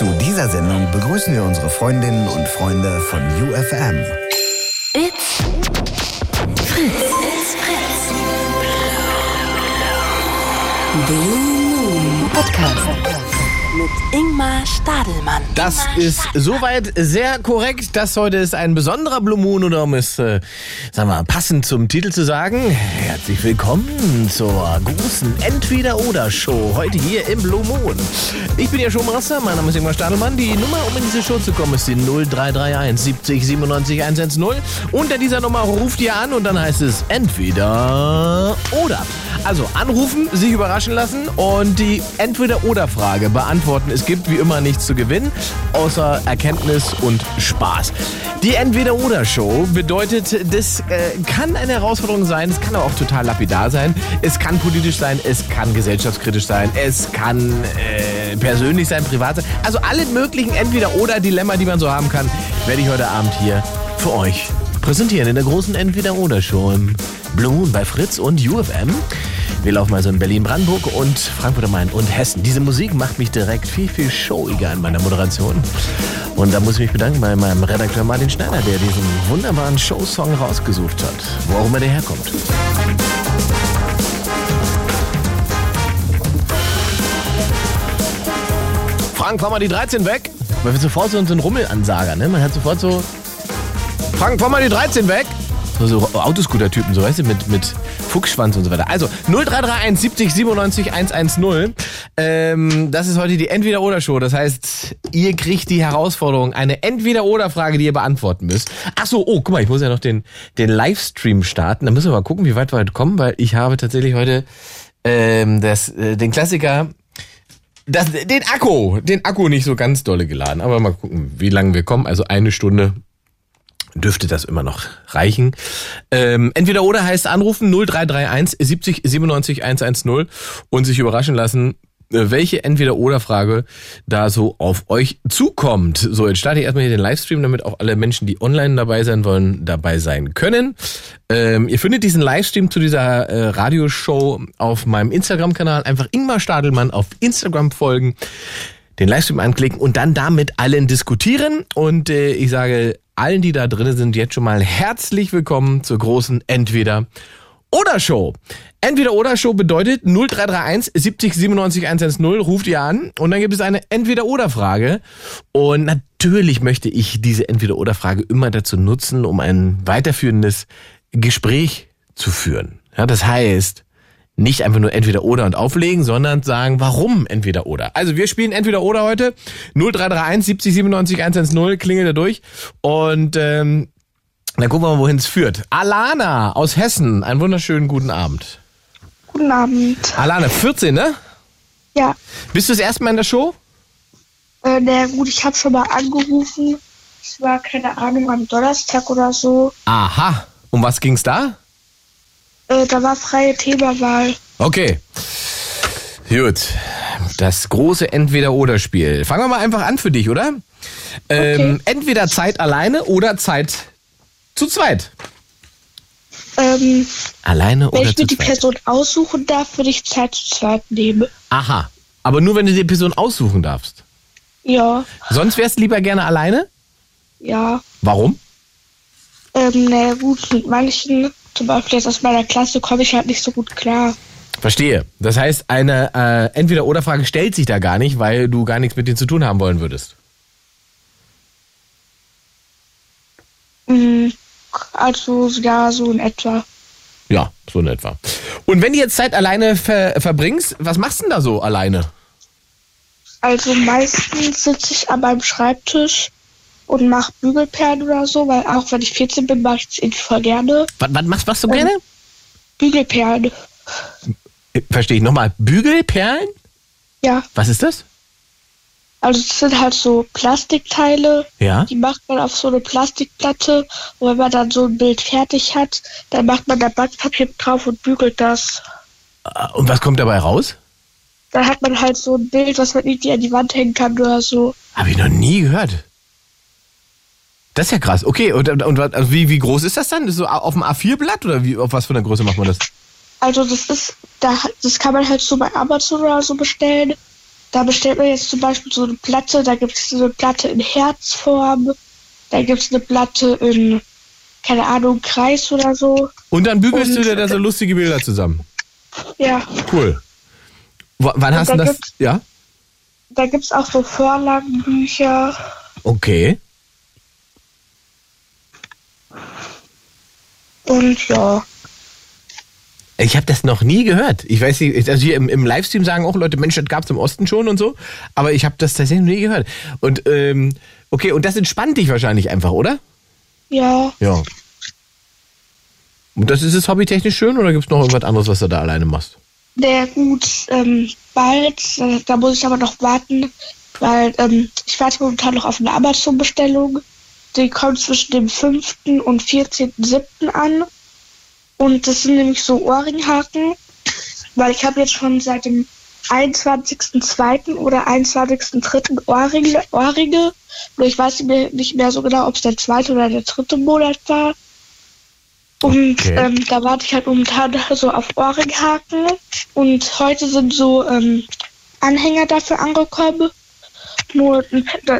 Zu dieser Sendung begrüßen wir unsere Freundinnen und Freunde von UFM. It's Fritz. It's Fritz. Blue Podcast mit Ingmar Stadelmann. Das ist soweit sehr korrekt. Das heute ist ein besonderer Blue Moon oder um es, äh, wir, mal, passend zum Titel zu sagen, herzlich willkommen zur großen Entweder-Oder-Show heute hier im Blue Moon. Ich bin ja Showmaster, mein Name ist Ingmar Stadelmann. Die Nummer, um in diese Show zu kommen, ist die 0331 70 97 110. Unter dieser Nummer ruft ihr an und dann heißt es Entweder oder. Also anrufen, sich überraschen lassen und die Entweder-Oder-Frage beantworten. Es gibt wie immer nichts zu gewinnen, außer Erkenntnis und Spaß. Die Entweder-Oder-Show bedeutet, das äh, kann eine Herausforderung sein, es kann aber auch total lapidar sein, es kann politisch sein, es kann gesellschaftskritisch sein, es kann äh, persönlich sein, privat sein. Also alle möglichen Entweder-Oder-Dilemma, die man so haben kann, werde ich heute Abend hier für euch präsentieren in der großen Entweder-Oder-Show im Blue bei Fritz und UFM. Wir laufen also in Berlin, Brandenburg und Frankfurt am Main und Hessen. Diese Musik macht mich direkt viel, viel showiger in meiner Moderation. Und da muss ich mich bedanken bei meinem Redakteur Martin Schneider, der diesen wunderbaren Showsong rausgesucht hat, wo auch immer der herkommt. Frank, fahr mal die 13 weg. Man wird sofort so ein Rummelansager, ne? Man hat sofort so... Frank, fahr mal die 13 weg. So, Autoscooter-Typen, so weißt du, mit, mit Fuchsschwanz und so weiter. Also 0331 70 97 110. Ähm, das ist heute die Entweder-Oder-Show. Das heißt, ihr kriegt die Herausforderung, eine Entweder-Oder-Frage, die ihr beantworten müsst. Ach so, oh, guck mal, ich muss ja noch den, den Livestream starten. Da müssen wir mal gucken, wie weit wir heute kommen, weil ich habe tatsächlich heute ähm, das, äh, den Klassiker das, den Akku, den Akku nicht so ganz dolle geladen. Aber mal gucken, wie lange wir kommen. Also eine Stunde dürfte das immer noch reichen. Ähm, entweder oder heißt anrufen 0331 70 97 110 und sich überraschen lassen, äh, welche Entweder-Oder-Frage da so auf euch zukommt. So, jetzt starte ich erstmal hier den Livestream, damit auch alle Menschen, die online dabei sein wollen, dabei sein können. Ähm, ihr findet diesen Livestream zu dieser äh, Radioshow auf meinem Instagram-Kanal. Einfach Ingmar Stadelmann auf Instagram folgen, den Livestream anklicken und dann damit allen diskutieren. Und äh, ich sage allen, die da drin sind, jetzt schon mal herzlich willkommen zur großen Entweder- oder Show. Entweder oder Show bedeutet 0331 70 97 110 ruft ihr an und dann gibt es eine Entweder oder Frage und natürlich möchte ich diese Entweder oder Frage immer dazu nutzen, um ein weiterführendes Gespräch zu führen. Ja, das heißt, nicht einfach nur entweder oder und auflegen, sondern sagen, warum entweder oder. Also wir spielen entweder oder heute. 0331 70 97 110 klingelt er durch und ähm, dann gucken wir mal, wohin es führt. Alana aus Hessen, einen wunderschönen guten Abend. Guten Abend. Alana, 14, ne? Ja, Bist du das erste Mal in der Show? äh, na gut, ich habe schon mal angerufen. Es war, keine Ahnung, am Donnerstag oder so. Aha. Um was ging's da? Äh, da war freie Themawahl. Okay. Gut. Das große Entweder-Oder-Spiel. Fangen wir mal einfach an für dich, oder? Ähm, entweder Zeit alleine oder Zeit zu zweit. Ähm, Alleine wenn oder ich zu mir die zweit? Person aussuchen darf, würde ich Zeit zu zweit nehmen. Aha. Aber nur wenn du die Person aussuchen darfst. Ja, Sonst wärst du lieber gerne alleine? ja. Warum? Ähm, na gut, mit manchen, zum Beispiel jetzt aus meiner Klasse, komme ich halt nicht so gut klar. Verstehe. Das heißt, eine äh, Entweder-Oder-Frage stellt sich da gar nicht, weil du gar nichts mit denen zu tun haben wollen würdest. Mhm. Also, ja, so in etwa. Ja, so in etwa. Und wenn du jetzt Zeit alleine ver verbringst, was machst du denn da so alleine? Also meistens sitze ich an meinem Schreibtisch und mache Bügelperlen oder so, weil auch wenn ich 14 bin, mache ich es irgendwie voll gerne. Was, was machst was du gerne? Bügelperlen. Äh, Verstehe ich nochmal. Bügelperlen? Ja, Was ist das? also das sind halt so Plastikteile, Ja. die macht man auf so eine Plastikplatte und wenn man dann so ein Bild fertig hat, dann macht man da Backpapier drauf und bügelt das. Äh, Und was kommt dabei raus? Dann hat man halt so ein Bild, was man irgendwie an die Wand hängen kann oder so. Habe ich noch nie gehört. Das ist ja krass. Okay, und, und, und also wie, wie groß ist das dann? Ist so auf dem A4-Blatt oder wie, auf was für eine Größe macht man das? Also das ist, da, das kann man halt so bei Amazon oder so bestellen. da bestellt man jetzt zum Beispiel so eine Platte, da gibt es eine Platte in Herzform, da gibt es eine Platte in, keine Ahnung, Kreis oder so. Und dann bügelst Und- du dir da so lustige Bilder zusammen. Ja, Cool. W wann hast du da das? Ja? da gibt es auch so Vorlagenbücher. Okay. Und ja, Ich habe das noch nie gehört. Ich weiß nicht, also hier im, im Livestream sagen auch Leute, Mensch, das gab es im Osten schon und so. Aber ich habe das tatsächlich noch nie gehört. Und ähm, okay, und das entspannt dich wahrscheinlich einfach, oder? ja, Ja. Und das ist es hobbytechnisch schön oder gibt es noch irgendwas anderes, was du da alleine machst? der gut, ähm, bald, äh, da muss ich aber noch warten, weil ähm, ich warte momentan noch auf eine Amazon-Bestellung. Die kommt zwischen dem 5. und 14.7. an. Und das sind nämlich so Ohrringhaken, weil ich habe jetzt schon seit dem 21.2. oder 21.3. Ohrringe, Ohrringe. Nur ich weiß nicht mehr, nicht mehr so genau, ob es der zweite oder der dritte Monat war. Und Okay. ähm, da warte ich halt momentan so auf Ohrringhaken. Und heute sind so ähm, Anhänger dafür angekommen. Nur,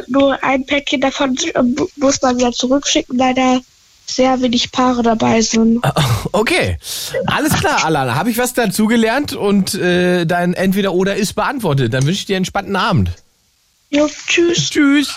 nur ein Päckchen davon ähm, muss man wieder zurückschicken, da sehr wenig Paare dabei sind. Okay, alles klar, Alana. Habe ich was dazugelernt und äh, dein Entweder-Oder ist beantwortet. Dann wünsche ich dir einen entspannten Abend. Jo, tschüss. Tschüss.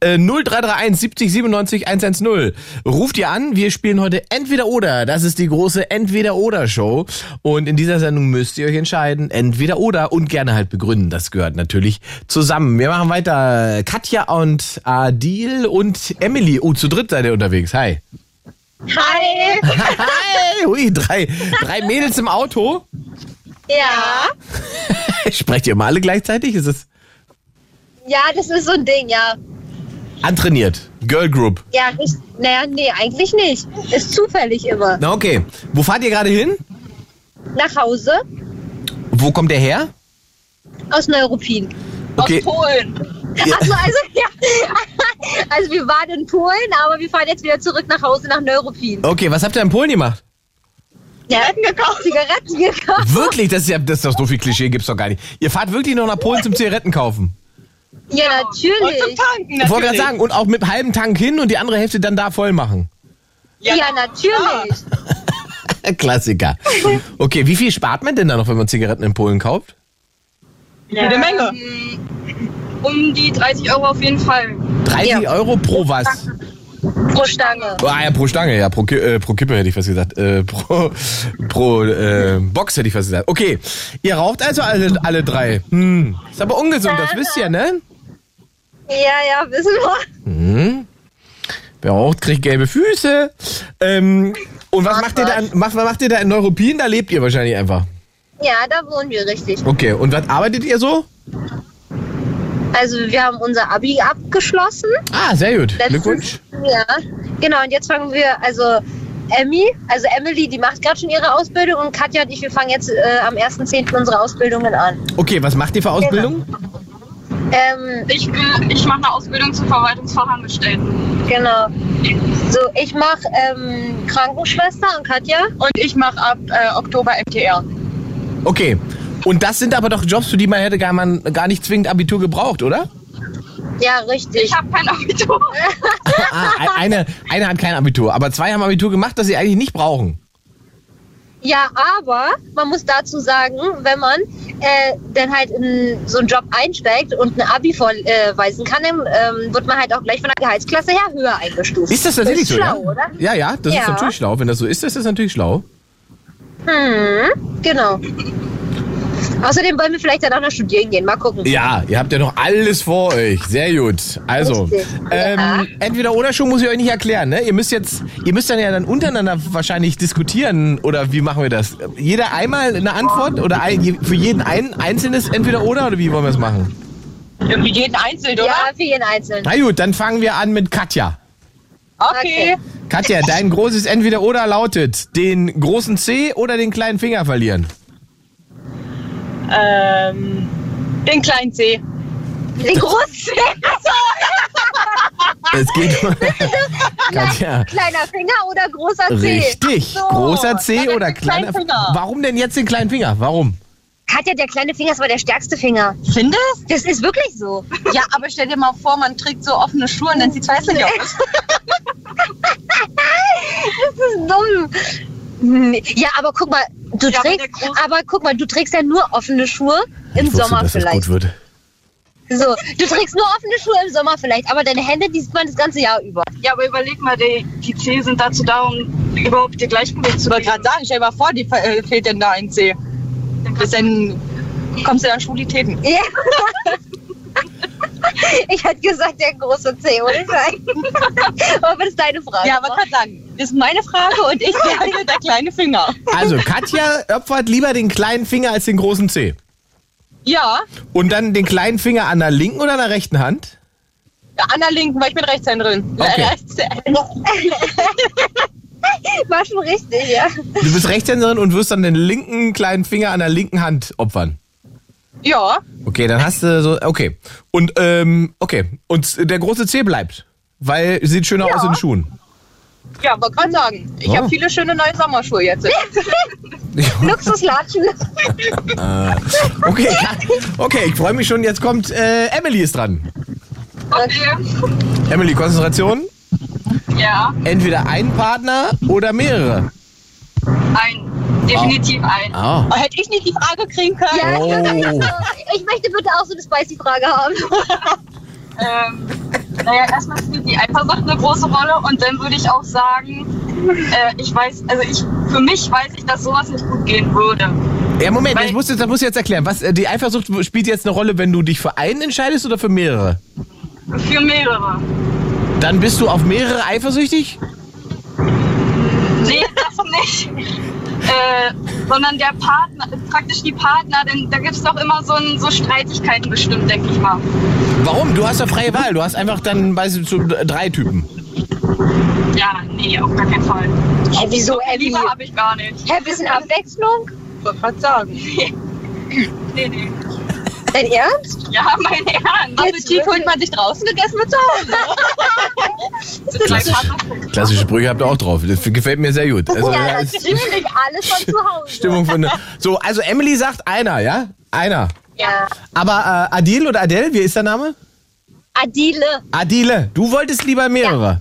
Äh, 0331 70 97 110. Ruft ihr an. Wir spielen heute Entweder oder. Das ist die große Entweder oder Show. Und in dieser Sendung müsst ihr euch entscheiden. Entweder oder und gerne halt begründen. Das gehört natürlich zusammen. Wir machen weiter. Katja und Adil und Emily. Oh, zu dritt seid ihr unterwegs. Hi. Hi! Hi. Ui, drei, drei Mädels im Auto. Ja, Sprecht ihr mal alle gleichzeitig? Ist es ja, das ist so ein Ding, ja. antrainiert? Girl Group. Ja, ich, naja, nee, eigentlich nicht. Ist zufällig immer. Na okay. Wo fahrt ihr gerade hin? Nach Hause Wo kommt ihr her? aus Neuruppin. Okay. Aus Polen. Achso, also, ja. Also, wir waren in Polen, aber wir fahren jetzt wieder zurück nach Hause nach Neuruppin. Okay, was habt ihr in Polen gemacht? Zigaretten gekauft. Zigaretten gekauft. Wirklich? Das ist ja das ist doch so viel Klischee, gibt's doch gar nicht. Ihr fahrt wirklich noch nach Polen zum Zigaretten kaufen. Ja, natürlich. Tanken, Ich wollte gerade sagen, und auch mit halbem Tank hin und die andere Hälfte dann da voll machen. Ja, natürlich. Klassiker. Okay, wie viel spart man denn da noch, wenn man Zigaretten in Polen kauft? Jede Menge. Um die 30 Euro auf jeden Fall. 30 Ja. Euro pro was? Pro Stange. Ah ja, pro Stange, ja, pro, äh, pro Kippe hätte ich was gesagt. Äh, pro pro äh, Box hätte ich was gesagt. Okay, ihr raucht also alle, alle drei. Hm. Ist aber ungesund, das wisst ihr, ne? Ja, ja, wissen wir. Hm. Wer raucht, kriegt gelbe Füße. Ähm, und was macht ihr da, in- macht, was macht ihr da in Neuruppin? Da lebt ihr wahrscheinlich einfach. Ja, da wohnen wir richtig. Okay, und was arbeitet ihr so? Also, wir haben unser Abi abgeschlossen. Ah, sehr gut. Letztes- Glückwunsch. Ja, genau. Und jetzt fangen wir, also Emmy, also Emily, die macht gerade schon ihre Ausbildung und Katja und ich, wir fangen jetzt äh, am 1.10. unsere Ausbildungen an. Okay, was macht ihr für Ausbildung? Ähm, Ich, will- ich mache eine Ausbildung zum Verwaltungsfachangestellten. genau. So, ich mache ähm, Krankenschwester und Katja. Und ich mache ab äh, Oktober MTR. Okay. Und das sind aber doch Jobs, für die man hätte gar, man, gar nicht zwingend Abitur gebraucht, oder? Ja, richtig. Ich habe kein Abitur. Ah, eine, eine hat kein Abitur, aber zwei haben Abitur gemacht, das sie eigentlich nicht brauchen. Ja, aber man muss dazu sagen, wenn man äh, dann halt in so einen Job einsteigt und eine Abi vorweisen kann, dann ähm, wird man halt auch gleich von der Gehaltsklasse her höher eingestuft. Ist das tatsächlich ist so, schlau, ja? oder? Ja, ja, das ist Ja. natürlich schlau. Wenn das so ist, ist das natürlich schlau. Hm, genau. Außerdem wollen wir vielleicht dann auch noch studieren gehen. Mal gucken. Ja, ihr habt ja noch alles vor euch. Sehr gut. Also, ähm, Ja. entweder oder schon muss ich euch nicht erklären, ne? Ihr müsst jetzt, ihr müsst dann ja dann untereinander wahrscheinlich diskutieren oder wie machen wir das? Jeder einmal eine Antwort oder ein, für jeden ein einzelnes entweder oder oder wie wollen wir es machen? Für jeden einzeln, oder? Ja, für jeden Einzelnen. Na gut, dann fangen wir an mit Katja. Okay. Katja, dein großes entweder oder lautet den großen C oder den kleinen Finger verlieren. Ähm, den kleinen C. Den großen Es geht um Katja. Kleiner Finger oder großer C? Richtig. So. Großer C oder kleiner Finger. Warum denn jetzt den kleinen Finger? Warum? Katja, der kleine Finger ist aber der stärkste Finger. Findest? Das ist wirklich so. Ja, aber stell dir mal vor, man trägt so offene Schuhe und dann sieht's hässlich aus. Das ist dumm. Ja, aber guck mal, du Ja, trägst, aber guck mal, du trägst ja nur offene Schuhe im wusste, Sommer dass das vielleicht. gut wird. So, du trägst nur offene Schuhe im Sommer vielleicht, aber deine Hände, die sieht man das ganze Jahr über. Ja, aber überleg mal, die, die Zehen sind dazu da, um überhaupt ihr Gleichgewicht zu Ich wollte gerade sagen, stell dir mal vor, die äh, fehlt denn da ein C. Bis dann kommst du an Schwulitäten. Ja. Ich hätte gesagt, der große C, oder? aber das ist deine Frage. Ja, aber wa? kann sagen, das ist meine Frage und ich sage der kleine Finger. Also, Katja opfert lieber den kleinen Finger als den großen Zeh. Ja, Und dann den kleinen Finger an der linken oder an der rechten Hand? an der linken, weil ich bin Rechtshänderin. Okay. War schon richtig, ja. Du bist Rechtshänderin und wirst dann den linken kleinen Finger an der linken Hand opfern. Ja, Okay, dann hast du so, okay. Und, ähm, okay. Und der große Zeh bleibt. Weil sieht schöner aus in den Schuhen. Ja, wollte gerade sagen. Ich Oh. habe viele schöne neue Sommerschuhe jetzt. Luxuslatschen. Okay, ja. okay, ich freue mich schon. Jetzt kommt, äh, Emily ist dran. Okay. Emily, Konzentration. Ja, Entweder ein Partner oder mehrere. ein. Definitiv ein. Ah. Oh, hätte ich nicht die Frage kriegen können? Ja, Oh. ich möchte bitte auch so eine spicy Frage haben. Ähm, naja, erstmal spielt die Eifersucht eine große Rolle und dann würde ich auch sagen, äh, ich weiß, also ich, für mich weiß ich, dass sowas nicht gut gehen würde. Ja, Moment, Weil- ich muss jetzt, das muss ich jetzt erklären. Was, äh, die Eifersucht spielt jetzt eine Rolle, wenn du dich für einen entscheidest oder für mehrere? Für mehrere. Dann bist du auf mehrere eifersüchtig? Nee, das nicht. Äh, sondern der Partner, praktisch die Partner, denn da gibt es doch immer so, ein, so Streitigkeiten bestimmt, denke ich mal. Warum? Du hast ja freie Wahl. Du hast einfach dann, weißt du, so drei Typen. Ja, nee, auf gar keinen Fall. Hä, wieso, Ellie? Liebe habe ich gar nicht. Hä, bisschen Abwechslung? Wollte gerade sagen. Nee, nee. Dein Ernst? Ja, mein Ernst. Appetit holt man sich draußen, gegessen wird zu Hause. Klassisch, klassische Sprüche habt ihr auch drauf. Das gefällt mir sehr gut. Also, ja, das ist natürlich, alles von zu Hause. Stimmung von. So, also Emily sagt einer, ja? Einer. Ja. Aber äh, Adil oder Adele, wie ist der Name? Adile, Adile, du wolltest lieber mehrere.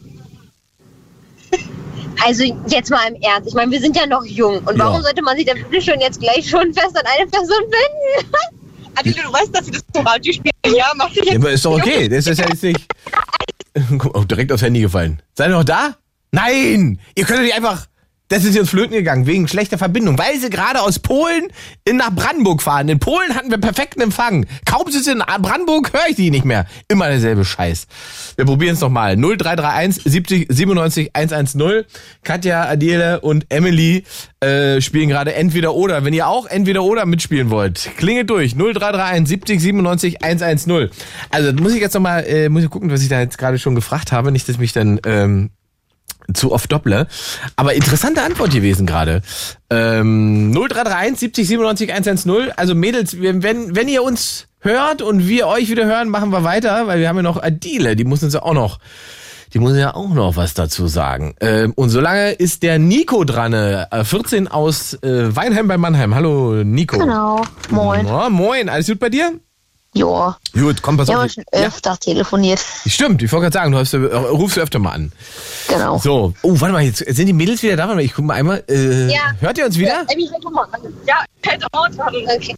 also jetzt mal im Ernst. Ich meine, wir sind ja noch jung. Und Ja. warum sollte man sich denn bitte schon jetzt gleich schon fest an eine Person binden? Adile, du weißt, dass sie das zum Radio spielen. Ja, mach dich Ja, jetzt. aber ist doch okay. Das ist ja jetzt nicht. Oh, direkt aufs Handy gefallen. Seid ihr noch da? Nein! Ihr könnt doch nicht einfach. Das ist jetzt flöten gegangen wegen schlechter Verbindung, weil sie gerade aus Polen in nach Brandenburg fahren. In Polen hatten wir perfekten Empfang. Kaum sind sie in Brandenburg, höre ich die nicht mehr. Immer derselbe Scheiß. Wir probieren es nochmal. 0331 70 97 110. Katja, Adele und Emily äh, spielen gerade entweder oder. Wenn ihr auch entweder oder mitspielen wollt, klingelt durch. 0331 70 97 110. Also muss ich jetzt nochmal, äh, muss ich gucken, was ich da jetzt gerade schon gefragt habe. Nicht, dass ich mich dann ähm, zu oft dopple. Aber interessante Antwort gewesen gerade. Ähm, 0331 70 97 110. Also Mädels, wenn, wenn ihr uns hört und wir euch wieder hören, machen wir weiter, weil wir haben ja noch Adile, die muss uns ja auch noch, die muss ja auch noch was dazu sagen. Ähm, und solange ist der Nico dran, äh, 14 aus äh, Weinheim bei Mannheim. Hallo Nico. Genau. Moin. Ja, moin, alles gut bei dir? Ja, Gut, komm, pass wir auf. haben schon öfter telefoniert. Stimmt, ich wollte gerade sagen, du hast, äh, rufst du öfter mal an. Genau. So, oh, warte mal, jetzt sind die Mädels wieder da? Warte mal, ich guck mal einmal. Äh, Ja. Hört ihr uns wieder? Ja, hält auch dran. Okay.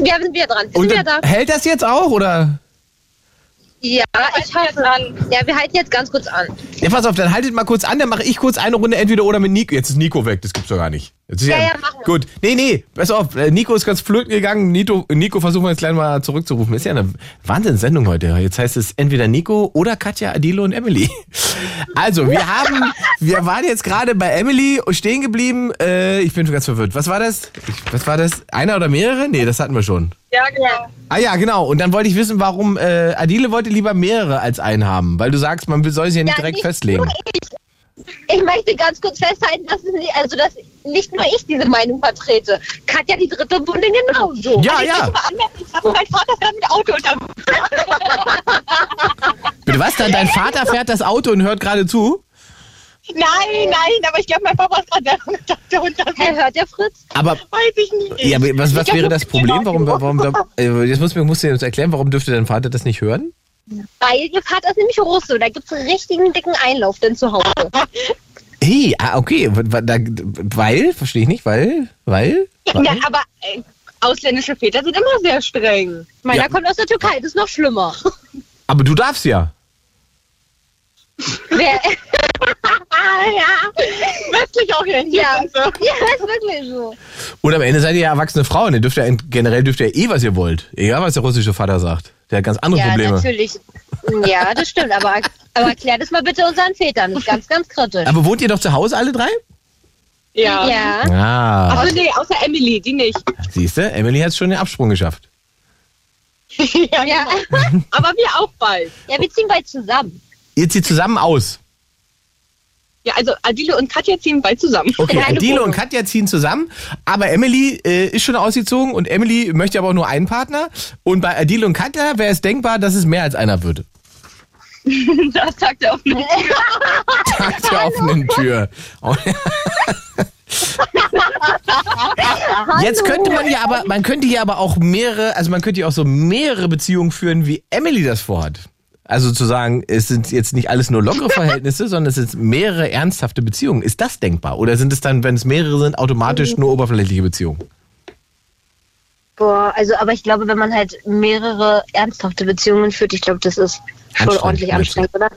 Ja, wir sind wieder dran. Wir Und sind wieder da. hält das jetzt auch, oder? Ja, ich hoffe. Ja, wir halten jetzt ganz kurz an. Ja, pass auf, dann haltet mal kurz an, dann mache ich kurz eine Runde entweder oder mit Nico. Jetzt ist Nico weg, das gibt's doch gar nicht. Ja, ja, machen wir. Gut, nee, nee, pass auf, äh, Nico ist ganz flöten gegangen. Nico, Nico versuchen wir jetzt gleich mal zurückzurufen. Ist ja eine Wahnsinnssendung heute. Jetzt heißt es entweder Nico oder Katja, Adilo und Emily. Also, wir haben, wir waren jetzt gerade bei Emily stehen geblieben. Äh, ich bin ganz verwirrt. Was war das? Ich, was war das? Einer oder mehrere? Nee, das hatten wir schon. Ja, genau. Ah ja, genau. Und dann wollte ich wissen, warum äh, Adile wollte lieber mehrere als einen haben. Weil du sagst, man soll sich ja nicht Ja, direkt nicht festlegen. nur Ich möchte ganz kurz festhalten, dass, es nicht, also, dass nicht nur ich diese Meinung vertrete. Katja, die dritte Bundin genauso. Ja, ja. Mein Vater fährt mit Auto unter. Bitte was? Dann dein Vater fährt das Auto und hört gerade zu? Nein, nein, aber ich glaube, mein Papa ist gerade der, der Hund. Hey, hört der Fritz? Aber weiß ich nicht. ja, aber was, was Ich wäre das Problem? Warum, warum, äh, jetzt muss mir musst du uns erklären, warum dürfte dein Vater das nicht hören? Weil ihr Vater ist nämlich Russe. Da gibt es richtigen dicken Einlauf denn zu Hause. Hey, ah, okay, weil, verstehe ich nicht, weil, weil, weil? Ja, aber äh, ausländische Väter sind immer sehr streng. Meiner Ja. kommt aus der Türkei, das ist noch schlimmer. aber du darfst ja. Wer, Ah, ja. Westlich auch hier. ja, ja, ist wirklich so. Und am Ende seid ihr ja erwachsene Frauen. Ihr dürft ja generell dürft ihr eh, was ihr wollt. Egal, was der russische Vater sagt. Der hat ganz andere Ja, Probleme. natürlich. Ja, das stimmt. Aber, aber erklär das mal bitte unseren Vätern. Das ist ganz, ganz kritisch. Aber wohnt ihr doch zu Hause alle drei? Ja. Ja. Ah, Also nee, außer Emily, die nicht. siehst du, Emily hat schon den Absprung geschafft. ja, Ja. genau. Aber wir auch bald. ja, wir ziehen bald zusammen. Ihr zieht zusammen aus. Ja, also Adile und Katja ziehen bald zusammen. Okay, Adile Wohnung. und Katja ziehen zusammen, aber Emily äh, ist schon ausgezogen und Emily möchte aber auch nur einen Partner. Und bei Adile und Katja wäre es denkbar, dass es mehr als einer würde. Das sagt er auch nicht. Tag der offenen Tür. Jetzt könnte man ja aber, man könnte hier aber auch mehrere, also man könnte ja auch so mehrere Beziehungen führen, wie Emily das vorhat. Also zu sagen, es sind jetzt nicht alles nur lockere Verhältnisse, sondern es sind mehrere ernsthafte Beziehungen. Ist das denkbar? Oder sind es dann, wenn es mehrere sind, automatisch nur oberflächliche Beziehungen? Boah, also, aber ich glaube, wenn man halt mehrere ernsthafte Beziehungen führt, ich glaube, das ist schon ordentlich anstrengend, oder?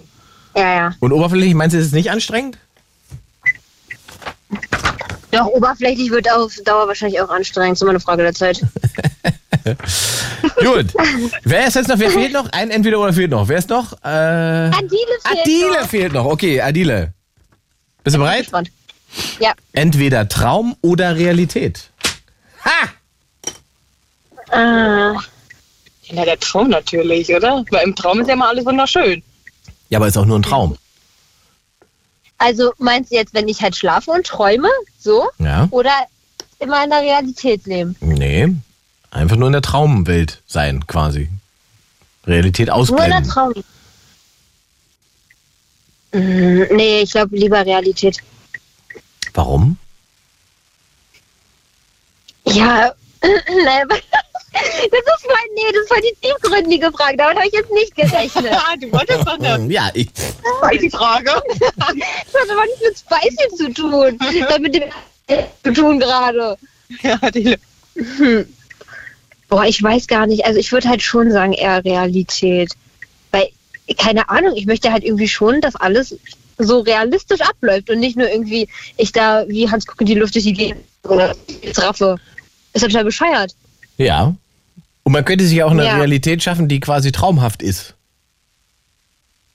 Ja, ja. Und oberflächlich meinst du, ist es nicht anstrengend? Doch, oberflächlich wird auf Dauer wahrscheinlich auch anstrengend. ist immer eine Frage der Zeit. Gut. Wer ist jetzt noch? Wer fehlt noch? Ein entweder oder fehlt noch. Wer ist noch? Äh, Adile fehlt Adile noch. fehlt noch. Okay, Adile. Bist du bereit? Ja. Entweder Traum oder Realität. Ha! Ah, Na, der Traum natürlich, oder? Weil im Traum ist ja immer alles wunderschön. Ja, aber ist auch nur ein Traum. also meinst du jetzt, wenn ich halt schlafe und träume? So? Ja? Oder immer in der Realität leben? Nee. Einfach nur in der Traumwelt sein, quasi. Realität Nur in der ausblenden. Traum. Mm, Nee, ich glaube lieber Realität. Warum? Ja, das ist voll, nee, das ist voll die tiefgründige Frage. Damit habe ich jetzt nicht gerechnet. Ah, du wolltest doch eine Ja, ich. zweite Frage. Das hat aber nichts mit Spicy zu tun. Das hat mit dem zu tun gerade. Ja, Adile. Boah, ich weiß gar nicht. Also ich würde halt schon sagen, eher Realität. Weil, keine Ahnung, ich möchte halt irgendwie schon, dass alles so realistisch abläuft und nicht nur irgendwie ich da wie Hans Kuck in die Luft durch die Gegend oder jetzt raffe. Ist total bescheuert. Ja. Und man könnte sich auch eine Ja. Realität schaffen, die quasi traumhaft ist.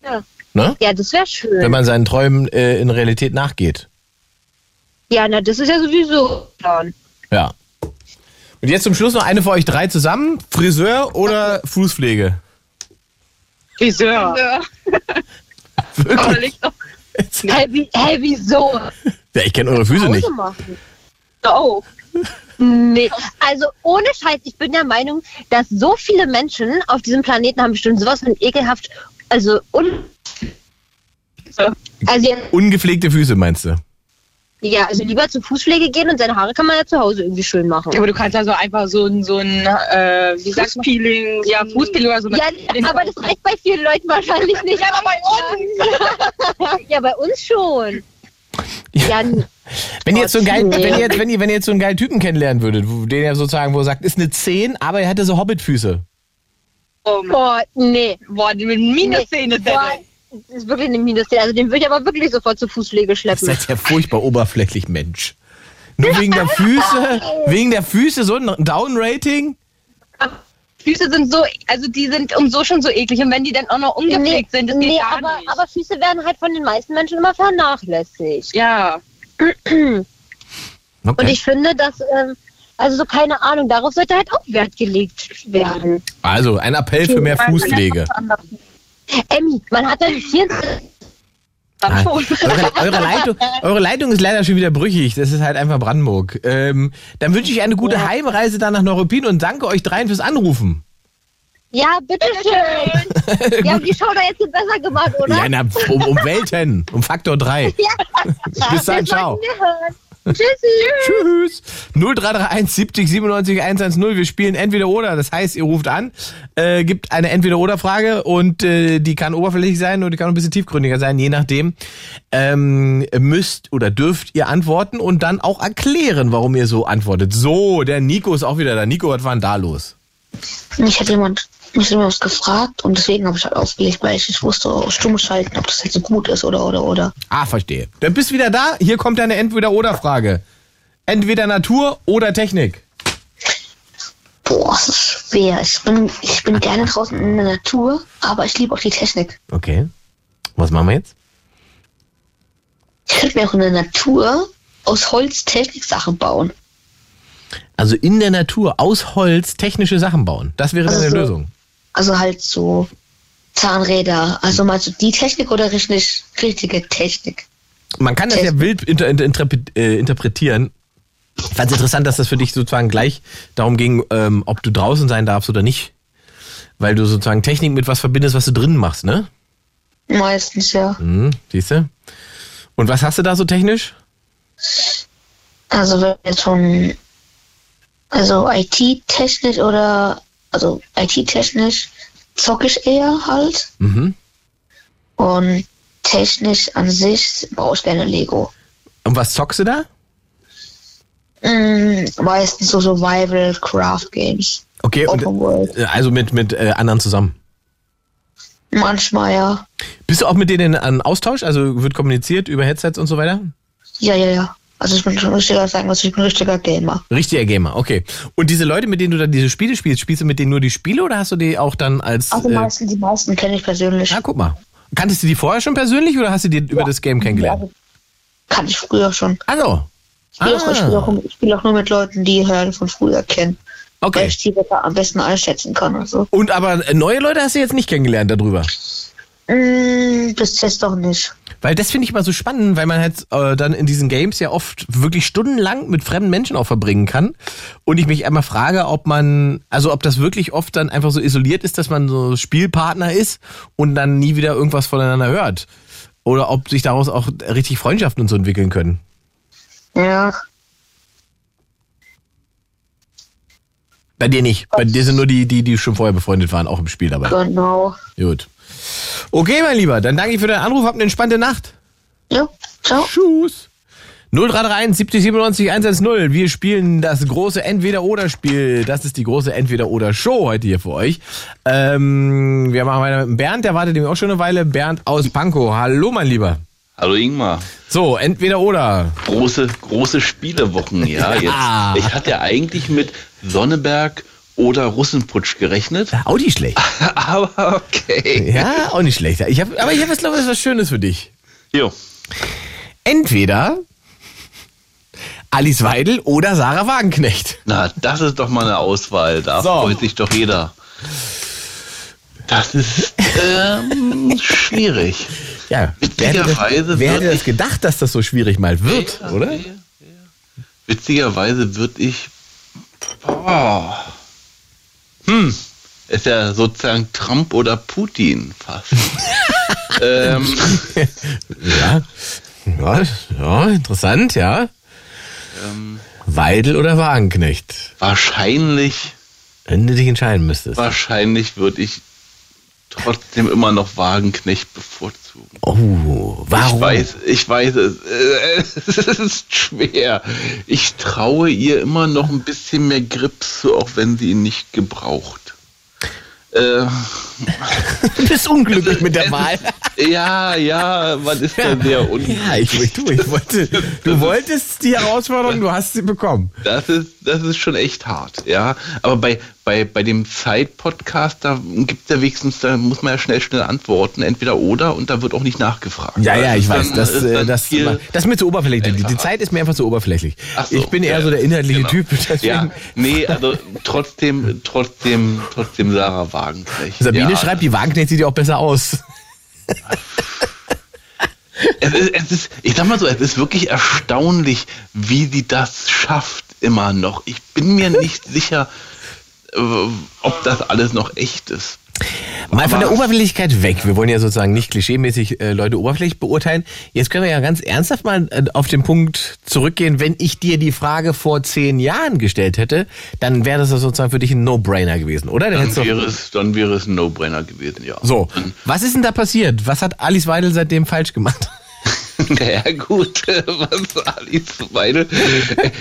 Ja. Ne? Ja, das wäre schön. Wenn man seinen Träumen äh, in Realität nachgeht. ja, na, das ist ja sowieso Plan. Ja. Und jetzt zum Schluss noch eine für euch drei zusammen. Friseur oder Fußpflege? Friseur. Liegt doch Hä, wie, hä, wieso? Ja, ich kenne eure Füße nicht. Machen. auf. Nee, also ohne Scheiß, ich bin der Meinung, dass so viele Menschen auf diesem Planeten haben bestimmt sowas von ekelhaft, also un also Ungepflegte Füße meinst du? Ja, also lieber zur Fußpflege gehen und seine Haare kann man ja zu Hause irgendwie schön machen. Aber du kannst ja so einfach so ein, so ein äh, wie sagt man? Fußpeeling. Ja, Fußpeeling oder so. Ja, aber das reicht bei vielen Leuten wahrscheinlich nicht. Ja, aber bei uns. Ja, bei uns schon. Ja, Wenn ihr jetzt so einen geilen, Nee. wenn ihr jetzt, wenn ihr, wenn ihr jetzt so einen geilen Typen kennenlernen würdet, den ihr sozusagen, wo ihr sagt, ist eine 10, aber er hatte so Hobbitfüße. Oh, boah, nee. boah, die mit Minuszähne Boah, das ist wirklich eine Minus. Also den würde ich aber wirklich sofort zur Fußpflege Das schleppen. ist ja furchtbar oberflächlich, Mensch. Nur wegen der Füße, wegen der Füße so ein Down-Rating? Füße sind so, also die sind um so schon so eklig. Und wenn die dann auch noch ungepflegt sind, das geht nee, gar aber, nicht. aber Füße werden halt von den meisten Menschen immer vernachlässigt. ja. Okay. Und ich finde, dass, ähm, also so keine Ahnung, darauf sollte halt auch Wert gelegt werden. also, ein Appell für mehr Fußpflege. Emmy, man hat dann hier. Nein. Eure, eure, Leitung, eure Leitung ist leider schon wieder brüchig. Das ist halt einfach Brandenburg. Ähm, dann wünsche ich eine gute Ja. Heimreise dann nach Neuruppin und danke euch dreien fürs Anrufen. Ja, bitteschön. Die haben die Show da jetzt besser gemacht, oder? Ja, na, um, um Welten, um Faktor 3. Ja. Bis dann, ciao. Tschüssi. Tschüss. 0331 70 97 110. Wir spielen entweder oder. Das heißt, ihr ruft an, äh, gibt eine entweder oder Frage und äh, die kann oberflächlich sein oder die kann ein bisschen tiefgründiger sein, je nachdem. Ähm, müsst oder dürft ihr antworten und dann auch erklären, warum ihr so antwortet. So, der Nico ist auch wieder da. Nico, was war denn da los? Mich hat jemand, hat jemand was gefragt und deswegen habe ich halt aufgelegt, weil ich nicht wusste, auf stumm schalten, ob das jetzt so gut ist oder oder oder. Ah, verstehe. Dann bist wieder da. Hier kommt deine entweder oder Frage. Entweder Natur oder Technik. Boah, es ist schwer. Ich bin, ich bin gerne draußen in der Natur, aber ich liebe auch die Technik. Okay. Was machen wir jetzt? Ich könnte mir auch in der Natur aus Holz Techniksachen bauen. Also in der Natur aus Holz technische Sachen bauen. Das wäre Also deine so- Lösung. Also halt so Zahnräder. Also meinst du die Technik oder richtig, richtige Technik? Man kann das ja wild inter, inter, interpre- äh, interpretieren. Ich fand es interessant, dass das für dich sozusagen gleich darum ging, ähm, ob du draußen sein darfst oder nicht. Weil du sozusagen Technik mit was verbindest, was du drinnen machst, ne? Meistens ja. Mhm, siehst du? Und was hast du da so technisch? Also wenn jetzt schon, also IT-technisch oder, also IT-technisch zocke ich eher halt. Mhm. Und technisch an sich baue ich gerne Lego. Und was zockst du da? Mm, meistens so Survival Craft Games. Okay, und, World. äh, also mit, mit äh, anderen zusammen. Manchmal ja. Bist du auch mit denen an Austausch? Also wird kommuniziert über Headsets und so weiter? Ja, ja, ja. Also ich bin schon richtiger, sagen wir, ich bin ein richtiger Gamer. Richtiger Gamer, okay. Und diese Leute, mit denen du dann diese Spiele spielst, spielst du mit denen nur die Spiele oder hast du die auch dann als. Also äh, meisten, die meisten kenne ich persönlich. ah, guck mal. Kanntest du die vorher schon persönlich oder hast du die über das Game kennengelernt? Also, Kann ich früher schon. Also. Ich spiele auch, ich spiele Ah, auch, ich spiele auch nur mit Leuten, die halt von früher kennen. Weil okay. ich die besser am besten einschätzen kann. Also. Und aber neue Leute hast du jetzt nicht kennengelernt darüber? Mm, bis jetzt doch nicht. Weil das finde ich immer so spannend, weil man halt äh, dann in diesen Games ja oft wirklich stundenlang mit fremden Menschen auch verbringen kann. Und ich mich einmal frage, ob man, also ob das wirklich oft dann einfach so isoliert ist, dass man so Spielpartner ist und dann nie wieder irgendwas voneinander hört. Oder ob sich daraus auch richtig Freundschaften und so entwickeln können. Ja. Bei dir nicht. Bei dir sind nur die, die, die schon vorher befreundet waren, auch im Spiel dabei. Genau. Gut. Okay, mein Lieber, dann danke ich für deinen Anruf. Habt eine entspannte Nacht. Ja, ciao. Tschüss. 0331 70 97 110. Wir spielen das große Entweder-Oder-Spiel. Das ist die große Entweder-Oder-Show heute hier für euch. Ähm, wir machen weiter mit dem Bernd, der wartet nämlich auch schon eine Weile. Bernd aus Pankow. Hallo, mein Lieber. Hallo Ingmar. So, Entweder-Oder. Große, große Spielewochen, ja. Ja. Jetzt, ich hatte ja eigentlich mit Sonneberg oder Russenputsch gerechnet. Auch nicht schlecht. Aber okay. Ja, auch nicht schlecht. Ich hab, aber ich habe jetzt, glaube ich, was Schönes für dich. Jo. Entweder Alice Weidel oder Sarah Wagenknecht. Na, das ist doch mal eine Auswahl. Da So. freut sich doch jeder. Das ist ähm, schwierig. Ja, wer hätte, das, Witzigerweise wer hätte das gedacht, dass das so schwierig mal wird, Ja, oder? ja, ja. Witzigerweise würde ich. Boah. Hm. Ist ja sozusagen Trump oder Putin fast. ähm, Ja. ja, ja, interessant, ja. Weidel oder Wagenknecht? wahrscheinlich, Wenn du dich entscheiden müsstest. wahrscheinlich würde ich trotzdem immer noch Wagenknecht bevorzugen. Oh, warum? Ich weiß, ich weiß es. Es ist schwer. Ich traue ihr immer noch ein bisschen mehr Grips zu, auch wenn sie ihn nicht gebraucht. Äh, Du bist unglücklich mit der Wahl. Ja, ja, man ist ja sehr unglücklich. Ja, ich, ich, du, ich wollte, du wolltest die Herausforderung, du hast sie bekommen. Das ist, das ist schon echt hart, ja. Aber bei, bei, bei dem Zeit-Podcast, da gibt es ja wenigstens, da muss man ja schnell, schnell antworten, entweder oder, und da wird auch nicht nachgefragt. Ja, ja, ich ist weiß. Das, ist äh, das, das ist mir zu oberflächlich. Die. Zeit ist mir einfach zu oberflächlich. Ich bin eher so der inhaltliche genau. Typ. Ja, nee, also trotzdem, trotzdem, trotzdem Sarah Wagenknecht. Sabine schreibt, die Wagenknecht sieht ja auch besser aus. Es ist, es ist, ich sag mal so, es ist wirklich erstaunlich, wie sie das schafft immer noch. Ich bin mir nicht sicher, ob das alles noch echt ist. Mal von der Oberflächlichkeit weg. Wir wollen ja sozusagen nicht klischeemäßig äh, Leute oberflächlich beurteilen. Jetzt können wir ja ganz ernsthaft mal äh, auf den Punkt zurückgehen. Wenn ich dir die Frage vor zehn Jahren gestellt hätte, dann wäre das sozusagen für dich ein No-Brainer gewesen, oder? Dann Dann wäre, es, dann wäre es ein No-Brainer gewesen, ja. so, was ist denn da passiert? Was hat Alice Weidel seitdem falsch gemacht? Naja, gut, was Alice Weidel.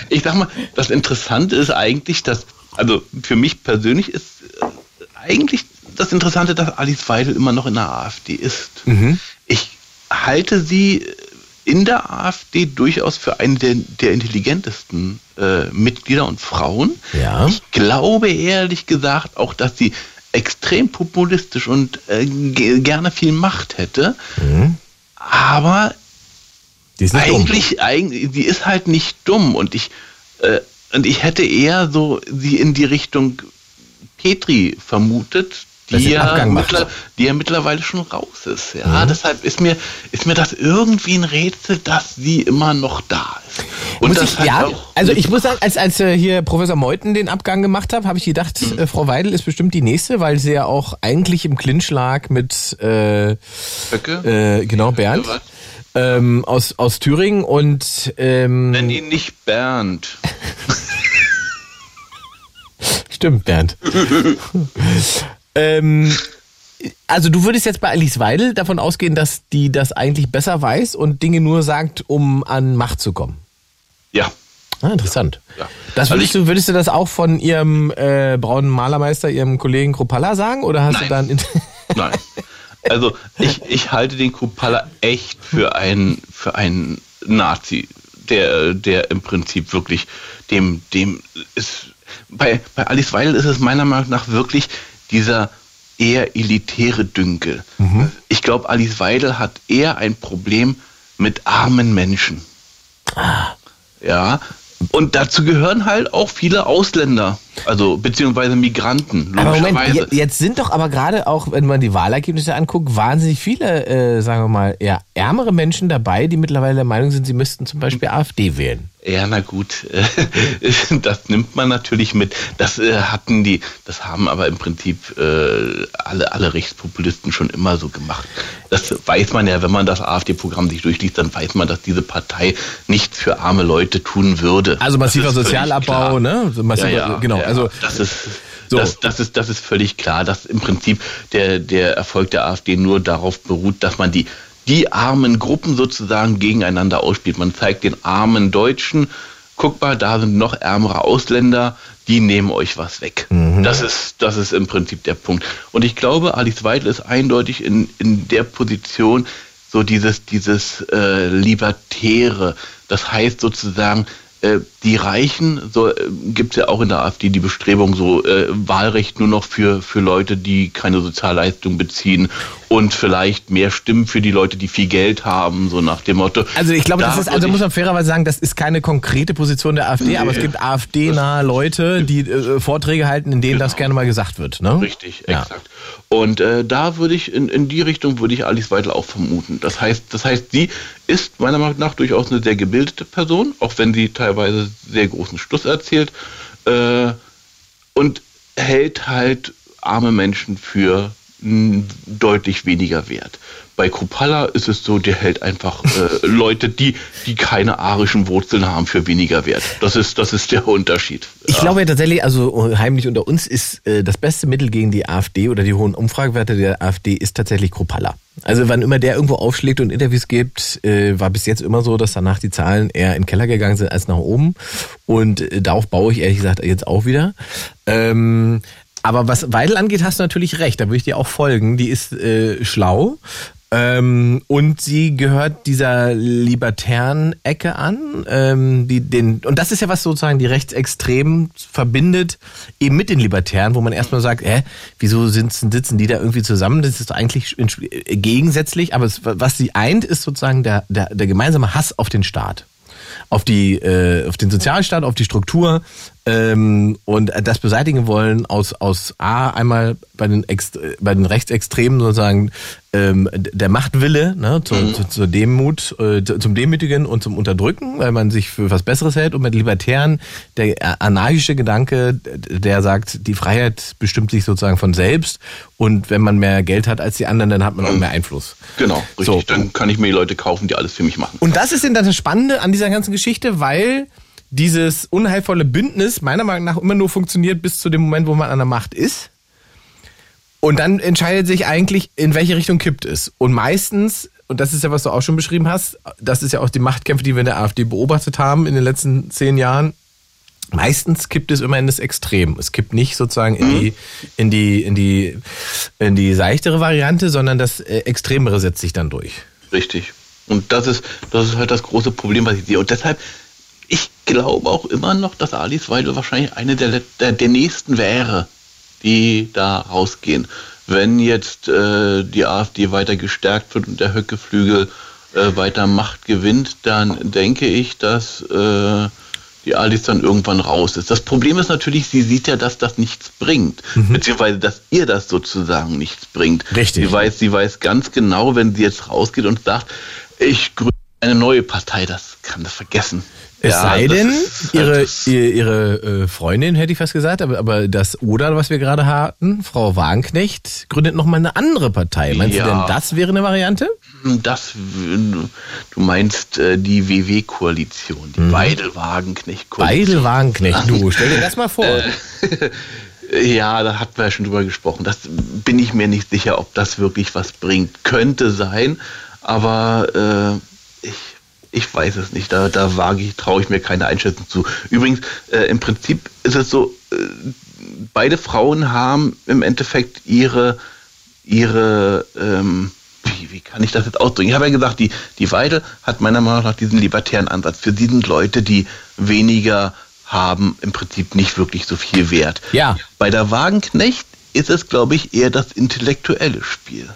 Ich sag mal, das Interessante ist eigentlich, dass, also für mich persönlich ist äh, eigentlich das Interessante, dass Alice Weidel immer noch in der AfD ist. Ich halte sie in der AfD durchaus für eine der, der intelligentesten äh, Mitglieder und Frauen. Ja. Ich glaube ehrlich gesagt auch, dass sie extrem populistisch und äh, ge- gerne viel Macht hätte. Aber Die ist nicht dumm. eigentlich, eigentlich, sie ist halt nicht dumm und ich, äh, und ich hätte eher so sie in die Richtung Petri vermutet, die ja, mittler, die ja mittlerweile schon raus ist. Ja, deshalb ist mir, ist mir das irgendwie ein Rätsel, dass sie immer noch da ist. Und muss das ich, halt ja, auch also ich muss sagen, als, als äh, hier Professor Meuthen den Abgang gemacht hat, habe ich gedacht, äh, Frau Weidel ist bestimmt die nächste, weil sie ja auch eigentlich im Clinch lag mit äh, Höcke? äh, genau Bernd was? ähm, aus, aus Thüringen und ähm, Nenn ihn nicht Bernd. stimmt Bernd. ähm, also du würdest jetzt bei Alice Weidel davon ausgehen, dass die das eigentlich besser weiß und Dinge nur sagt, um an Macht zu kommen. Ja. Ah, interessant. Ja. Das Also würdest, du, würdest du das auch von ihrem äh, braunen Malermeister, ihrem Kollegen Kropalla sagen? Oder hast du Nein. dann. Nein. Also ich, ich halte den Kupala echt für einen für einen Nazi, der, der im Prinzip wirklich dem, dem ist. Bei, bei Alice Weidel ist es meiner Meinung nach wirklich dieser eher elitäre Dünkel. Ich glaube, Alice Weidel hat eher ein Problem mit armen Menschen. Ja. Und dazu gehören halt auch viele Ausländer, also beziehungsweise Migranten, aber Moment, jetzt sind doch aber gerade auch, wenn man die Wahlergebnisse anguckt, wahnsinnig viele, äh, sagen wir mal, eher ärmere Menschen dabei, die mittlerweile der Meinung sind, sie müssten zum Beispiel AfD wählen. Ja, na gut, das nimmt man natürlich mit. Das äh, hatten die, das haben aber im Prinzip äh, alle, alle Rechtspopulisten schon immer so gemacht. Das weiß man ja, wenn man das AfD-Programm sich durchliest, dann weiß man, dass diese Partei nichts für arme Leute tun würde. Also massiver Sozialabbau, ne? So massiver- ja, ja, genau, ja, also- das ist So. das, das ist das ist völlig klar, dass im Prinzip der der Erfolg der AfD nur darauf beruht, dass man die die armen Gruppen sozusagen gegeneinander ausspielt. Man zeigt den armen Deutschen, guck mal, da sind noch ärmere Ausländer, die nehmen euch was weg. Das ist das ist im Prinzip der Punkt. Und ich glaube, Alice Weidel ist eindeutig in in der Position so dieses dieses äh, libertäre. Das heißt sozusagen äh, die Reichen, so äh, gibt es ja auch in der AfD die Bestrebung, so äh, Wahlrecht nur noch für, für Leute, die keine Sozialleistung beziehen und vielleicht mehr Stimmen für die Leute, die viel Geld haben, so nach dem Motto. Also ich glaube, Da das ist, also muss man fairerweise sagen, das ist keine konkrete Position der AfD, aber es gibt AfD-nahe Leute, die äh, Vorträge halten, in denen das gerne mal gesagt wird. Ne? Richtig, Ja. exakt. Und äh, da würde ich, in, in die Richtung würde ich Alice Weidel auch vermuten. Das heißt, das heißt, sie ist meiner Meinung nach durchaus eine sehr gebildete Person, auch wenn sie teilweise sehr großen Stuss erzählt. Äh, und hält halt arme Menschen für deutlich weniger wert. Bei Kropala ist es so, der hält einfach äh, Leute, die, die keine arischen Wurzeln haben, für weniger wert. Das ist, das ist der Unterschied. Ich glaube ja tatsächlich, also heimlich unter uns ist äh, das beste Mittel gegen die AfD oder die hohen Umfragewerte der AfD ist tatsächlich Kropalla. Also wann immer der irgendwo aufschlägt und Interviews gibt, äh, war bis jetzt immer so, dass danach die Zahlen eher in den Keller gegangen sind als nach oben. Und äh, darauf baue ich ehrlich gesagt jetzt auch wieder. Ähm, aber was Weidel angeht, hast du natürlich recht. Da würde ich dir auch folgen. Die ist äh, schlau. Ähm, und sie gehört dieser libertären Ecke an, ähm, die den und das ist ja was sozusagen die Rechtsextremen verbindet eben mit den Libertären, wo man erstmal sagt, hä, wieso sitzen, sitzen die da irgendwie zusammen? Das ist eigentlich äh, gegensätzlich, aber es, was sie eint, ist sozusagen der, der, der gemeinsame Hass auf den Staat auf die äh, auf den Sozialstaat, auf die Struktur ähm, und das beseitigen wollen aus, aus A, einmal bei den, Ext bei den Rechtsextremen sozusagen ähm, der Machtwille ne, zur, Mhm. zu, zur Demut, äh, zu- zum Demütigen und zum Unterdrücken, weil man sich für was Besseres hält und mit Libertären der anarchische Gedanke, der sagt, die Freiheit bestimmt sich sozusagen von selbst und wenn man mehr Geld hat als die anderen, dann hat man auch mehr Einfluss. Genau, richtig. So. Dann kann ich mir die Leute kaufen, die alles für mich machen. Und das ist dann das Spannende an dieser ganzen Geschichte, weil dieses unheilvolle Bündnis meiner Meinung nach immer nur funktioniert bis zu dem Moment, wo man an der Macht ist. Und dann entscheidet sich eigentlich, in welche Richtung kippt es. Und meistens, und das ist ja, was du auch schon beschrieben hast, das ist ja auch die Machtkämpfe, die wir in der AfD beobachtet haben in den letzten zehn Jahren. Meistens kippt es immer in das Extrem. Es kippt nicht sozusagen in die, in die, in die, in die seichtere Variante, sondern das äh, Extremere setzt sich dann durch. Richtig. Und das ist, das ist halt das große Problem, was ich sehe. Und deshalb, ich glaube auch immer noch, dass Alice Weidel wahrscheinlich eine der, der, der nächsten wäre, die da rausgehen. Wenn jetzt äh, die AfD weiter gestärkt wird und der Höckeflügel äh, weiter Macht gewinnt, dann denke ich, dass äh, die Alice dann irgendwann raus ist. Das Problem ist natürlich, sie sieht ja, dass das nichts bringt, beziehungsweise dass ihr das sozusagen nichts bringt. Richtig. Sie weiß, sie weiß ganz genau, wenn sie jetzt rausgeht und sagt, ich gründe eine neue Partei, das kann das vergessen. Es Ja, sei denn, ist halt ihre, ihre, ihre äh, Freundin, hätte ich fast gesagt, aber, aber das Oder, was wir gerade hatten, Frau Wagenknecht, gründet nochmal eine andere Partei. Meinst Ja. du denn, das wäre eine Variante? Das, du meinst äh, die WW-Koalition, die Weidel-Wagenknecht-Koalition. Beidel Wagenknecht, du, stell dir das mal vor. Ja, da hatten wir ja schon drüber gesprochen. Das bin ich mir nicht sicher, ob das wirklich was bringt. Könnte sein, aber äh, ich, ich weiß es nicht. Da, da wage ich, traue ich mir keine Einschätzung zu. Übrigens, äh, im Prinzip ist es so, äh, beide Frauen haben im Endeffekt ihre, ihre ähm, wie, wie kann ich das jetzt ausdrücken? Ich habe ja gesagt, die, die Weidel hat meiner Meinung nach diesen libertären Ansatz. Für sie sind Leute, die weniger haben, im Prinzip nicht wirklich so viel Wert. Ja. Bei der Wagenknecht ist es, glaube ich, eher das intellektuelle Spiel.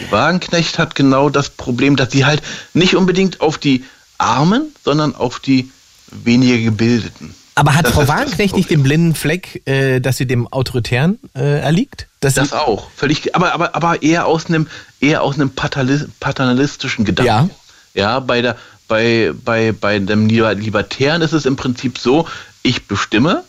Die Wagenknecht hat genau das Problem, dass sie halt nicht unbedingt auf die Armen, sondern auf die weniger Gebildeten. Aber hat Das Frau Wagenknecht nicht den blinden Fleck, äh, dass sie dem Autoritären äh, erliegt? Dass Das auch, völlig, aber, aber, aber eher aus einem, eher aus einem paternali- paternalistischen Gedanken. Ja, bei der, bei, bei, bei dem Liber- Libertären ist es im Prinzip so, ich bestimme,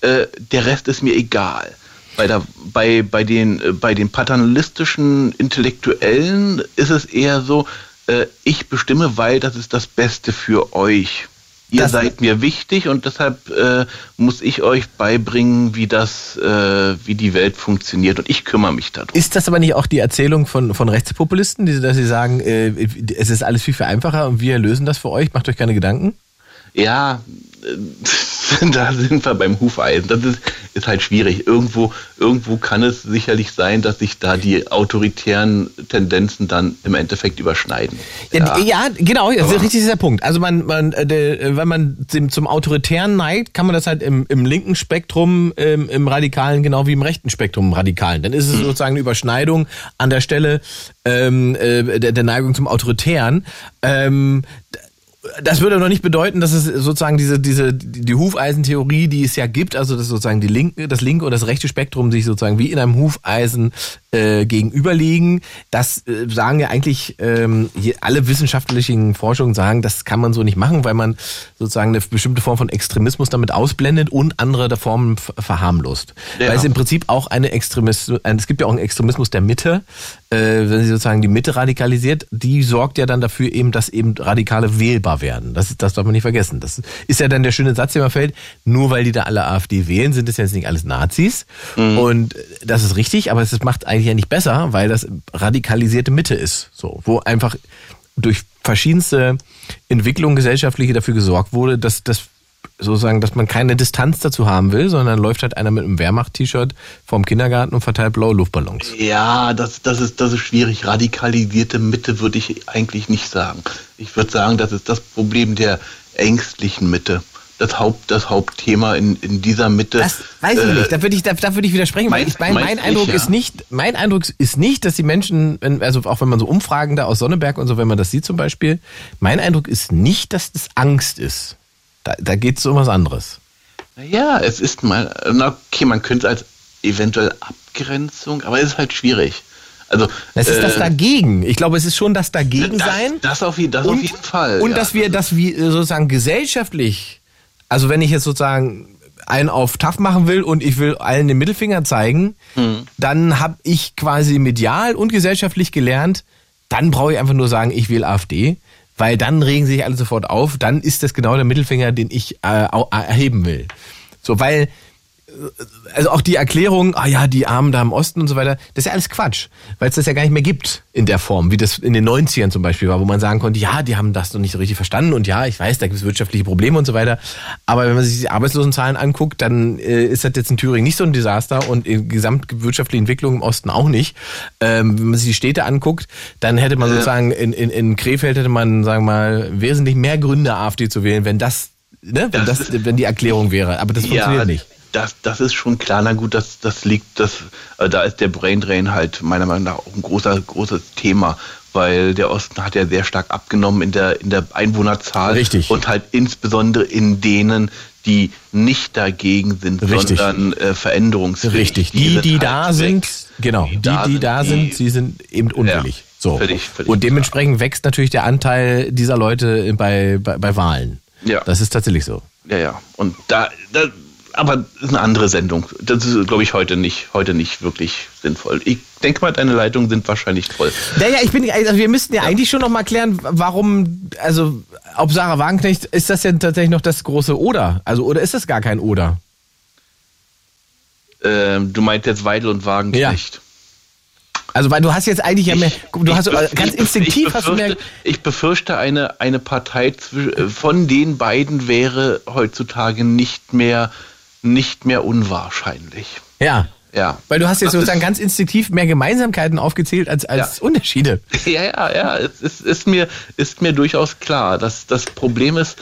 äh, der Rest ist mir egal. Bei, der, bei, bei, den, äh, bei den paternalistischen Intellektuellen ist es eher so, äh, ich bestimme, weil das ist das Beste für euch. Ihr Das- seid mir wichtig und deshalb äh, muss ich euch beibringen, wie das, äh, wie die Welt funktioniert und ich kümmere mich darum. ist das aber nicht auch die Erzählung von, von Rechtspopulisten, die, dass sie sagen, äh, es ist alles viel, viel einfacher und wir lösen das für euch, macht euch keine Gedanken? Ja, äh, da sind wir beim Hufeisen. Das ist, ist halt schwierig. Irgendwo, irgendwo kann es sicherlich sein, dass sich da die autoritären Tendenzen dann im Endeffekt überschneiden. Ja, ja genau, das ist richtig dieser Punkt. Also man, man äh, der, wenn man dem, zum Autoritären neigt, kann man das halt im, im linken Spektrum, im, im Radikalen, genau wie im rechten Spektrum im Radikalen. Dann ist es sozusagen eine Überschneidung an der Stelle ähm, äh, der, der Neigung zum Autoritären. Ähm, das würde noch nicht bedeuten, dass es sozusagen diese, diese, die Hufeisentheorie, die es ja gibt, also dass sozusagen die linke, das linke und das rechte Spektrum sich sozusagen wie in einem Hufeisen äh, gegenüberliegen. Das äh, sagen ja eigentlich ähm, alle wissenschaftlichen Forschungen sagen, das kann man so nicht machen, weil man sozusagen eine bestimmte Form von Extremismus damit ausblendet und andere der Formen ver- verharmlost. Ja. Weil es im Prinzip auch eine Extremismus, es gibt ja auch einen Extremismus der Mitte, äh, wenn sie sozusagen die Mitte radikalisiert, die sorgt ja dann dafür eben, dass eben Radikale wählbar werden. Das, das darf man nicht vergessen. Das ist ja dann der schöne Satz, der immer fällt, nur weil die da alle AfD wählen, sind es jetzt nicht alles Nazis. Und das ist richtig, aber es macht eigentlich ja nicht besser, weil das radikalisierte Mitte ist. So, wo einfach durch verschiedenste Entwicklungen gesellschaftliche dafür gesorgt wurde, dass das sozusagen, dass man keine Distanz dazu haben will, sondern läuft halt einer mit einem Wehrmacht-T-Shirt vorm Kindergarten und verteilt blaue Luftballons. Ja, das, das, ist, das ist schwierig. Radikalisierte Mitte würde ich eigentlich nicht sagen. Ich würde sagen, das ist das Problem der ängstlichen Mitte. Das, Haupt, das Hauptthema in, in dieser Mitte. Das weiß ich äh, nicht. Da würde ich, da, da würde ich widersprechen. Weil meinst- ich, mein, mein Eindruck nicht, ja? ist nicht, mein Eindruck ist nicht, dass die Menschen, wenn, also auch wenn man so Umfragen da aus Sonneberg und so, wenn man das sieht zum Beispiel, mein Eindruck ist nicht, dass das Angst ist. Da, da geht es um was anderes. Naja, es ist mal, na okay, man könnte es als eventuell Abgrenzung, aber es ist halt schwierig. Also, Es ist das äh, Dagegen. Ich glaube, es ist schon das Dagegen sein. Das, das, auf, das auf und, jeden Fall. Und ja. dass wir, dass wir sozusagen gesellschaftlich, also wenn ich jetzt sozusagen einen auf tough machen will und ich will allen den Mittelfinger zeigen, Hm. dann habe ich quasi medial und gesellschaftlich gelernt, dann brauche ich einfach nur sagen, ich wähle AfD, weil dann regen sich alle sofort auf, dann ist das genau der Mittelfinger, den ich äh, erheben will. So, weil also auch die Erklärung, ah ja, die Armen da im Osten und so weiter, das ist ja alles Quatsch, weil es das ja gar nicht mehr gibt in der Form, wie das in den 90ern zum Beispiel war, wo man sagen konnte, ja, die haben das noch nicht so richtig verstanden und ja, ich weiß, da gibt es wirtschaftliche Probleme und so weiter, aber wenn man sich die Arbeitslosenzahlen anguckt, dann äh, ist das jetzt in Thüringen nicht so ein Desaster und in gesamtwirtschaftliche Entwicklung im Osten auch nicht. Ähm, wenn man sich die Städte anguckt, dann hätte man sozusagen in, in, in Krefeld hätte man, sagen wir mal, wesentlich mehr Gründe, AfD zu wählen, wenn das, ne, wenn das, wenn die Erklärung wäre, aber das funktioniert nicht. Das, das ist schon klar. Na gut, das, das liegt, das, äh, da ist der Braindrain halt meiner Meinung nach auch ein großer, großes Thema, weil der Osten hat ja sehr stark abgenommen in der, in der Einwohnerzahl. Richtig. Und halt insbesondere in denen, die nicht dagegen sind, Richtig. sondern äh, veränderungsfähig. Richtig. Die, die, sind da halt sind, weg. genau, die, die, da sind, sie sind eben unwillig. so. völlig, völlig Und dementsprechend wächst natürlich der Anteil dieser Leute bei, bei, bei Wahlen. Ja. Das ist tatsächlich so. Ja, ja. Und da, da aber das ist eine andere Sendung. Das ist, glaube ich, heute nicht, heute nicht wirklich sinnvoll. Ich denke mal, deine Leitungen sind wahrscheinlich voll. Naja, ich bin, also wir müssten ja, eigentlich schon noch mal klären, warum, also, ob Sarah Wagenknecht, ist das denn tatsächlich noch das große Oder? Also, oder ist das gar kein Oder? Ähm, du meinst jetzt Weidel und Wagenknecht. Also, weil du hast jetzt eigentlich ja mehr, du hast Ich ganz ich instinktiv ich hast du mehr, befürchte, ich befürchte, eine, eine Partei äh, von den beiden wäre heutzutage nicht mehr, nicht mehr unwahrscheinlich. ja. Ja. Weil du hast jetzt Das sozusagen ganz instinktiv mehr Gemeinsamkeiten aufgezählt als, als Unterschiede. Ja, ja, ja, es ist, ist, mir, ist mir durchaus klar. dass das Problem ist,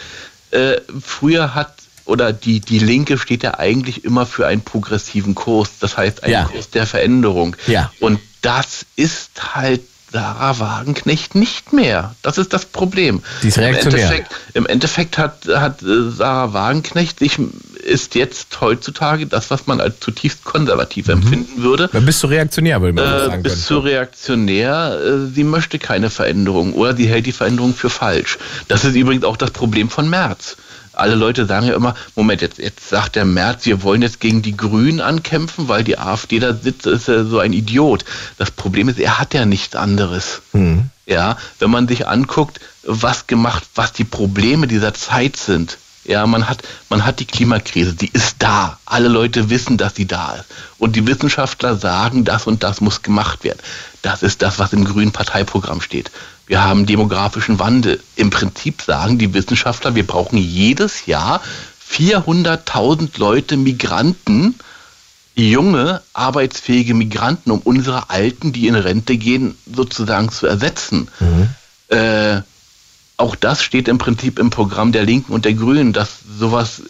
äh, früher hat, oder die, die Linke steht ja eigentlich immer für einen progressiven Kurs, das heißt einen Ja. Kurs der Veränderung. Ja. Und das ist halt Sarah Wagenknecht nicht mehr. Das ist das Problem. Die ist reaktionär. Im Endeffekt, im Endeffekt hat, hat äh, Sarah Wagenknecht sich ist jetzt heutzutage das, was man als zutiefst konservativ empfinden würde. Dann bist du reaktionär, würde man Äh, sagen bis können. zu reaktionär, äh, sie möchte keine Veränderung oder sie hält die Veränderung für falsch. Das ist übrigens auch das Problem von Merz. Alle Leute sagen ja immer, Moment, jetzt, jetzt sagt der Merz, wir wollen jetzt gegen die Grünen ankämpfen, weil die AfD da sitzt, ist er so ein Idiot. Das Problem ist, er hat ja nichts anderes. Hm. Ja, wenn man sich anguckt, was gemacht, was die Probleme dieser Zeit sind. Ja, man hat, man hat die Klimakrise, die ist da. Alle Leute wissen, dass sie da ist. Und die Wissenschaftler sagen, das und das muss gemacht werden. Das ist das, was im grünen Parteiprogramm steht. Wir haben demografischen Wandel. Im Prinzip sagen die Wissenschaftler, wir brauchen jedes Jahr 400.000 Leute Migranten, junge, arbeitsfähige Migranten, um unsere Alten, die in Rente gehen, sozusagen zu ersetzen. Äh, auch das steht im Prinzip im Programm der Linken und der Grünen, dass sowas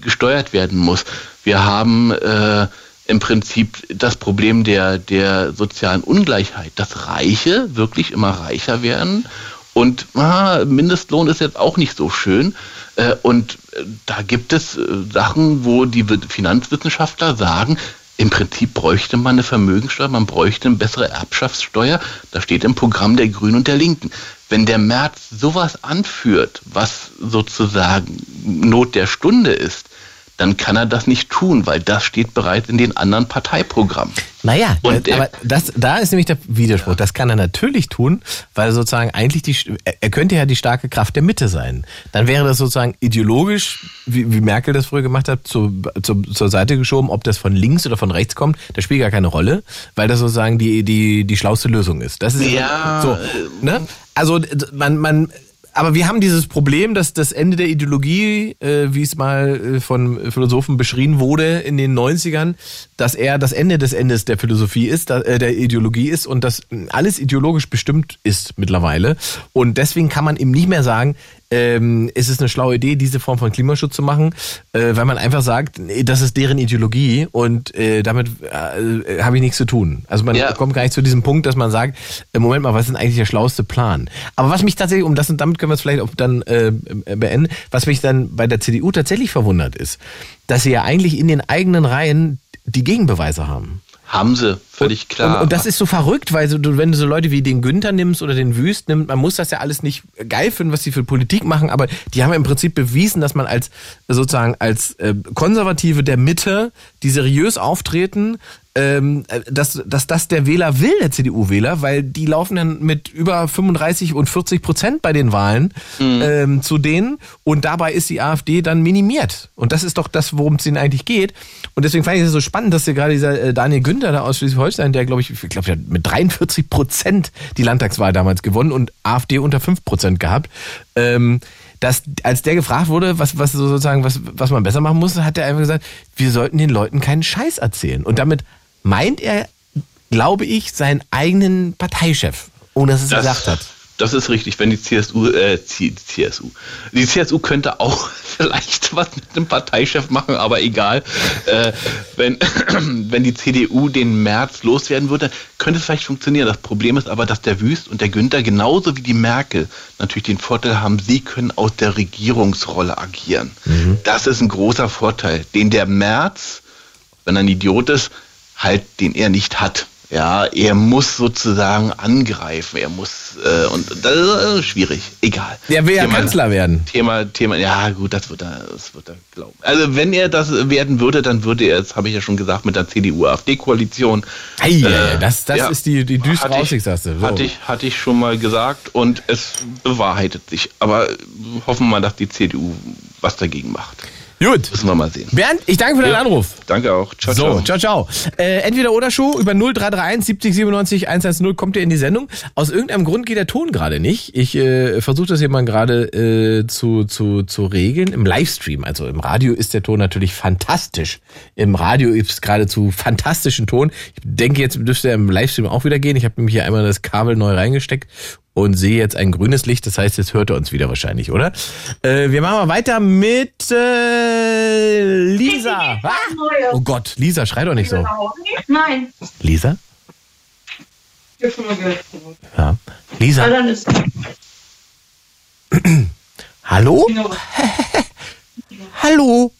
gesteuert werden muss. Wir haben äh, im Prinzip das Problem der, der sozialen Ungleichheit, dass Reiche wirklich immer reicher werden. Und ah, Mindestlohn ist jetzt auch nicht so schön. Äh, und äh, da gibt es äh, Sachen, wo die Wi- Finanzwissenschaftler sagen, im Prinzip bräuchte man eine Vermögensteuer, man bräuchte eine bessere Erbschaftssteuer. Das steht im Programm der Grünen und der Linken. Wenn der März sowas anführt, was sozusagen Not der Stunde ist, dann kann er das nicht tun, weil das steht bereits in den anderen Parteiprogrammen. Naja, Und äh, aber das, da ist nämlich der Widerspruch. Das kann er natürlich tun, weil sozusagen eigentlich die, er- könnte ja die starke Kraft der Mitte sein. Dann wäre das sozusagen ideologisch, wie, wie Merkel das früher gemacht hat, zu, zu, zur Seite geschoben, ob das von links oder von rechts kommt, das spielt gar keine Rolle, weil das sozusagen die, die, die schlauste Lösung ist. Das ist Ja, so, ne? Also man, man, aber wir haben dieses Problem, dass das Ende der Ideologie, äh, wie es mal äh, von Philosophen beschrieben wurde in den 90ern, dass er das Ende des Endes der Philosophie ist, äh, der Ideologie ist und dass alles ideologisch bestimmt ist mittlerweile. Und deswegen kann man eben nicht mehr sagen, ähm, ist es eine schlaue Idee, diese Form von Klimaschutz zu machen, äh, weil man einfach sagt, das ist deren Ideologie und äh, damit äh, habe ich nichts zu tun. Also man Ja. kommt gar nicht zu diesem Punkt, dass man sagt, äh, Moment mal, was ist denn eigentlich der schlauste Plan? Aber was mich tatsächlich, um das und damit können wir es vielleicht auch dann äh, beenden, was mich dann bei der CDU tatsächlich verwundert ist, dass sie ja eigentlich in den eigenen Reihen die Gegenbeweise haben. Haben sie, völlig klar. Und, und das ist so verrückt, weil so, du, wenn du so Leute wie den Günther nimmst oder den Wüst nimmst, man muss das ja alles nicht geil finden, was die für Politik machen, aber die haben ja im Prinzip bewiesen, dass man als sozusagen als äh, Konservative der Mitte, die seriös auftreten, ähm, äh, dass, dass das der Wähler will, der CDU-Wähler, weil die laufen dann mit über 35 und 40 Prozent bei den Wahlen ähm, zu denen und dabei ist die AfD dann minimiert. Und das ist doch das, worum es ihnen eigentlich geht. Und deswegen fand ich es so spannend, dass hier gerade dieser äh, Daniel Günther da aus Schleswig-Holstein, der glaube ich, ich glaube, mit 43 Prozent die Landtagswahl damals gewonnen und AfD unter 5 Prozent gehabt. Ähm, dass, als der gefragt wurde, was, was so sozusagen, was, was man besser machen muss, hat er einfach gesagt, wir sollten den Leuten keinen Scheiß erzählen. Und damit meint er, glaube ich, seinen eigenen Parteichef, ohne dass er es Das- gesagt hat. Das ist richtig, wenn die CSU, äh, C- CSU. Die CSU könnte auch vielleicht was mit dem Parteichef machen, aber egal. Äh, wenn, wenn die CDU den März loswerden würde, könnte es vielleicht funktionieren. Das Problem ist aber, dass der Wüst und der Günther genauso wie die Merkel natürlich den Vorteil haben, sie können aus der Regierungsrolle agieren. Das ist ein großer Vorteil, den der März, wenn er ein Idiot ist, halt, den er nicht hat. Ja, er muss sozusagen angreifen, er muss, äh, und das ist äh, schwierig, egal. Der will ja Thema- Kanzler werden. Thema, Thema, ja gut, das wird er, das wird er glauben. Also wenn er das werden würde, dann würde er, das habe ich ja schon gesagt, mit der CDU-AfD-Koalition. Ei, Äh, das das ja. ist die, die düstere Hatte ich- Aussicht, sagst du. So. Hatte ich, hatte ich schon mal gesagt und es bewahrheitet sich. Aber hoffen wir mal, dass die CDU was dagegen macht. Gut. Müssen wir mal sehen. Bernd, ich danke für deinen Ja. Anruf. Danke auch. Ciao, so, ciao. ciao, ciao. Äh, entweder oder Show über 0331 70 97 110 kommt ihr in die Sendung. Aus irgendeinem Grund geht der Ton gerade nicht. Ich äh, versuche das hier mal gerade äh, zu, zu, zu regeln. Im Livestream, also im Radio ist der Ton natürlich fantastisch. Im Radio ist es geradezu fantastischen Ton. Ich denke, jetzt dürfte er im Livestream auch wieder gehen. Ich habe nämlich hier einmal das Kabel neu reingesteckt und sehe jetzt ein grünes Licht. Das heißt, jetzt hört er uns wieder wahrscheinlich, oder? Äh, wir machen mal weiter mit äh, Lisa. Ah! Oh Gott, Lisa, schrei doch nicht so. Nein. Lisa? Ich hab schon mal gehört. Ja. Lisa, hallo? Hallo?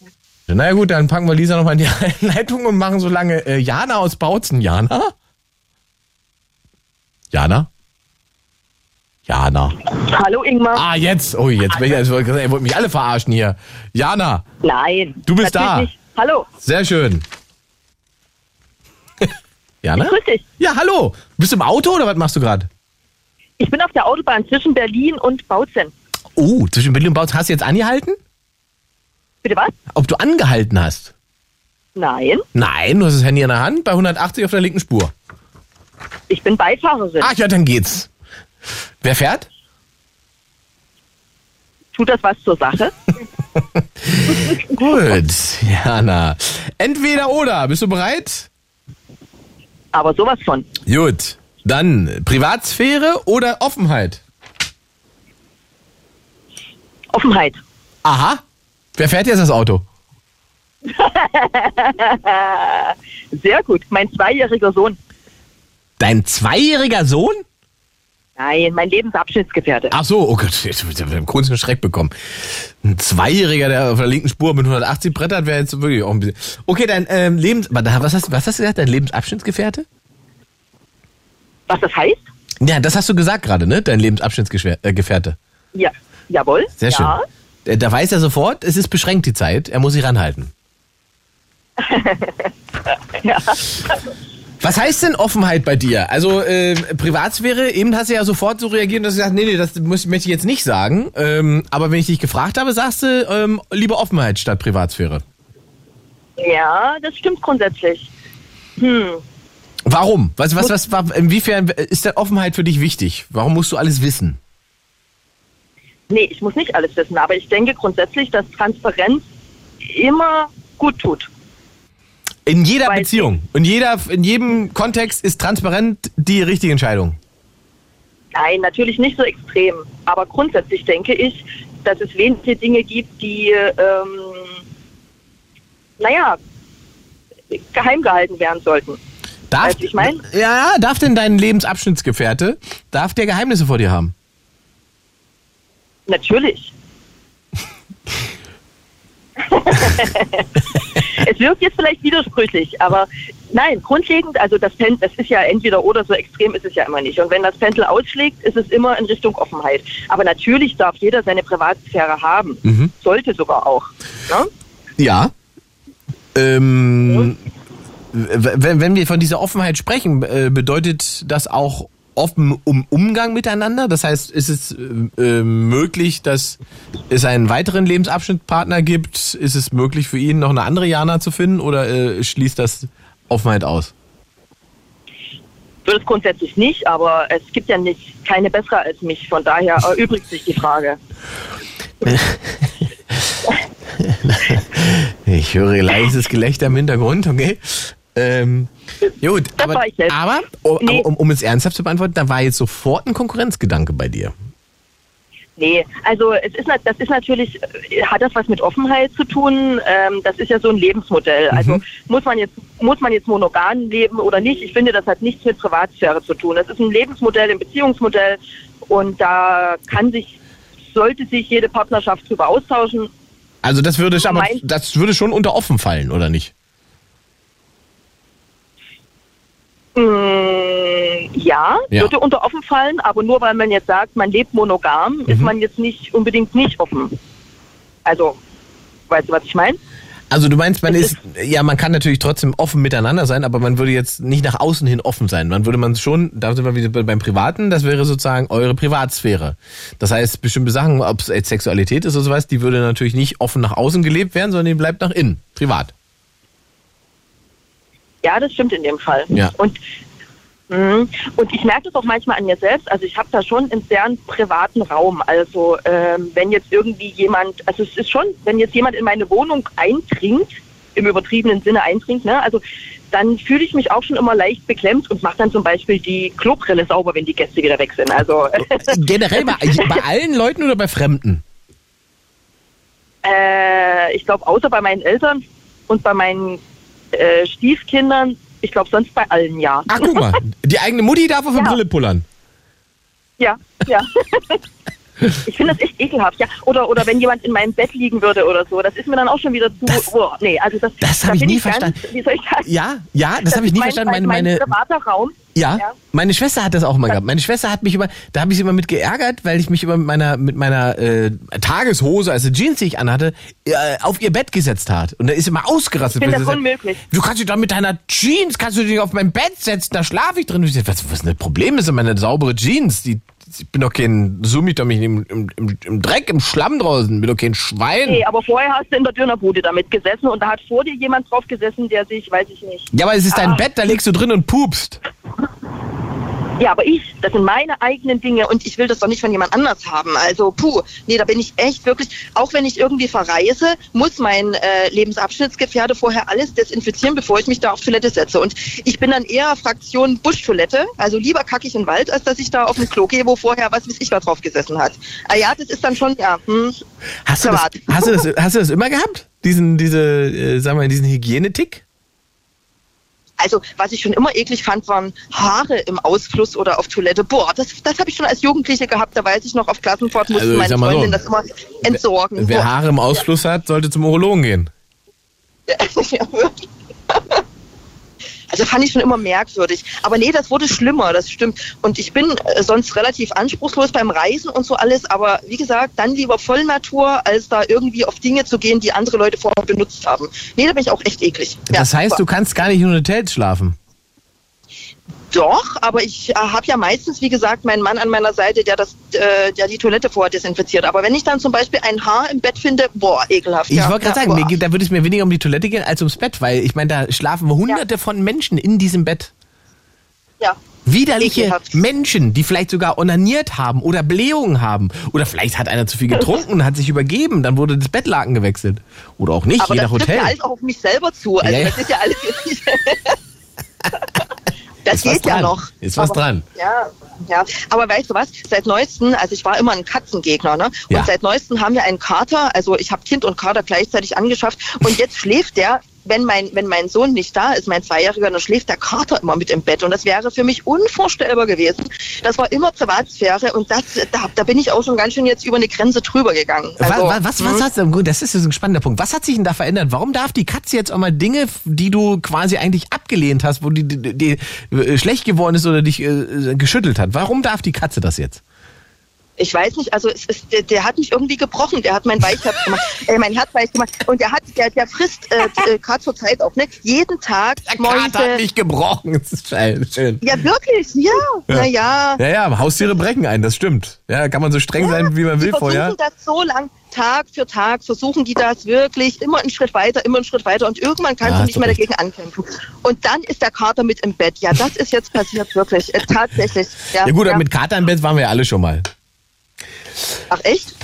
Na ja gut, dann packen wir Lisa nochmal in die Leitung und machen so lange äh, Jana aus Bautzen. Jana? Jana? Jana. Hallo Ingmar. Ah, jetzt. Oh, jetzt bin ich, also, ihr wollt mich alle verarschen hier. Jana, Nein. Du bist da. Nicht. Hallo. sehr schön. Jana? Grüß dich. Ja, hallo. Bist du im Auto oder was machst du gerade? Ich bin auf der Autobahn zwischen Berlin und Bautzen. Oh, zwischen Berlin und Bautzen. Hast du jetzt angehalten? Bitte was? Ob du angehalten hast? Nein. Nein, du hast das Handy in der Hand bei 180 auf der linken Spur. Ich bin Beifahrerin. Ach ja, dann geht's. Wer fährt? Tut das was zur Sache? Gut, Jana. Entweder oder. Bist du bereit? Aber sowas von. Gut. Dann Privatsphäre oder Offenheit? Offenheit. Aha. Wer fährt jetzt das Auto? Sehr gut. Mein zweijähriger Sohn. Dein zweijähriger Sohn? Nein, mein Lebensabschnittsgefährte. Ach so, oh Gott, jetzt habe ich einen kurzen Schreck bekommen. Ein Zweijähriger, der auf der linken Spur mit 180 brettert, wäre jetzt wirklich auch ein bisschen. Okay, dein ähm, Lebens. Was hast, was hast du gesagt? Dein Lebensabschnittsgefährte? Was das heißt? Ja, das hast du gesagt gerade, ne? Dein Lebensabschnittsgefährte. Ja. Jawohl. Sehr schön. ja. Da- Da weiß er sofort, es ist beschränkt die Zeit, er muss sich ranhalten. ja. Was heißt denn Offenheit bei dir? Also äh, Privatsphäre, eben hast du ja sofort so reagiert, dass du sagst, nee, nee, das muss, möchte ich jetzt nicht sagen. Ähm, aber wenn ich dich gefragt habe, sagst du ähm, lieber Offenheit statt Privatsphäre. Ja, das stimmt grundsätzlich. Hm. Warum? Was, was, was, wa- inwiefern ist denn Offenheit für dich wichtig? Warum musst du alles wissen? Nee, ich muss nicht alles wissen, aber ich denke grundsätzlich, dass Transparenz immer gut tut. In jeder Weil- Beziehung, in, jeder, in jedem Kontext ist transparent die richtige Entscheidung. Nein, natürlich nicht so extrem. Aber grundsätzlich denke ich, dass es wenige Dinge gibt, die, ähm, naja, geheim gehalten werden sollten. Darf, Weißt ich mein? ja, darf denn dein Lebensabschnittsgefährte, darf der Geheimnisse vor dir haben? Natürlich. es wirkt jetzt vielleicht widersprüchlich, aber nein, grundlegend, also das Pendel, das ist ja entweder oder, so extrem ist es ja immer nicht. Und wenn das Pendel ausschlägt, ist es immer in Richtung Offenheit. Aber natürlich darf jeder seine Privatsphäre haben. Mhm. Sollte sogar auch. Ne? Ja. Ähm, wenn, wenn wir von dieser Offenheit sprechen, äh, bedeutet das auch offen um Umgang miteinander? Das heißt, ist es äh, äh, möglich, dass es einen weiteren Lebensabschnittpartner gibt? Ist es möglich für ihn, noch eine andere Jana zu finden oder äh, schließt das Offenheit aus? Würde es grundsätzlich nicht, aber es gibt ja nicht keine bessere als mich. Von daher erübrigt sich die Frage. Ich höre leises Gelächter im Hintergrund, okay? Ähm, gut, aber, ich aber um, Nee. um, um es ernsthaft zu beantworten, da war jetzt sofort ein Konkurrenzgedanke bei dir. Nee, also es ist, das ist natürlich, äh, hat das was mit Offenheit zu tun? Ähm, das ist ja so ein Lebensmodell. Also muss man jetzt muss man jetzt monogam leben oder nicht? Ich finde, das hat nichts mit Privatsphäre zu tun. Das ist ein Lebensmodell, ein Beziehungsmodell und da kann sich, sollte sich jede Partnerschaft drüber austauschen. Also das würde, aber, Mein- das würde schon unter offen fallen, oder nicht? Mm, ja, Ja. würde unter offen fallen, aber nur weil man jetzt sagt, man lebt monogam, ist man jetzt nicht unbedingt nicht offen. Also, weißt du, was ich meine? Also du meinst, man ist, ja, man kann natürlich trotzdem offen miteinander sein, aber man würde jetzt nicht nach außen hin offen sein. Man würde man schon, da sind wir wieder bei- beim Privaten, das wäre sozusagen eure Privatsphäre. Das heißt, bestimmte Sachen, ob es Sexualität ist oder sowas, die würde natürlich nicht offen nach außen gelebt werden, sondern die bleibt nach innen, privat. Ja, das stimmt in dem Fall. Ja. Und, mh, und ich merke das auch manchmal an mir selbst. Also ich habe da schon einen sehr privaten Raum. Also ähm, wenn jetzt irgendwie jemand, also es ist schon, wenn jetzt jemand in meine Wohnung eindringt, im übertriebenen Sinne eindringt, ne, also dann fühle ich mich auch schon immer leicht beklemmt und mache dann zum Beispiel die Klobrille sauber, wenn die Gäste wieder weg sind. Also Generell bei, bei allen Leuten oder bei Fremden? äh, ich glaube, außer bei meinen Eltern und bei meinen äh, Stiefkindern, ich glaube sonst bei allen ja. Ach, guck mal, die eigene Mutti darf auf Ja. Brille pullern. Ja, ja. Ich finde das echt ekelhaft, ja. Oder, oder wenn jemand in meinem Bett liegen würde oder so, das ist mir dann auch schon wieder zu. oh, nee, also das, das da hab ich nie ganz- verstanden. Wie soll ich sagen? Ja, ja, das habe ich nie mein, verstanden. Meine, Mein, meine, mein privater Raum. Ja, Ja. meine Schwester hat das auch mal gehabt. Meine Schwester hat mich immer, da habe ich sie immer mit geärgert, weil ich mich immer mit meiner mit meiner äh, Tageshose, also Jeans, die ich anhatte, äh, auf ihr Bett gesetzt hat. Und da ist sie immer ausgerastet. Ich finde das sagt, unmöglich. Du kannst dich doch mit deiner Jeans, kannst du dich auf mein Bett setzen, da schlafe ich drin. Und ich sag, was, was ein Problem ist, meine saubere Jeans, die ich bin doch kein, zoom mich im, im, im, Dreck, im Schlamm draußen, bin doch kein Schwein. Nee, aber vorher hast du in der Dönerbude damit gesessen und da hat vor dir jemand drauf gesessen, der sich, weiß ich nicht. Ja, aber es ist dein Ah. Bett, da legst du drin und pupst. Ja, aber ich, das sind meine eigenen Dinge und ich will das doch nicht von jemand anders haben. Also, puh, nee, da bin ich echt wirklich, auch wenn ich irgendwie verreise, muss mein äh, Lebensabschnittsgefährte vorher alles desinfizieren, bevor ich mich da auf Toilette setze. Und ich bin dann eher Fraktion Buschtoilette, also lieber kacke ich in den Wald, als dass ich da auf ein Klo gehe, wo vorher was weiß ich da drauf gesessen hat. Ah ja, das ist dann schon, ja, hm, Hast du, das, hast, du das, hast du das immer gehabt? Diesen, diese, äh, sagen wir mal, diesen Hygienetick? Also, was ich schon immer eklig fand, waren Haare im Ausfluss oder auf Toilette. Boah, das, das habe ich schon als Jugendliche gehabt. Da weiß ich noch, auf Klassenfahrt mussten Also, meine mal so, Freundin das immer entsorgen. Wer Boah. Haare im Ausfluss hat, sollte zum Urologen gehen. Ja, wirklich. Also fand ich schon immer merkwürdig. Aber nee, das wurde schlimmer, das stimmt. Und ich bin äh, sonst relativ anspruchslos beim Reisen und so alles. Aber wie gesagt, dann lieber Vollnatur, als da irgendwie auf Dinge zu gehen, die andere Leute vorher benutzt haben. Nee, da bin ich auch echt eklig. Ja, das heißt, super. du kannst gar nicht in Hotels schlafen. Doch, aber ich äh, habe ja meistens, wie gesagt, meinen Mann an meiner Seite, der das, äh, der die Toilette vorher desinfiziert. Aber wenn ich dann zum Beispiel ein Haar im Bett finde, boah, ekelhaft. Ich ja, wollte gerade ja, sagen, mir, geht- da würde es mir weniger um die Toilette gehen als ums Bett, weil ich meine, da schlafen hunderte von Menschen in diesem Bett. Ja. Widerliche Ekelhaft. Menschen, die vielleicht sogar onaniert haben oder Blähungen haben. Oder vielleicht hat einer zu viel getrunken und hat sich übergeben, dann wurde das Bettlaken gewechselt. Oder auch nicht, Aber je das nach trifft Hotel. ja alles auch auf mich selber zu. Also Ja, ja. das ist ja alles jetzt nicht. Das Ist geht ja noch. Ist was aber, dran. Ja, ja. Aber weißt du was? Seit neuestem, also ich war immer ein Katzengegner, ne? Und Ja. seit neuestem haben wir einen Kater, also ich habe Kind und Kater gleichzeitig angeschafft und jetzt schläft der. Wenn mein, wenn mein Sohn nicht da ist, mein Zweijähriger, dann schläft der Kater immer mit im Bett. Und das wäre für mich unvorstellbar gewesen. Das war immer Privatsphäre und das, da, da bin ich auch schon ganz schön jetzt über eine Grenze drüber gegangen. Also, was, was, was hm. hat, gut, das ist ein spannender Punkt. Was hat sich denn da verändert? Warum darf die Katze jetzt auch mal Dinge, die du quasi eigentlich abgelehnt hast, wo die, die, die äh, schlecht geworden ist oder dich äh, geschüttelt hat? Warum darf die Katze das jetzt? Ich weiß nicht, also es ist, der, der hat mich irgendwie gebrochen, der hat mein Weichherz gemacht, äh, mein Herz weich gemacht und der hat, der, der frisst äh, äh, gerade zur Zeit auch, ne? Jeden Tag Der Kater hat mich gebrochen. Das ist schön. Ja, wirklich, ja. Naja. Ja, ja, Haustiere brechen ein, das stimmt. Ja, kann man so streng sein, wie man will versuchen vorher. das so lang, Tag für Tag, versuchen die das wirklich immer einen Schritt weiter, immer einen Schritt weiter und irgendwann kannst Ja, du nicht mehr dagegen ankämpfen. Und dann ist der Kater mit im Bett. Ja, das ist jetzt passiert, wirklich. Äh, tatsächlich. Ja, Ja gut, ja. aber mit Kater im Bett waren wir ja alle schon mal. Ach, echt?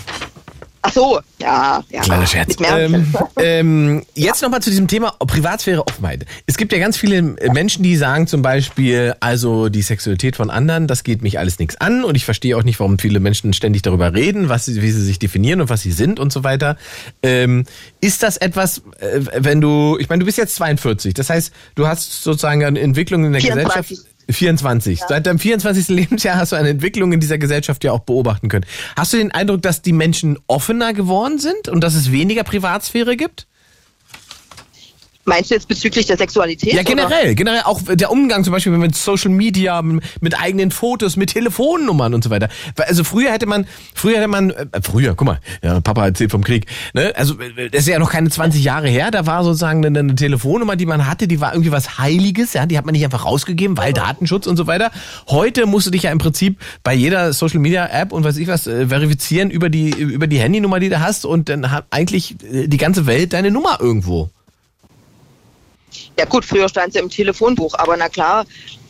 Ach so, ja. ja. Kleiner Scherz. Ähm, ähm, jetzt nochmal zu diesem Thema Privatsphäre, Offenheit. Es gibt ja ganz viele Menschen, die sagen zum Beispiel, also die Sexualität von anderen, das geht mich alles nichts an und ich verstehe auch nicht, warum viele Menschen ständig darüber reden, was sie, wie sie sich definieren und was sie sind und so weiter. Ähm, ist das etwas, äh, wenn du, ich meine, du bist jetzt 42, das heißt, du hast sozusagen eine Entwicklung in der 24. Gesellschaft. 24. Seit deinem 24. Lebensjahr hast du eine Entwicklung in dieser Gesellschaft ja auch beobachten können. Hast du den Eindruck, dass die Menschen offener geworden sind und dass es weniger Privatsphäre gibt? Meinst du jetzt bezüglich der Sexualität? Ja, oder? generell. Generell auch der Umgang zum Beispiel mit Social Media, mit eigenen Fotos, mit Telefonnummern und so weiter. Also früher hätte man, früher hätte man, äh, früher, guck mal, ja, Papa erzählt vom Krieg, ne? Also äh, das ist ja noch keine 20 Jahre her, da war sozusagen eine, eine Telefonnummer, die man hatte, die war irgendwie was Heiliges, ja, die hat man nicht einfach rausgegeben, weil Datenschutz und so weiter. Heute musst du dich ja im Prinzip bei jeder Social Media App und weiß ich was äh, verifizieren über die über die Handynummer, die du hast und dann hat eigentlich äh, die ganze Welt deine Nummer irgendwo. Ja gut, früher stand sie im Telefonbuch, aber na klar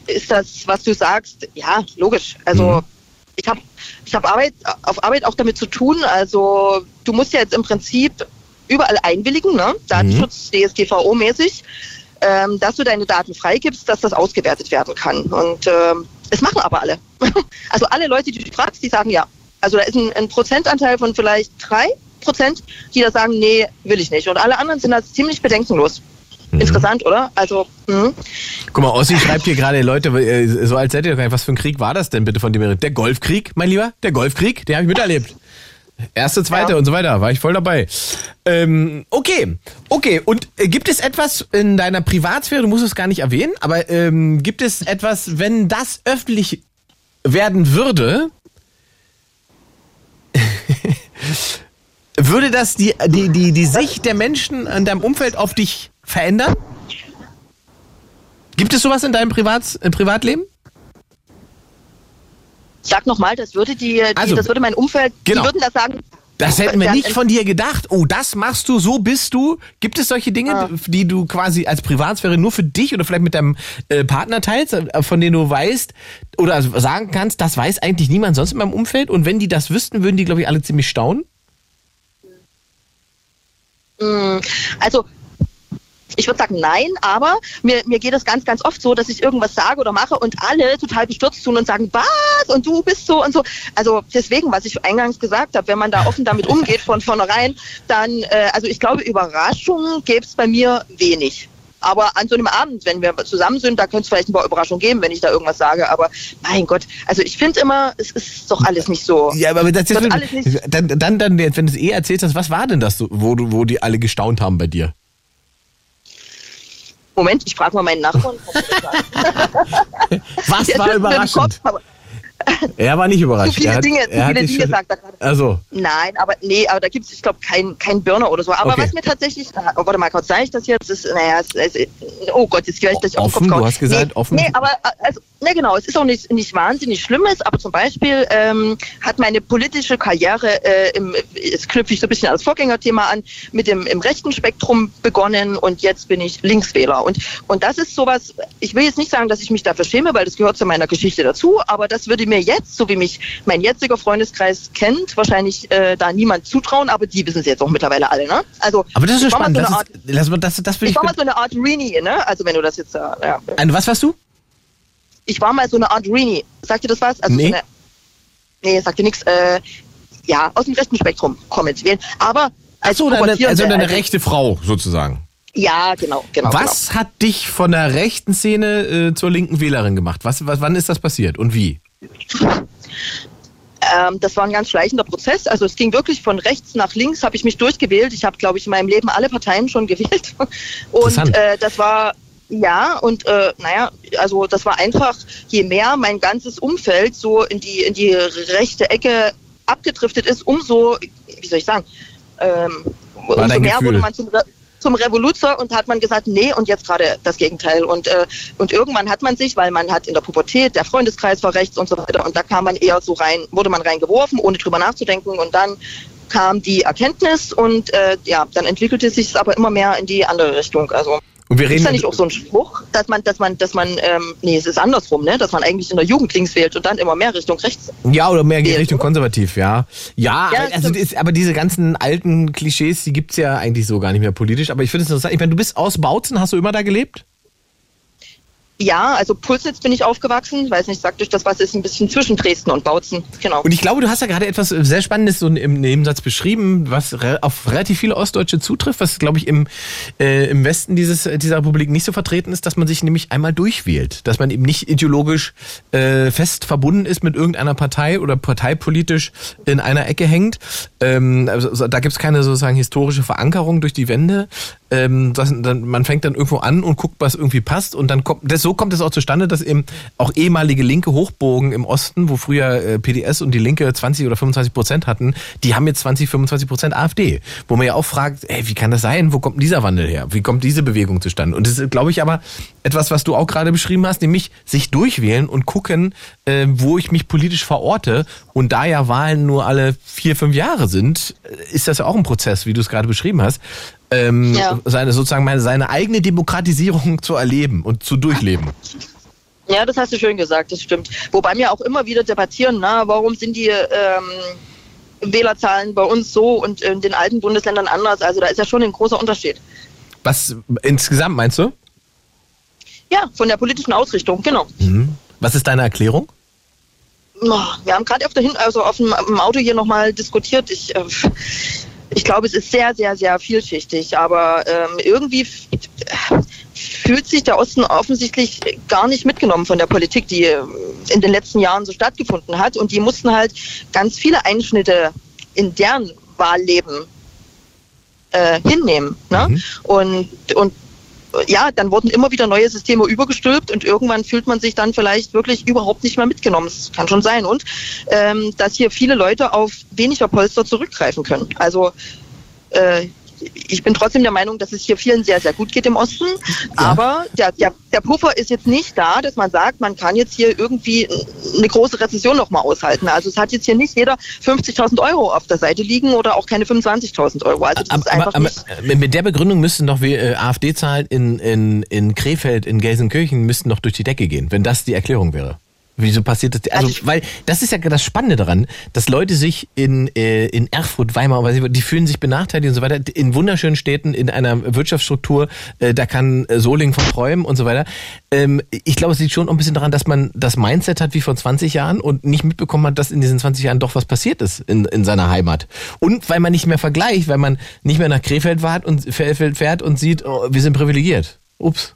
ist das, was du sagst, ja, logisch. Also Mhm. ich habe ich hab Arbeit, auf Arbeit auch damit zu tun. Also du musst ja jetzt im Prinzip überall einwilligen, ne? Datenschutz, DSGVO-mäßig, ähm, dass du deine Daten freigibst, dass das ausgewertet werden kann. Und ähm, es machen aber alle. also alle Leute, die du fragst, die sagen ja. Also da ist ein, ein Prozentanteil von vielleicht drei Prozent, die da sagen, nee, will ich nicht. Und alle anderen sind da ziemlich bedenkenlos. Interessant, oder? Also, mhm. Guck mal, Ossi schreibt hier gerade, Leute, äh, so als hättet ihr doch gar nicht, was für ein Krieg war das denn bitte von dem? ihr redet? Der Golfkrieg, mein Lieber? Der Golfkrieg, den habe ich miterlebt. Erste, zweite Ja. und so weiter, war ich voll dabei. Ähm, okay, okay. Und äh, gibt es etwas in deiner Privatsphäre, du musst es gar nicht erwähnen, aber ähm, gibt es etwas, wenn das öffentlich werden würde, würde das die, die, die, die Sicht der Menschen in deinem Umfeld auf dich verändern? Gibt es sowas in deinem Privat, äh, Privatleben? sag nochmal, das würde die, die Also, das würde mein Umfeld, genau. die würden da sagen. Das hätten wir nicht von dir gedacht. Oh, das machst du, so bist du. Gibt es solche Dinge, Ah. die du quasi als Privatsphäre nur für dich oder vielleicht mit deinem äh, Partner teilst, äh, von denen du weißt oder sagen kannst, das weiß eigentlich niemand sonst in meinem Umfeld? Und wenn die das wüssten, würden die, glaube ich, alle ziemlich staunen? mh, Also ich würde sagen nein, aber mir, mir geht es ganz, ganz oft so, dass ich irgendwas sage oder mache und alle total bestürzt tun und sagen, was? Und du bist so und so. Also deswegen, was ich eingangs gesagt habe, wenn man da offen damit umgeht von vornherein, dann, äh, also ich glaube, Überraschungen gäbe es bei mir wenig. Aber an so einem Abend, wenn wir zusammen sind, da könnte es vielleicht ein paar Überraschungen geben, wenn ich da irgendwas sage. Aber mein Gott, also ich finde immer, es ist doch alles nicht so. Ja, aber das, Wird alles nicht- dann, dann, dann, wenn du es eh erzählt hast, was war denn das, wo, du, wo die alle gestaunt haben bei dir? Moment, ich frage mal meinen Nachbarn. Was war überraschend? Kopf, Er war nicht überrascht. Zu viele er hat, Dinge, er hat viele Dinge sagt er gerade. Also, Nein, aber nee, aber da gibt es, ich glaube, kein, kein Burner oder so. Aber Okay. was mir tatsächlich, oh, warte mal, kurz sage ich das jetzt? Ist, naja, es, es, oh Gott, jetzt vielleicht gleich auf den Offen, Kopf du hast gesagt, nee, offen. Nee, aber also, ne genau, es ist auch nicht, nicht wahnsinnig Schlimmes, aber zum Beispiel ähm, hat meine politische Karriere, äh, im, jetzt knüpfe ich so ein bisschen als Vorgängerthema an, mit dem im rechten Spektrum begonnen und jetzt bin ich Linkswähler. Und, und das ist sowas, ich will jetzt nicht sagen, dass ich mich dafür schäme, weil das gehört zu meiner Geschichte dazu, aber das würde mir jetzt, so wie mich mein jetziger Freundeskreis kennt, wahrscheinlich äh, da niemand zutrauen, aber die wissen es jetzt auch mittlerweile alle. Ne? Also, aber das ist ich war mal spannend. So Das, eine Art, ist, lass mal, das, das will ich ich. war mal so eine Art Rini, ne? Also wenn du das jetzt, äh, ja. Ein, was warst du? ich war mal so eine Art Rini. Sagt ihr das was? Also Nee. So eine, nee, sagt ihr nichts. Äh, ja, aus dem rechten Spektrum kommend wählen. Aber als So, eine, also eine rechte Frau sozusagen. Ja, genau, genau. Was hat dich von der rechten Szene äh, zur linken Wählerin gemacht? Was, was, wann ist das passiert und wie? Ähm, das war ein ganz schleichender Prozess. Also es ging wirklich von rechts nach links, habe ich mich durchgewählt. Ich habe, glaube ich, in meinem Leben alle Parteien schon gewählt. Und äh, das war, ja, und äh, naja, also das war einfach, je mehr mein ganzes Umfeld so in die, in die rechte Ecke abgedriftet ist, umso, wie soll ich sagen, ähm, umso mehr Gefühl. wurde man zum, zum Revoluzer und hat man gesagt, nee, und jetzt gerade das Gegenteil. Und, äh, und irgendwann hat man sich, weil man hat in der Pubertät, der Freundeskreis war rechts und so weiter, und da kam man eher so rein, wurde man reingeworfen, ohne drüber nachzudenken. Und dann kam die Erkenntnis und äh, ja, dann entwickelte sich es aber immer mehr in die andere Richtung. Also Und wir ist reden da nicht auch so ein Spruch, dass man, dass man, dass man, ähm, nee, es ist andersrum, ne, dass man eigentlich in der Jugend links wählt und dann immer mehr Richtung rechts. Ja, oder mehr Wählt, Richtung oder? konservativ, ja. Ja, Ja, also ist, aber diese ganzen alten Klischees, die gibt's ja eigentlich so gar nicht mehr politisch. Aber ich finde es interessant. Ich meine, du bist aus Bautzen, hast du immer da gelebt? Ja, also Pulsnitz bin ich aufgewachsen, weiß nicht, sagt euch das was, ist ein bisschen zwischen Dresden und Bautzen, genau. Und ich glaube, du hast ja gerade etwas sehr Spannendes so im Nebensatz beschrieben, was auf relativ viele Ostdeutsche zutrifft, was, glaube ich, im, äh, im Westen dieses, dieser Republik nicht so vertreten ist, dass man sich nämlich einmal durchwählt. Dass man eben nicht ideologisch äh, fest verbunden ist mit irgendeiner Partei oder parteipolitisch in einer Ecke hängt. Ähm, also, so- da gibt's keine sozusagen historische Verankerung durch die Wände. Ähm, das, dann, man fängt dann irgendwo an und guckt, was irgendwie passt. Und dann kommt, das, so kommt es auch zustande, dass eben auch ehemalige linke Hochburgen im Osten, wo früher äh, PDS und die Linke 20 oder 25 Prozent hatten, die haben jetzt 20, 25 Prozent AfD. Wo man ja auch fragt, ey, wie kann das sein? Wo kommt dieser Wandel her? Wie kommt diese Bewegung zustande? Und das ist, glaube ich, aber etwas, was du auch gerade beschrieben hast, nämlich sich durchwählen und gucken, äh, wo ich mich politisch verorte. Und da ja Wahlen nur alle vier, fünf Jahre sind, äh, ist das ja auch ein Prozess, wie du es gerade beschrieben hast. Ähm, Ja. seine sozusagen meine, seine eigene Demokratisierung zu erleben und zu durchleben. Ja, das hast du schön gesagt, das stimmt. Wobei wir auch immer wieder debattieren, na, warum sind die ähm, Wählerzahlen bei uns so und in den alten Bundesländern anders? Also da ist ja schon ein großer Unterschied. Was insgesamt meinst du? Ja, von der politischen Ausrichtung, genau. Mhm. Was ist deine Erklärung? Oh, Wir haben gerade auf der Hin also auf dem Auto hier nochmal diskutiert. Ich, äh, ich glaube, es ist sehr, sehr, sehr vielschichtig, aber ähm, irgendwie fühlt sich der Osten offensichtlich gar nicht mitgenommen von der Politik, die in den letzten Jahren so stattgefunden hat. Und die mussten halt ganz viele Einschnitte in deren Wahlleben äh, hinnehmen. Ne? Und, und ja, dann wurden immer wieder neue Systeme übergestülpt und irgendwann fühlt man sich dann vielleicht wirklich überhaupt nicht mehr mitgenommen. Das kann schon sein. Und ähm, dass hier viele Leute auf weniger Polster zurückgreifen können. Also äh, ich bin trotzdem der Meinung, dass es hier vielen sehr, sehr gut geht im Osten. Aber der, der, der Puffer ist jetzt nicht da, dass man sagt, man kann jetzt hier irgendwie eine große Rezession nochmal aushalten. Also es hat jetzt hier nicht jeder 50.000 Euro auf der Seite liegen oder auch keine 25.000 Euro. Also das ist einfach Aber, aber nicht... mit der Begründung müssten doch wir äh, AfD-Zahlen in, in, in Krefeld, in Gelsenkirchen müssten doch durch die Decke gehen, wenn das die Erklärung wäre. Wieso passiert das? Also, weil das ist ja das Spannende daran, dass Leute sich in, äh, in Erfurt, Weimar, weiß ich, die fühlen sich benachteiligt und so weiter, in wunderschönen Städten, in einer Wirtschaftsstruktur, äh, da kann äh, Solingen von träumen und so weiter. Ähm, ich glaube, es liegt schon ein bisschen daran, dass man das Mindset hat wie vor 20 Jahren und nicht mitbekommen hat, dass in diesen 20 Jahren doch was passiert ist in, in seiner Heimat. Und weil man nicht mehr vergleicht, weil man nicht mehr nach Krefeld fährt und, fährt und sieht, oh, wir sind privilegiert. Ups.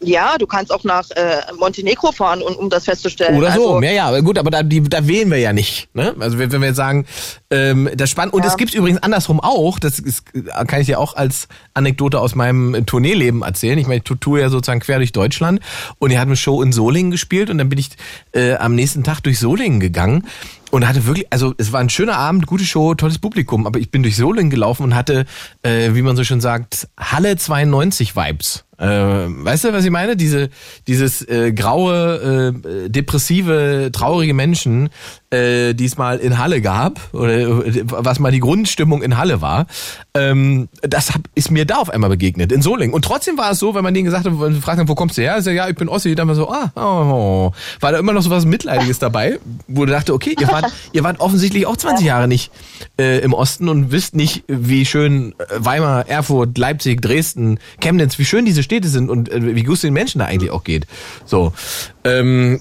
Ja, du kannst auch nach äh, Montenegro fahren, um, um das festzustellen. Oder so, Also, ja, ja, gut, aber da, die, da wählen wir ja nicht. Ne? Also wenn wir jetzt sagen, ähm, das spannend. Und Ja. es gibt's übrigens andersrum auch, das ist, kann ich dir auch als Anekdote aus meinem Tourneeleben erzählen. Ich meine, ich tu- tue ja sozusagen quer durch Deutschland und ihr hat eine Show in Solingen gespielt und dann bin ich äh, am nächsten Tag durch Solingen gegangen und hatte wirklich, also es war ein schöner Abend, gute Show, tolles Publikum, aber ich bin durch Solingen gelaufen und hatte, äh, wie man so schön sagt, Halle 92 Vibes. Äh, weißt du, was ich meine? Diese, dieses äh, graue, äh, depressive, traurige Menschen, äh, diesmal in Halle gab, oder was mal die Grundstimmung in Halle war, ähm, das hab, ist mir da auf einmal begegnet, in Solingen. Und trotzdem war es so, wenn man denen gesagt hat, wenn sie fragten, wo kommst du her? Ich sag, ja, ich bin Ossi. Dann war so, ah, oh, war da immer noch so was Mitleidiges dabei, wo du dachte, okay, ihr wart, ihr wart offensichtlich auch 20 Jahre nicht äh, im Osten und wisst nicht, wie schön äh, Weimar, Erfurt, Leipzig, Dresden, Chemnitz, wie schön diese Städte sind und äh, wie gut es den Menschen da eigentlich auch geht. So. Ähm,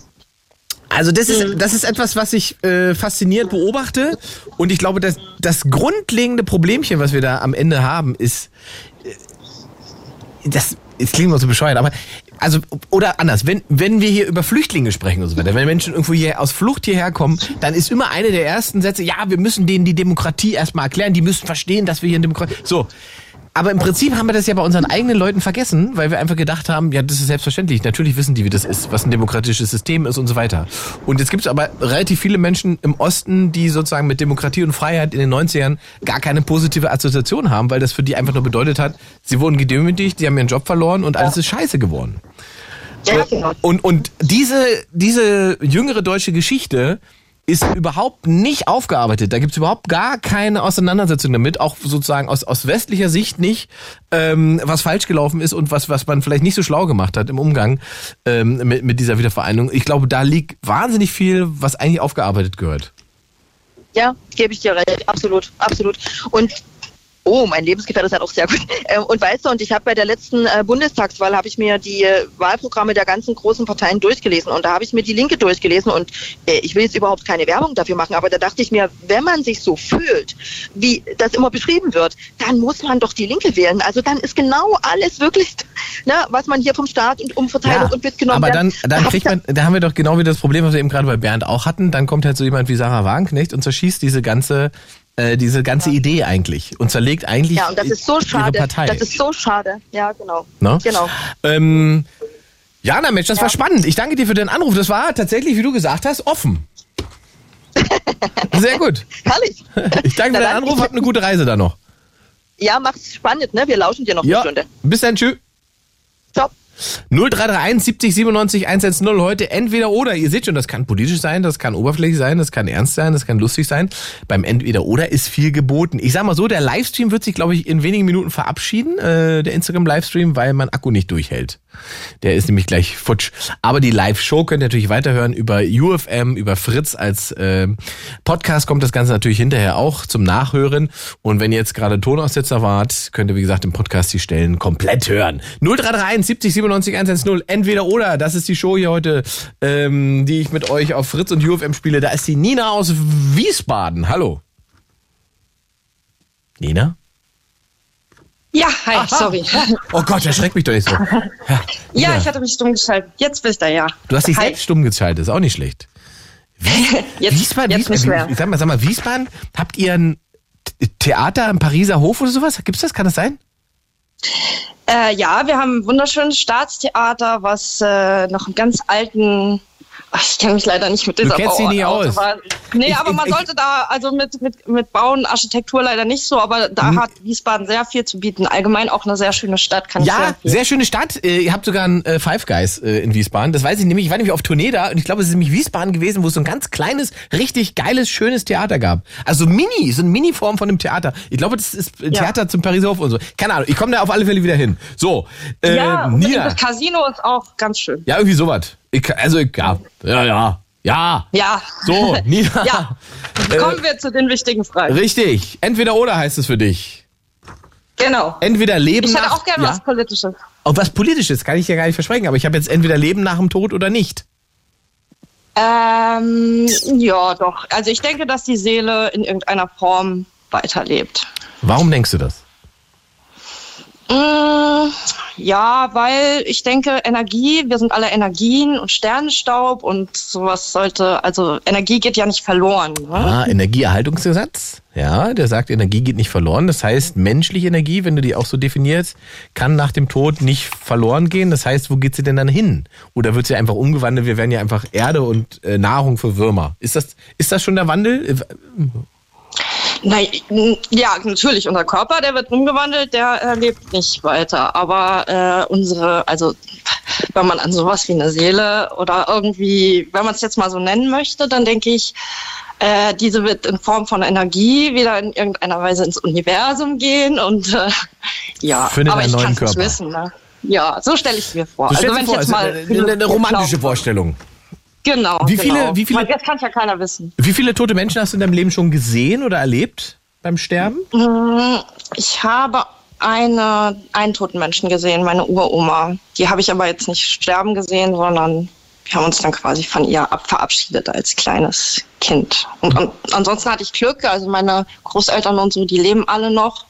also das ist, das ist etwas, was ich äh, fasziniert beobachte. Und ich glaube, dass das grundlegende Problemchen, was wir da am Ende haben, ist, äh, das, es klingt immer so bescheuert, aber also oder anders, wenn wenn wir hier über Flüchtlinge sprechen und so weiter, wenn Menschen irgendwo hier aus Flucht hierher kommen, dann ist immer eine der ersten Sätze, ja, wir müssen denen die Demokratie erstmal erklären, die müssen verstehen, dass wir hier in Demokratie. So. Aber im Prinzip haben wir das ja bei unseren eigenen Leuten vergessen, weil wir einfach gedacht haben, ja, das ist selbstverständlich. Natürlich wissen die, wie das ist, was ein demokratisches System ist und so weiter. Und jetzt gibt es aber relativ viele Menschen im Osten, die sozusagen mit Demokratie und Freiheit in den 90ern gar keine positive Assoziation haben, weil das für die einfach nur bedeutet hat, sie wurden gedemütigt, sie haben ihren Job verloren und alles ist scheiße geworden. Ja, genau. Und, und diese, diese jüngere deutsche Geschichte ist überhaupt nicht aufgearbeitet. Da gibt's überhaupt gar keine Auseinandersetzung damit, auch sozusagen aus, aus westlicher Sicht nicht, ähm, was falsch gelaufen ist und was, was man vielleicht nicht so schlau gemacht hat im Umgang ähm, mit, mit dieser Wiedervereinigung. Ich glaube, da liegt wahnsinnig viel, was eigentlich aufgearbeitet gehört. Ja, gebe ich dir recht, absolut, absolut. Und Oh, mein Lebensgefährte ist halt auch sehr gut. Ähm, Und weißt du, und ich habe bei der letzten äh, Bundestagswahl habe ich mir die äh, Wahlprogramme der ganzen großen Parteien durchgelesen und da habe ich mir die Linke durchgelesen und äh, ich will jetzt überhaupt keine Werbung dafür machen, aber da dachte ich mir, wenn man sich so fühlt, wie das immer beschrieben wird, dann muss man doch die Linke wählen. Also dann ist genau alles wirklich, ne, was man hier vom Staat und Umverteilung und mitgenommen aber dann, dann kriegt man, da haben wir doch genau wieder das Problem, was wir eben gerade bei Bernd auch hatten. Dann kommt halt so jemand wie Sarah Wagenknecht und zerschießt diese ganze, äh, diese ganze Idee eigentlich und zerlegt eigentlich ja, und das ist so ihre schade. Partei. Das ist so schade. Ja, genau. Ne? Genau. Ähm, Jana, Mensch, das war spannend. Ich danke dir für den Anruf. Das war tatsächlich, wie du gesagt hast, offen. Sehr gut. Herrlich. Ich danke für den Anruf. Habt eine gute Reise da noch. Ja, macht's spannend, ne? Wir lauschen dir noch Ja, eine Stunde. bis dann. Tschüss. Ciao. 0331 70 97 110 heute entweder oder. Ihr seht schon, das kann politisch sein, das kann oberflächlich sein, das kann ernst sein, das kann lustig sein. Beim entweder oder ist viel geboten. Ich sag mal so, der Livestream wird sich, glaube ich, in wenigen Minuten verabschieden, äh, der Instagram-Livestream, weil mein Akku nicht durchhält. Der ist nämlich gleich futsch. Aber die Live-Show könnt ihr natürlich weiterhören über UFM, über Fritz als äh, Podcast kommt das Ganze natürlich hinterher auch zum Nachhören. Und wenn ihr jetzt gerade Tonaussetzer wart, könnt ihr, wie gesagt, im Podcast die Stellen komplett hören. 0331 70 97 110. Entweder oder. Das ist die Show hier heute, ähm, die ich mit euch auf Fritz und UFM spiele. Da ist die Nina aus Wiesbaden. Hallo. Nina? Ja, hi, sorry. Oh Gott, erschreckt mich doch nicht so. Ja, Ja, ich hatte mich stumm geschaltet. Jetzt bist du ja. Du hast dich Hi. selbst stumm geschaltet, ist auch nicht schlecht. Jetzt, Wiesbaden, jetzt nicht Wiesbaden, mehr. sag mal, sag mal, Wiesbaden, habt ihr ein Theater im Pariser Hof oder sowas? Gibt's das? Kann das sein? Äh, ja, wir haben ein wunderschönes Staatstheater, was äh, noch einen ganz alten. Ich kenne mich leider nicht mit dieser kennst dich nicht aus. Nee, Ich- aber man ich- sollte da, also mit, mit, mit Bauen, Architektur leider nicht so, aber da Mhm. hat Wiesbaden sehr viel zu bieten. Allgemein auch eine sehr schöne Stadt, kann ich Ja, sehr schöne Stadt. Äh, Ihr habt sogar ein äh, Five Guys äh, in Wiesbaden. Das weiß ich nämlich. Ich war nämlich auf Tournee da und ich glaube, es ist nämlich Wiesbaden gewesen, wo es so ein ganz kleines, richtig geiles, schönes Theater gab. Also Mini, so eine Mini-Form von einem Theater. Ich glaube, das ist Ja. Theater zum Pariser Hof und so. Keine Ahnung. Ich komme da auf alle Fälle wieder hin. So, äh, ja. Nina. das Casino ist auch ganz schön. Ja, irgendwie sowas. Ich, also, ja, ja, ja, ja. Ja. So, Nina. Ja. Äh, Kommen wir zu den wichtigen Fragen. Richtig. Entweder oder heißt es für dich. Genau. Entweder Leben Ich hätte nach... auch gerne ja? was Politisches. Auch was Politisches, kann ich ja gar nicht versprechen. Aber ich habe jetzt entweder Leben nach dem Tod oder nicht. Ähm, ja, doch. Also ich denke, dass die Seele in irgendeiner Form weiterlebt. Warum denkst du das? Mm, ja, weil ich denke, Energie, wir sind alle Energien und Sternenstaub und sowas sollte, also Energie geht ja nicht verloren. Ne? Ah, Energieerhaltungsgesetz. Ja, der sagt, Energie geht nicht verloren. Das heißt, menschliche Energie, wenn du die auch so definierst, kann nach dem Tod nicht verloren gehen. Das heißt, wo geht sie denn dann hin? Oder wird sie einfach umgewandelt? Wir werden ja einfach Erde und äh, Nahrung für Würmer. Ist das, ist das schon der Wandel? Na, ja, natürlich, unser Körper, der wird umgewandelt, der äh, lebt nicht weiter. Aber äh, unsere, also wenn man an sowas wie eine Seele oder irgendwie, wenn man es jetzt mal so nennen möchte, dann denke ich, äh, diese wird in Form von Energie wieder in irgendeiner Weise ins Universum gehen und äh, ja, Findet aber einen ich kann es wissen. Ne? Ja, so stelle ich es mir vor. Du Also wenn dir ich vor, jetzt es mal eine, eine romantische Vorstellung. Genau. Wie viele- genau. wie viele- Das kann ja keiner wissen. Wie viele tote Menschen hast du in deinem Leben schon gesehen oder erlebt beim Sterben? Mm, Ich habe eine, einen toten Menschen gesehen, meine Uroma. Die habe ich aber jetzt nicht sterben gesehen, sondern wir haben uns dann quasi von ihr ab verabschiedet als kleines Kind. Und an, ansonsten hatte ich Glück, also meine Großeltern und so, die leben alle noch.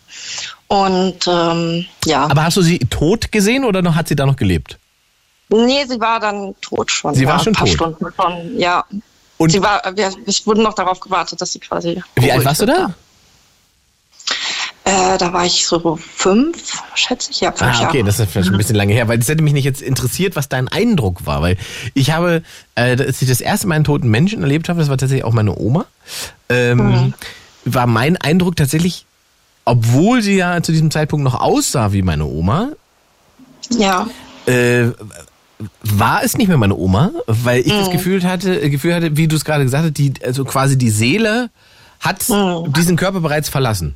Und ähm, ja. Aber hast du sie tot gesehen oder noch, hat sie da noch gelebt? Nee, sie war dann tot schon. Sie ja, war schon ein paar tot? Stunden schon, ja. Und sie war, wir, es wurde noch darauf gewartet, dass sie quasi. Wie alt warst du da? Äh, da war ich so fünf, schätze ich. Ja, fünf Ah, okay, Jahre. das ist vielleicht schon ein bisschen lange her, weil das hätte mich nicht jetzt interessiert, was dein Eindruck war, weil ich habe, äh, als ich das erste Mal einen toten Menschen erlebt habe, das war tatsächlich auch meine Oma, ähm, Mhm. war mein Eindruck tatsächlich, obwohl sie ja zu diesem Zeitpunkt noch aussah wie meine Oma, Ja. äh, war es nicht mehr meine Oma, weil ich das Mhm. Gefühl hatte, äh, Gefühl hatte, wie du es gerade gesagt hast, die, also quasi die Seele hat Mhm. diesen Körper bereits verlassen.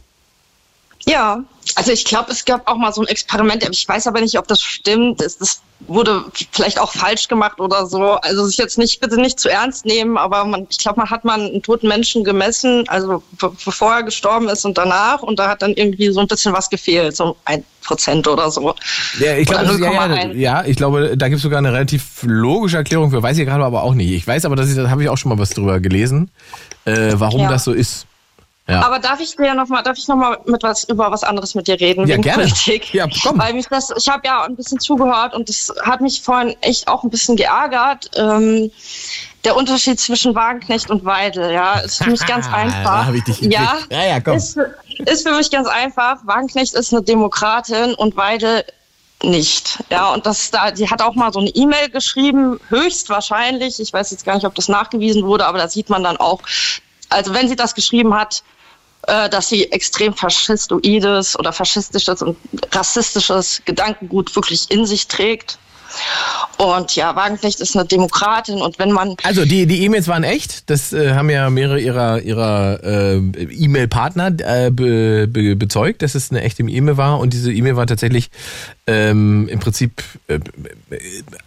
Ja, also ich glaube, es gab auch mal so ein Experiment, ich weiß aber nicht, ob das stimmt. Es, das wurde vielleicht auch falsch gemacht oder so. Also sich jetzt nicht, bitte nicht zu ernst nehmen, aber man, ich glaube, man hat mal einen toten Menschen gemessen, also be- bevor er gestorben ist und danach, und da hat dann irgendwie so ein bisschen was gefehlt, so ein Prozent oder so. Ja, ich glaube, ja, ja, 0,1. ja, ich glaube, da gibt es sogar eine relativ logische Erklärung für, weiß ich gerade aber auch nicht. Ich weiß aber, dass ich, da habe ich auch schon mal was drüber gelesen, äh, warum Ja. das so ist. Ja. Aber darf ich dir noch mal, darf ich noch mal mit was über was anderes mit dir reden? Ja, wegen gerne. Politik? Ja, komm. Weil mich das, ich habe ja ein bisschen zugehört und das hat mich vorhin echt auch ein bisschen geärgert. Ähm, der Unterschied zwischen Wagenknecht und Weidel, ja, ist für mich ganz einfach. Da ich dich gekriegt. ja, Ja, ja, komm. Ist, ist für mich ganz einfach. Wagenknecht ist eine Demokratin und Weidel nicht. Ja, und das da, die hat auch mal so eine E-Mail geschrieben, höchstwahrscheinlich. Ich weiß jetzt gar nicht, ob das nachgewiesen wurde, aber da sieht man dann auch, also wenn sie das geschrieben hat, äh, dass sie extrem faschistoides oder faschistisches und rassistisches Gedankengut wirklich in sich trägt. Und ja, Wagenknecht ist eine Demokratin und wenn man Also die die E-Mails waren echt. Das äh, haben ja mehrere ihrer ihrer äh, E-Mail-Partner äh, be, be, bezeugt, dass es eine echte E-Mail war. Und diese E-Mail war tatsächlich ähm, im Prinzip, äh,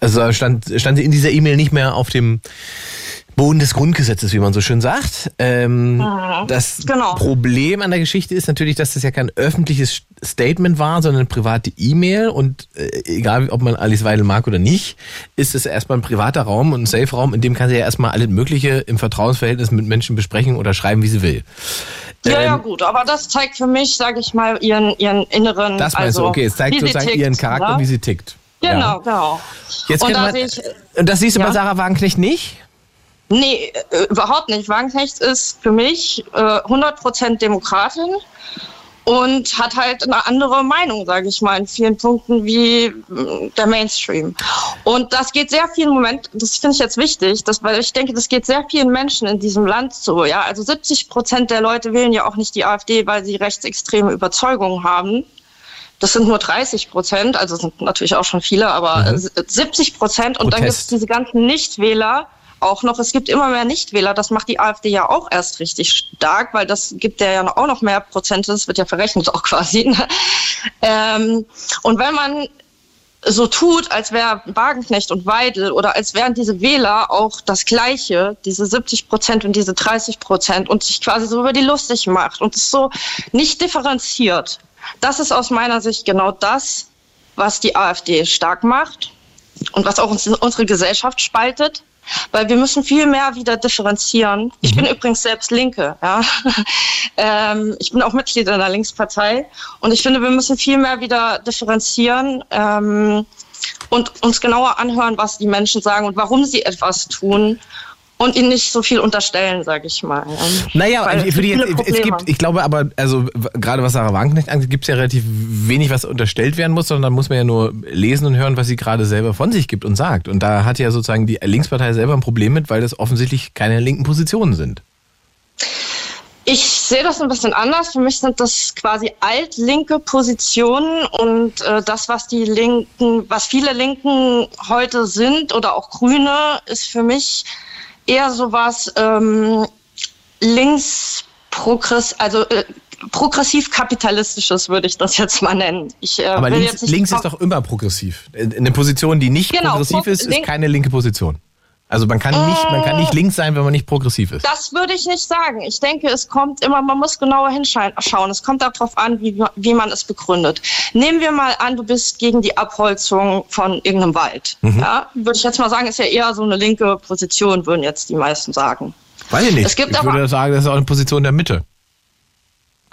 also stand stand sie in dieser E-Mail nicht mehr auf dem Boden des Grundgesetzes, wie man so schön sagt. Ähm, Mhm. das Genau. Problem an der Geschichte ist natürlich, dass das ja kein öffentliches Statement war, sondern eine private E-Mail. Und äh, egal, ob man Alice Weidel mag oder nicht, ist es erstmal ein privater Raum und ein Safe-Raum, in dem kann sie ja erstmal alles Mögliche im Vertrauensverhältnis mit Menschen besprechen oder schreiben, wie sie will. Ja, ja, Ähm, gut, aber das zeigt für mich, sage ich mal, ihren, ihren inneren. Das meinst also, du, okay, es zeigt sozusagen tickt, ihren Charakter, ne? wie sie tickt. Genau, Ja. genau. Jetzt und man, ich, und das siehst du Ja. bei Sarah Wagenknecht nicht? Nee, äh, überhaupt nicht. Wagenknecht ist für mich äh, 100% Demokratin und hat halt eine andere Meinung, sage ich mal, in vielen Punkten wie mh, der Mainstream. Und das geht sehr vielen Moment, das finde ich jetzt wichtig, dass, weil ich denke, das geht sehr vielen Menschen in diesem Land so. Ja, also 70 Prozent der Leute wählen ja auch nicht die AfD, weil sie rechtsextreme Überzeugungen haben. Das sind nur 30 Prozent, also sind natürlich auch schon viele, aber Mhm. äh, 70 Prozent. Und dann gibt es Protest. diese ganzen Nichtwähler auch noch. Es gibt immer mehr Nichtwähler. Das macht die AfD ja auch erst richtig stark, weil das gibt ja auch noch mehr Prozente. Das wird ja verrechnet auch quasi. Ne? Ähm, und wenn man so tut, als wäre Wagenknecht und Weidel oder als wären diese Wähler auch das Gleiche, diese 70 Prozent und diese 30 Prozent und sich quasi so über die lustig macht und es so nicht differenziert. Das ist aus meiner Sicht genau das, was die AfD stark macht und was auch uns, unsere Gesellschaft spaltet. Weil wir müssen viel mehr wieder differenzieren. Ich bin übrigens selbst Linke. Ja? ähm, ich bin auch Mitglied in der Linkspartei. Und ich finde, wir müssen viel mehr wieder differenzieren ähm, und uns genauer anhören, was die Menschen sagen und warum sie etwas tun. Und ihnen nicht so viel unterstellen, sage ich mal. ja. Naja, Weil für die viele jetzt, es gibt, ich glaube aber, also gerade was Sarah Wagenknecht angeht, gibt es ja relativ wenig, was unterstellt werden muss, sondern da muss man ja nur lesen und hören, was sie gerade selber von sich gibt und sagt. Und da hat ja sozusagen die Linkspartei selber ein Problem mit, weil das offensichtlich keine linken Positionen sind. Ich sehe das ein bisschen anders. Für mich sind das quasi altlinke Positionen und äh, das, was die Linken, was viele Linken heute sind oder auch Grüne, ist für mich eher sowas ähm, links progress, also äh, progressiv-kapitalistisches würde ich das jetzt mal nennen. Ich, äh, Aber links, links ist doch immer progressiv. Eine Position, die nicht Genau, progressiv pro- ist, ist keine linke Position. Also man kann, nicht, man kann nicht links sein, wenn man nicht progressiv ist. Das würde ich nicht sagen. Ich denke, es kommt immer, man muss genauer hinschauen. Es kommt darauf an, wie, wie man es begründet. Nehmen wir mal an, du bist gegen die Abholzung von irgendeinem Wald. Mhm. Ja, würde ich jetzt mal sagen, ist ja eher so eine linke Position, würden jetzt die meisten sagen. Weiß ich nicht. Es gibt ich aber- würde sagen, das ist auch eine Position der Mitte.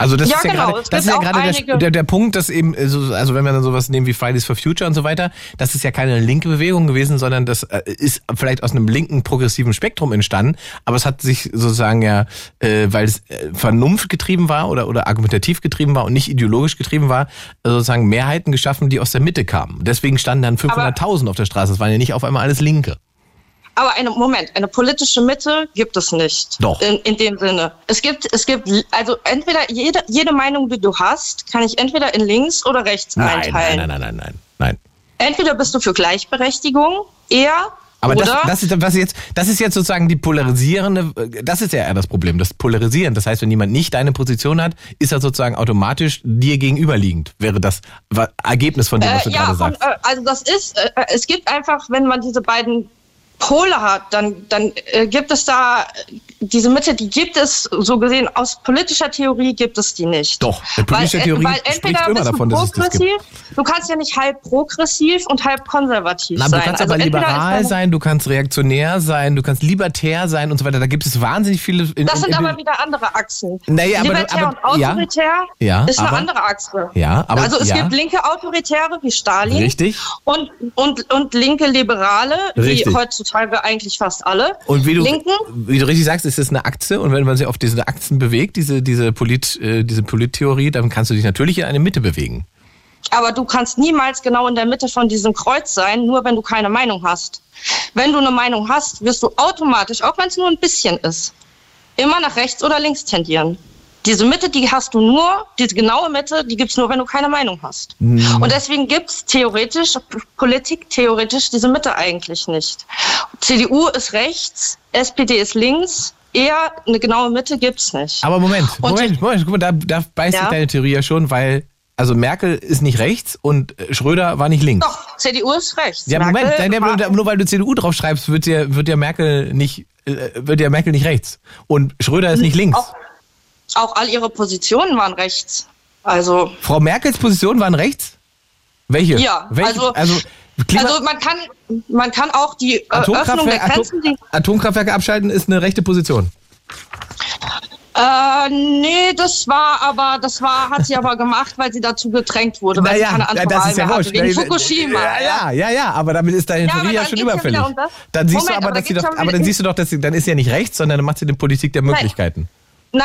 Also das Ja, ist ja genau. gerade, das ist ja gerade der, der, der Punkt, dass eben, äh, so- also wenn wir dann sowas nehmen wie Fridays for Future und so weiter, das ist ja keine linke Bewegung gewesen, sondern das äh, ist vielleicht aus einem linken progressiven Spektrum entstanden, aber es hat sich sozusagen ja, äh, weil es äh, Vernunft getrieben war oder, oder argumentativ getrieben war und nicht ideologisch getrieben war, sozusagen Mehrheiten geschaffen, die aus der Mitte kamen. Deswegen standen dann 500.000 auf der Straße. Das waren ja nicht auf einmal alles Linke. Aber eine, Moment, eine politische Mitte gibt es nicht. Doch. In, in dem Sinne. Es gibt, es gibt, also entweder jede, jede Meinung, die du hast, kann ich entweder in links oder rechts Nein, einteilen. nein, nein, nein, nein, nein, nein. Entweder bist du für Gleichberechtigung, eher Aber das, das, ist, was jetzt, das ist jetzt sozusagen die polarisierende, äh, das ist ja eher das Problem, das Polarisieren. Das heißt, wenn jemand nicht deine Position hat, ist er sozusagen automatisch dir gegenüberliegend, wäre das Ergebnis von dem, was Äh, du ja, gerade sagst. äh, also das ist, äh, es gibt einfach, wenn man diese beiden Pole hat, dann, dann äh, gibt es da diese Mitte, die gibt es so gesehen aus politischer Theorie gibt es die nicht. Doch, in politischer weil, Theorie weil entweder immer bist davon, du progressiv, du kannst ja nicht halb progressiv und halb konservativ Na, sein. du kannst also aber liberal sein, du kannst reaktionär sein, du kannst libertär sein und so weiter. Da gibt es wahnsinnig viele. In, Das in, sind in, aber wieder andere Achsen. Naja, aber- Libertär aber- und autoritär Ja, ist eine aber- andere Achse. Ja, aber- also es ja. gibt linke Autoritäre wie Stalin. Richtig. Und, und, und linke Liberale, Richtig. wie heutzutage eigentlich fast alle. Und wie du, Linken, wie du richtig sagst, ist das eine Aktie und wenn man sich auf diese Achsen bewegt, diese, diese, Polit, äh, diese Polittheorie, dann kannst du dich natürlich in eine Mitte bewegen. aber du kannst niemals genau in der Mitte von diesem Kreuz sein, nur wenn du keine Meinung hast. Wenn du eine Meinung hast, wirst du automatisch, auch wenn es nur ein bisschen ist, immer nach rechts oder links tendieren. Diese Mitte, die hast du nur, diese genaue Mitte, die gibt's nur, wenn du keine Meinung hast. Mhm. Und deswegen gibt's theoretisch, Politik theoretisch diese Mitte eigentlich nicht. CDU ist rechts, SPD ist links, eher eine genaue Mitte gibt's nicht. Aber Moment, Und- Moment, Moment, guck mal, da, da beißt Ja? sich deine Theorie ja schon, weil, also Merkel ist nicht rechts und äh, Schröder war nicht links. Doch, CDU ist rechts. Ja, Moment, Merkel nein, ja, nur weil du CDU draufschreibst, wird ja, wird Merkel nicht, äh, wird Merkel nicht rechts. Und Schröder ist nicht links. Auch, auch all ihre Positionen waren rechts. Also, Frau Merkels Positionen waren rechts? Welche? Ja, Welche? also- also, Klima also man kann, man kann auch die äh, Öffnung der Atomkraftwerke, Grenzen, die, Atom, Atomkraftwerke abschalten ist eine rechte Position. äh, nee, das war aber, das war, hat sie aber gemacht, weil sie dazu gedrängt wurde, weil sie keine andere das Wahl ist ja mehr hatte, wegen Ja, Fukushima. Ja, ja, ja, ja, aber damit ist deine Ja, Theorie ja schon überfällig. um dann siehst Moment, du aber, aber dass da sie doch, aber dann siehst du doch, dass sie, dann ist sie ja nicht rechts, sondern dann macht sie eine Politik der Möglichkeiten. Nein,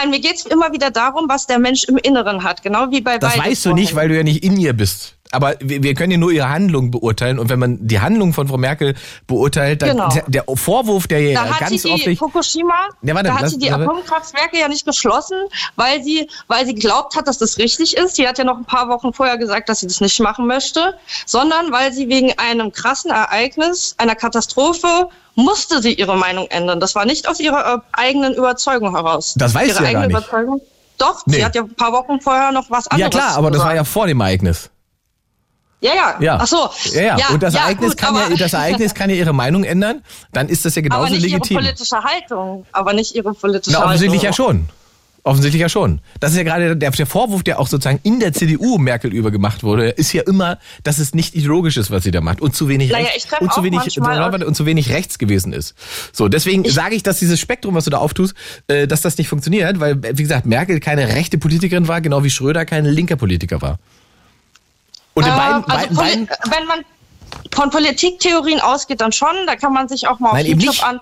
mir geht's immer wieder darum, was der Mensch im Inneren hat, genau wie bei Das weißt du nicht, weil du ja nicht in ihr bist. Aber wir, wir können ja nur ihre Handlung beurteilen. Und wenn man die Handlung von Frau Merkel beurteilt, dann Genau. der, Vorwurf, der ja ganz sie die Fukushima, Ja, warte, da hat lass- sie die. Atomkraftwerke ja nicht geschlossen, weil sie, weil sie glaubt hat, dass das richtig ist. Sie hat ja noch ein paar Wochen vorher gesagt, dass sie das nicht machen möchte, sondern weil sie wegen einem krassen Ereignis, einer Katastrophe, musste sie ihre Meinung ändern. Das war nicht aus ihrer äh, eigenen Überzeugung heraus. Das weiß ihre sie ja eigene gar nicht. Überzeugung. Doch, Nee. sie hat ja ein paar Wochen vorher noch was Ja anderes klar, aber das war gesagt. ja vor dem Ereignis. Ja, ja. Ja. Ach so. Ja, ja. Und das ja, Ereignis gut, kann ja, aber- das Ereignis kann ja ihre Meinung ändern. Dann ist das ja aber genauso nicht legitim. ihre politische Haltung. Aber nicht ihre politische Na, offensichtlich ja Haltung. schon. Offensichtlich ja schon. Das ist ja gerade der, der Vorwurf, der auch sozusagen in der CDU Merkel übergemacht wurde, ist ja immer, dass es nicht ideologisch ist, was sie da macht und zu wenig Naja, rechts ich und zu wenig und zu wenig rechts gewesen ist. So, deswegen sage ich, dass dieses Spektrum, was du da auftust, äh, dass das nicht funktioniert, weil wie gesagt, Merkel keine rechte Politikerin war, genau wie Schröder kein linker Politiker war. Und in Äh, beiden, also beiden, beiden wenn man von Politiktheorien ausgeht, dann schon. Da kann man sich auch mal auf Nein, YouTube an.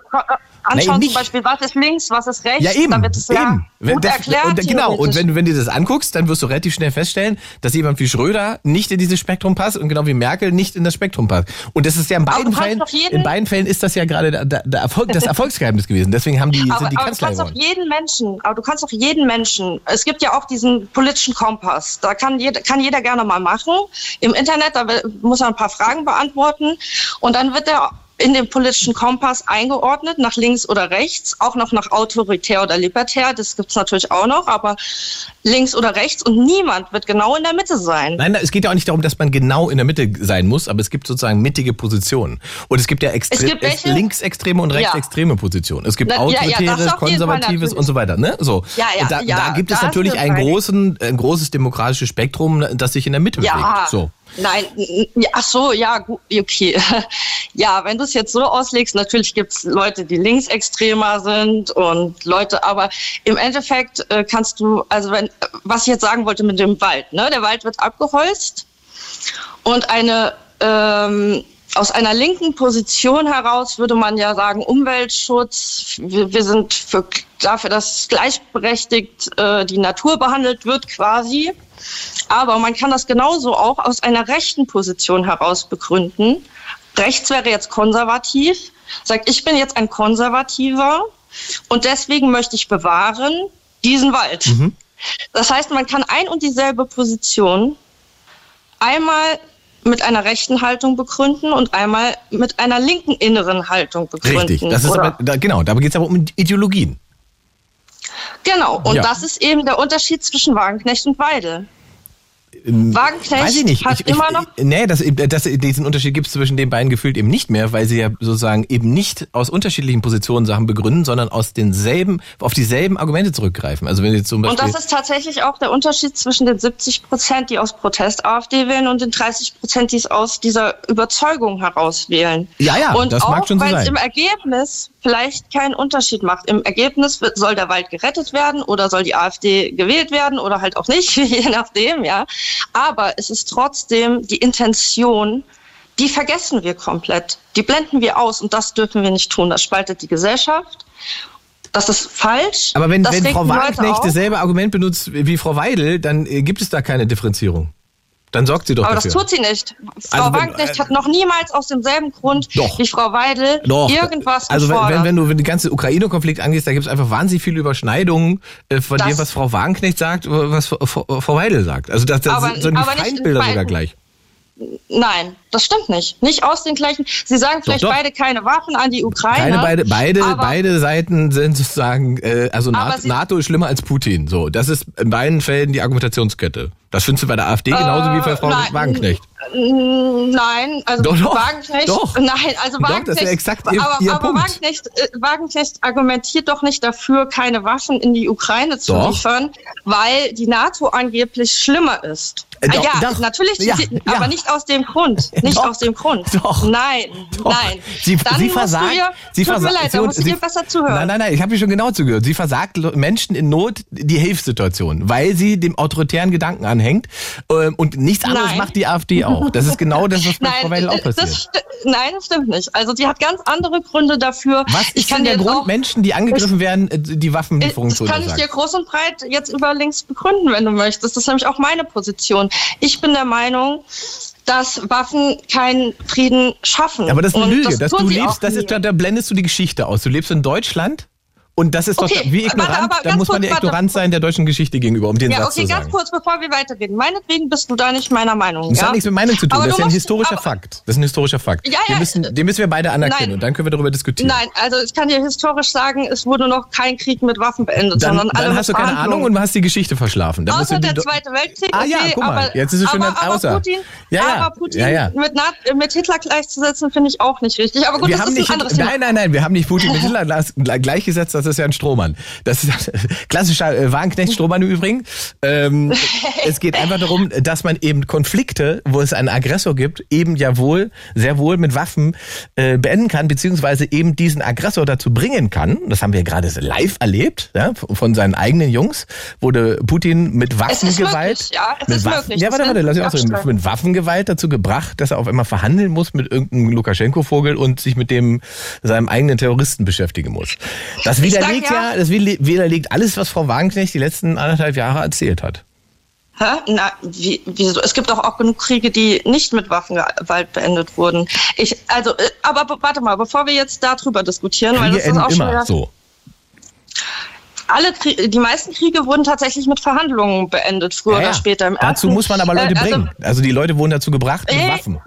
Anschauen, nicht. zum Beispiel, was ist links, was ist rechts, Ja, eben. dann wird es ja eben. Wenn gut das, erklärt. und, genau, und wenn, wenn du das anguckst, dann wirst du relativ schnell feststellen, dass jemand wie Schröder nicht in dieses Spektrum passt und genau wie Merkel nicht in das Spektrum passt. Und das ist ja in du beiden kannst Fällen, in beiden Fällen ist das ja gerade der, der, der Erfolg, das Erfolgsgeheimnis gewesen. Deswegen haben die, aber, sind die aber du Kanzler kannst doch geworden. jeden Menschen, aber du kannst doch jeden Menschen, es gibt ja auch diesen politischen Kompass, da kann jeder, kann jeder gerne mal machen. Im Internet, da muss er ein paar Fragen beantworten und dann wird er in den politischen Kompass eingeordnet, nach links oder rechts, auch noch nach autoritär oder libertär, das gibt's natürlich auch noch, aber links oder rechts und niemand wird genau in der Mitte sein. Nein, es geht ja auch nicht darum, dass man genau in der Mitte sein muss, aber es gibt sozusagen mittige Positionen. Und es gibt ja extre Es gibt welche- linksextreme und Ja. rechtsextreme Positionen. Es gibt Na, ja, ja, autoritäres, jeden Fall konservatives und so weiter. Ne? So. Ja, ja, und da, ja, da gibt es natürlich recht. großen, ein großes demokratisches Spektrum, das sich in der Mitte Ja, bewegt. So. Nein, ach so, ja, gut, okay. Ja, wenn du es jetzt so auslegst, natürlich gibt es Leute, die linksextremer sind und Leute, aber im Endeffekt äh, kannst du, also wenn, was ich jetzt sagen wollte mit dem Wald, ne, der Wald wird abgeholzt und eine, ähm, aus einer linken Position heraus würde man ja sagen, Umweltschutz, wir, wir sind für, dafür, dass gleichberechtigt äh, die Natur behandelt wird quasi. Aber man kann das genauso auch aus einer rechten Position heraus begründen. Rechts wäre jetzt konservativ, sagt, ich bin jetzt ein Konservativer und deswegen möchte ich bewahren diesen Wald. Das heißt, man kann ein und dieselbe Position einmal mit einer rechten Haltung begründen und einmal mit einer linken inneren Haltung begründen. Richtig. Das ist oder? aber, da, genau, da geht es aber um Ideologien. Genau, und Ja. das ist eben der Unterschied zwischen Wagenknecht und Weidel. Ähm, Wagenknecht Weiß ich nicht. hat ich, ich, immer noch Nee, das, das, diesen Unterschied gibt es zwischen den beiden gefühlt eben nicht mehr, weil sie ja sozusagen eben nicht aus unterschiedlichen Positionen Sachen begründen, sondern aus denselben, auf dieselben Argumente zurückgreifen. Also wenn sie zum Und Beispiel. das ist tatsächlich auch der Unterschied zwischen den 70 Prozent, die aus Protest AfD wählen, und den 30 Prozent, die es aus dieser Überzeugung heraus wählen. Ja, ja, und das auch, mag schon so weil es sein. im Ergebnis vielleicht keinen Unterschied macht. Im Ergebnis wird, soll der Wald gerettet werden oder soll die AfD gewählt werden oder halt auch nicht, je nachdem, ja. Aber es ist trotzdem die Intention, die vergessen wir komplett. Die blenden wir aus und das dürfen wir nicht tun. Das spaltet die Gesellschaft. Das ist falsch. aber wenn, wenn Frau Wagenknecht dasselbe Argument benutzt wie Frau Weidel, dann äh, gibt es da keine Differenzierung. Dann sorgt sie doch Aber dafür. das tut sie nicht. Frau Also Wagenknecht hat noch niemals aus demselben Grund Doch. wie Frau Weidel Doch. irgendwas also wenn, wenn, wenn du den ganzen Ukraine-Konflikt angehst, da gibt es einfach wahnsinnig viele Überschneidungen äh, von Das- dem, was Frau Wagenknecht sagt, was Frau, Frau Weidel sagt. Also das, das Aber- sind so die Feindbilder sogar gleich. Nein, das stimmt nicht. Nicht aus den gleichen. Sie sagen vielleicht doch. beide keine Waffen an die Ukraine. Keine beide, beide, aber, beide Seiten sind sozusagen, äh, also NATO, sie- NATO ist schlimmer als Putin. So, das ist in beiden Fällen die Argumentationskette. Das findest du bei der AfD genauso wie bei Frau Äh, nein. Wagenknecht. Nein, also Doch, doch, Wagenknecht. doch. Nein, also Doch, Wagenknecht. das ist exakt ihr- aber ihr aber Punkt. Wagenknecht, äh, Wagenknecht argumentiert doch nicht dafür, keine Waffen in die Ukraine zu Doch. liefern, weil die NATO angeblich schlimmer ist. Äh, doch, ja, doch. natürlich, Ja, sie- ja. aber nicht aus dem Grund. Nicht Doch. aus dem Grund. Doch. Nein, Doch. nein. Sie, Dann sie versagt. Ihr, sie tut mir leid, da musst du dir besser zuhören. Nein, nein, nein, ich habe dir schon genau zugehört. Sie versagt Menschen in Not die Hilfssituation, weil sie dem autoritären Gedanken anhängt. Ähm, und nichts anderes Nein. macht die AfD auch. Das ist genau das, was bei Frau Weidel auch das, passiert. sti- nein, das stimmt nicht. Also sie hat ganz andere Gründe dafür. Was ich ist kann denn der Grund, auch, Menschen, die angegriffen werden, äh, die Waffenlieferungen das zu kann ich dir untersagen? groß und breit jetzt über links begründen, wenn du möchtest. Das ist nämlich auch meine Position. Ich bin der Meinung, dass Waffen keinen Frieden schaffen. Aber das ist eine Lüge. Das dass du lebst, auch das ist, da blendest du die Geschichte aus. Du lebst in Deutschland und das ist doch Okay, wie warte, ignorant. da ganz muss man kurz, ja warte. ignorant sein der deutschen Geschichte gegenüber, um den ja, Satz okay, zu ganz sagen. kurz, bevor wir weitergehen. Meinetwegen bist du da nicht meiner Meinung. Das ja? hat nichts mit Meinung zu tun. Aber das ist ja ein historischer Fakt. Das ist ein historischer Fakt. Ja, den, ja, müssen, den müssen wir beide anerkennen nein. und dann können wir darüber diskutieren. Nein, also ich kann dir historisch sagen, es wurde noch kein Krieg mit Waffen beendet, dann sondern alle dann hast du keine. Ahnung und hast die Geschichte verschlafen. Dann Außer der Zweite Weltkrieg. Ah ja, okay, guck mal, aber, jetzt ist es schon aber, aber außer. Putin, Ja, ja, aber Putin ja, ja. Mit, Hitler gleichzusetzen, finde ich auch nicht richtig. Aber gut, wir das haben ist nicht, ein anderes Thema. nein, nein, nein, wir haben nicht Putin mit Hitler gleich- gleichgesetzt. Das ist ja ein Strohmann. Das ist klassischer äh, Wagenknecht-Strohmann im Übrigen. Ähm, es geht einfach darum, dass man eben Konflikte, wo es einen Aggressor gibt, eben ja wohl, sehr wohl mit Waffen äh, beenden kann, beziehungsweise eben diesen Aggressor dazu bringen kann. Das haben wir gerade live erlebt, ja, von seinen eigenen Jungs, wurde Putin mit Waffengewalt, möglich, ja, es mit ist Waffen, möglich. ja, warte, warte, lass ich mich ausreden, abstreiten. mit Waffengewalt dazu gebracht, dass er auf einmal verhandeln muss mit irgendeinem Lukaschenko-Vogel und sich mit dem seinem eigenen Terroristen beschäftigen muss. Das sag widerlegt ja- ja, das wi- widerlegt alles, was Frau Wagenknecht die letzten anderthalb Jahre erzählt hat. Hä? Na, wie, wieso? Es gibt auch, auch genug Kriege, die nicht mit Waffengewalt beendet wurden. Ich, also, äh, aber warte mal, bevor wir jetzt darüber diskutieren, weil Kriege das ist auch schon immer wieder, so. alle Krie die meisten Kriege wurden tatsächlich mit Verhandlungen beendet, früher Ja, ja. oder später. Im Dazu ersten- muss man aber Leute äh, also, bringen. Also die Leute wurden dazu gebracht mit Äh, Waffen.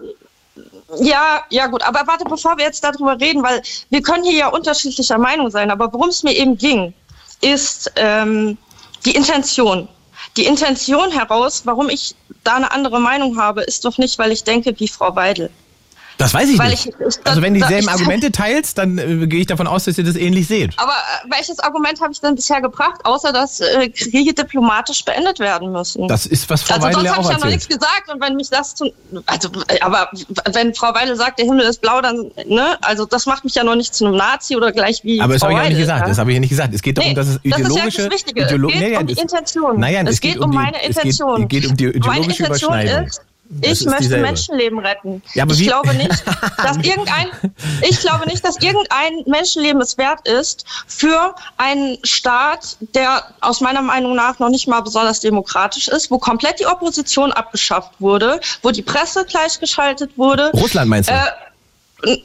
Ja, ja gut, aber warte, bevor wir jetzt darüber reden, weil wir können hier ja unterschiedlicher Meinung sein, aber worum es mir eben ging, ist ähm, die Intention. Die Intention heraus, warum ich da eine andere Meinung habe, ist doch nicht, weil ich denke wie Frau Weidel. Das weiß ich Weil nicht. ich- ich- also wenn du dieselben Argumente teilst, dann äh, gehe ich davon aus, dass ihr das ähnlich seht. Aber äh, welches Argument habe ich denn bisher gebracht, außer dass äh, Kriege diplomatisch beendet werden müssen? Das ist, was Frau also Weidel sonst ja habe auch ich ja noch erzählt. nichts gesagt und wenn mich das zu, also aber wenn Frau Weidel sagt, der Himmel ist blau, dann ne, also das macht mich ja noch nicht zu einem Nazi oder gleich wie Aber das habe ich auch nicht gesagt. ja? Das habe ich ja nicht gesagt. Es geht darum, Nee, dass es das ist ja ideologische, das Wichtige. Ideolo- Es geht Nee, um die Intention. Naja, es, geht, um meine Intention. Es geht, geht um die meine ideologische Intention Überschneidung. ist, Das ich möchte dieselbe. Menschenleben retten. Ja, ich glaube nicht, dass irgendein, ich glaube nicht, dass irgendein Menschenleben es wert ist für einen Staat, der aus meiner Meinung nach noch nicht mal besonders demokratisch ist, wo komplett die Opposition abgeschafft wurde, wo die Presse gleichgeschaltet wurde. Russland meinst du? Äh,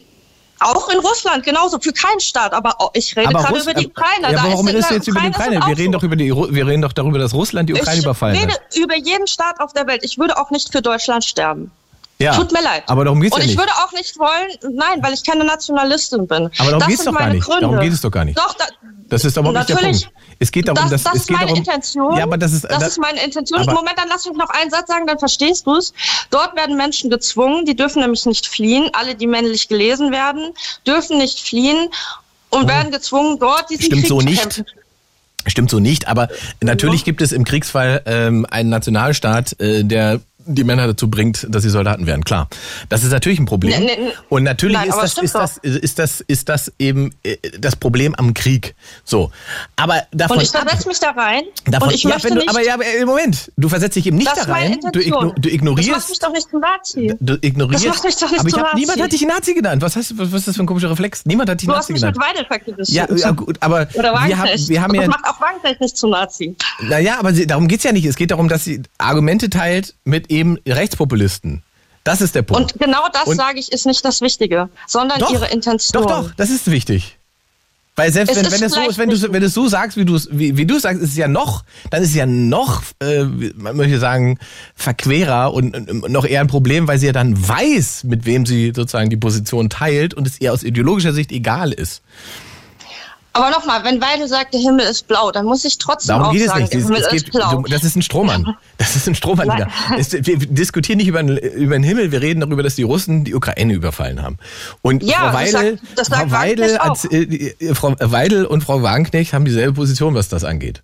auch in Russland genauso, für keinen Staat, aber auch- ich rede gerade Russ- über die Ukraine. Ja, aber warum redest du jetzt über die Ukraine Wir reden, so. doch über die, wir reden doch darüber, dass Russland die Ukraine ich überfallen rede hat. über jeden Staat auf der Welt. Ich würde auch nicht für Deutschland sterben. Ja, Tut mir leid. Aber darum geht's Und ja ich nicht. würde auch nicht wollen, nein, weil ich keine Nationalistin bin. Aber darum das geht's doch gar nicht. Gründe. Darum geht es doch gar nicht. Doch, da, Das ist aber nicht der. Punkt. Es geht darum, das, dass das es ist geht meine darum. Intention. Ja, aber das ist das da- ist meine Intention. aber- Moment, dann lass mich noch einen Satz sagen, dann verstehst du es. Dort werden Menschen gezwungen, die dürfen nämlich nicht fliehen. Alle, die männlich gelesen werden, dürfen nicht fliehen und werden gezwungen, dort diesen Oh. Stimmt Krieg so zu nicht. kämpfen. Stimmt so nicht, aber natürlich gibt es im Kriegsfall ähm, einen Nationalstaat, äh, der die Männer dazu bringt, dass sie Soldaten werden. Klar, das ist natürlich ein Problem. Nee, nee. Und natürlich Nein, ist, das, ist, das, ist das ist das eben äh, das Problem am Krieg. So, aber davon Und ich versetze mich da rein Davon, und ich ja, möchte du, nicht... aber ja, aber im Moment, du versetzt dich eben nicht das da rein. Du, igno, du Das ignorierst. macht mich doch nicht zum Nazi. Du ignorierst. Das macht mich doch nicht aber ich zum hab, Nazi. niemand hat dich Nazi genannt. Was, heißt, was, was ist das für ein komischer Reflex? Niemand hat dich Du hast Nazi mich genannt. mit Weidel. Ja, ja, gut, aber Oder wir haben, wir haben ja. das macht auch Wagenknecht nicht zum Nazi. Naja, aber sie, darum geht's ja nicht. Es geht darum, dass sie Argumente teilt mit eben Rechtspopulisten. Das ist der Punkt. Und genau das, Und- sage ich, ist nicht das Wichtige, sondern Doch, ihre Intention. Doch, doch, das ist wichtig. Weil selbst Es wenn, ist wenn, es so, vielleicht wenn, du, wenn du es so sagst, wie du es wie, wie du sagst, ist es ja noch, dann ist es ja noch, äh, man möchte sagen, verquerer und, und noch eher ein Problem, weil sie ja dann weiß, mit wem sie sozusagen die Position teilt und es ihr aus ideologischer Sicht egal ist. Aber nochmal, wenn Weidel sagt, der Himmel ist blau, dann muss ich trotzdem Darum auch geht es sagen, nicht. der Es, Himmel es ist geht, blau. du, das ist ein Strohmann. Das ist ein Strohmann. Nein. wieder. Es, wir diskutieren nicht über den, über den Himmel, wir reden darüber, dass die Russen die Ukraine überfallen haben. Und Ja, Frau das Weidel, sagt- das sagt Frau, Weidel als, äh, die- Frau Weidel und Frau Wagenknecht haben dieselbe Position, was das angeht.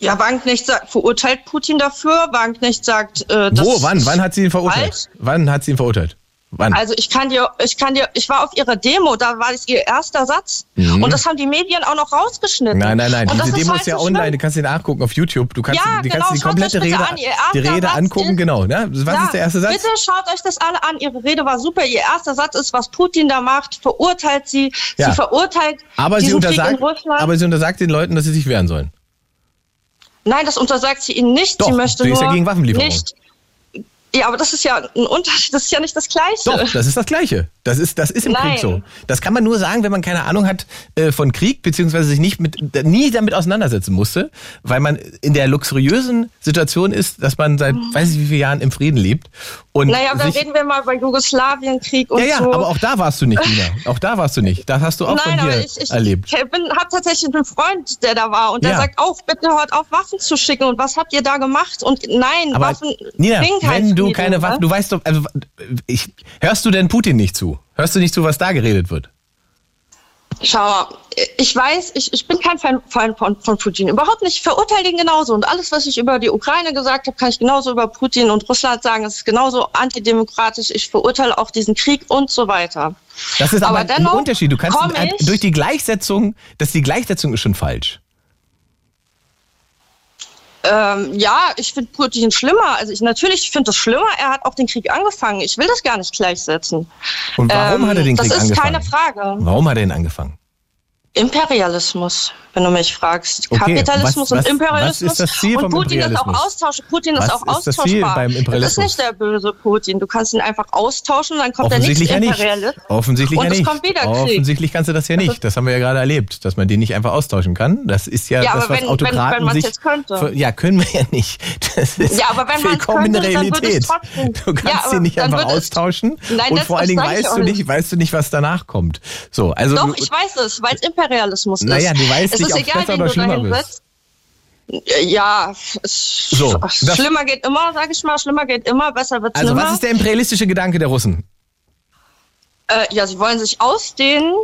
Ja, Wagenknecht sagt, verurteilt Putin dafür. Wagenknecht sagt, äh, das Wo? Wann? Wann hat sie ihn verurteilt? falsch. Wann hat sie ihn verurteilt? Wann? Also ich kann dir, ich kann dir, ich war auf ihrer Demo, da war es ihr erster Satz Mhm. und das haben die Medien auch noch rausgeschnitten. Nein, nein, nein. Und das Diese Demo halt ist ja so online. schlimm. Du kannst den nachgucken auf YouTube. Du kannst, Ja, die, genau, kannst die komplette Rede, an. Die Rede Satz angucken. ist- Genau. Ne? Was ja, ist der erste Satz? Bitte schaut euch das alle an. Ihre Rede war super. Ihr erster Satz ist, was Putin da macht, verurteilt sie. Ja. Sie verurteilt Aber sie, diesen Krieg in untersagt, Russland. aber sie untersagt den Leuten, dass sie sich wehren sollen. Nein, das untersagt sie ihnen nicht. Doch, sie möchte sie ist nur ja gegen Waffenlieferung. Nicht, ja, aber das ist ja ein Unterschied. Das ist ja nicht das Gleiche. Doch, das ist das Gleiche. Das ist, das ist im Nein. Krieg so. Das kann man nur sagen, wenn man keine Ahnung hat äh, von Krieg, beziehungsweise sich nicht mit, nie damit auseinandersetzen musste, weil man in der luxuriösen Situation ist, dass man seit weiß ich wie vielen Jahren im Frieden lebt. Und naja, dann reden wir mal über Jugoslawienkrieg und ja, ja, so. aber auch da warst du nicht, Nina. Auch da warst du nicht. Das hast du auch Nein, von hier ich, ich erlebt. Ich bin, hab tatsächlich einen Freund, der da war und der Ja. sagt auch, bitte hört auf, Waffen zu schicken. Und was habt ihr da gemacht? Und nein, Aber Waffen Nina, wenn du Frieden, keine ne? Waffen, du weißt doch, also ich, hörst du denn Putin nicht zu? Hörst du nicht zu, was da geredet wird? Schau ich weiß, ich, ich bin kein Fan, Fan von, von Putin. Überhaupt nicht. Ich verurteile ihn genauso. Und alles, was ich über die Ukraine gesagt habe, kann ich genauso über Putin und Russland sagen. Es ist genauso antidemokratisch. Ich verurteile auch diesen Krieg und so weiter. Das ist aber, Aber ein Unterschied. Du kannst äh, durch die Gleichsetzung, dass die Gleichsetzung ist schon falsch. Ähm, ja, ich finde Putin schlimmer. Also ich natürlich finde das schlimmer. Er hat auch den Krieg angefangen. Ich will das gar nicht gleichsetzen. Und warum Ähm, hat er den Krieg Das ist angefangen? keine Frage. Warum hat er ihn angefangen? Imperialismus, wenn du mich fragst. Okay, Kapitalismus was- was- und Imperialismus. was ist das Ziel und Putin ist auch austauschbar. Putin Was ist auch ist das Ziel austauschbar. beim Das ist nicht der böse Putin. Du kannst ihn einfach austauschen, dann kommt der nächste ja nicht. Imperialist. Offensichtlich und ja es nicht. kommt wieder Krieg. Offensichtlich kannst du das ja nicht. Das haben wir ja gerade erlebt, dass man den nicht einfach austauschen kann. Das ist ja, Ja, das, was wenn- wenn- Autokraten wenn man's sich. jetzt könnte. Ja, können wir ja nicht. Das ist Ja, aber wenn man's willkommene könnte, Realität. es Du kannst Ja, ihn nicht einfach es- austauschen. Nein, und das- vor allen das Dingen weißt du nicht, nicht. weißt du nicht, was danach kommt. So, also Doch, ich weiß es, weil es Imperialismus ist. Naja, du weißt es nicht, ist ob's egal, besser wen oder du schlimmer setzt. Ja, es, So, schlimmer geht immer, sag ich mal, schlimmer geht immer, besser wird's also nimmer. was ist der imperialistische Gedanke der Russen? Äh, ja, sie wollen sich ausdehnen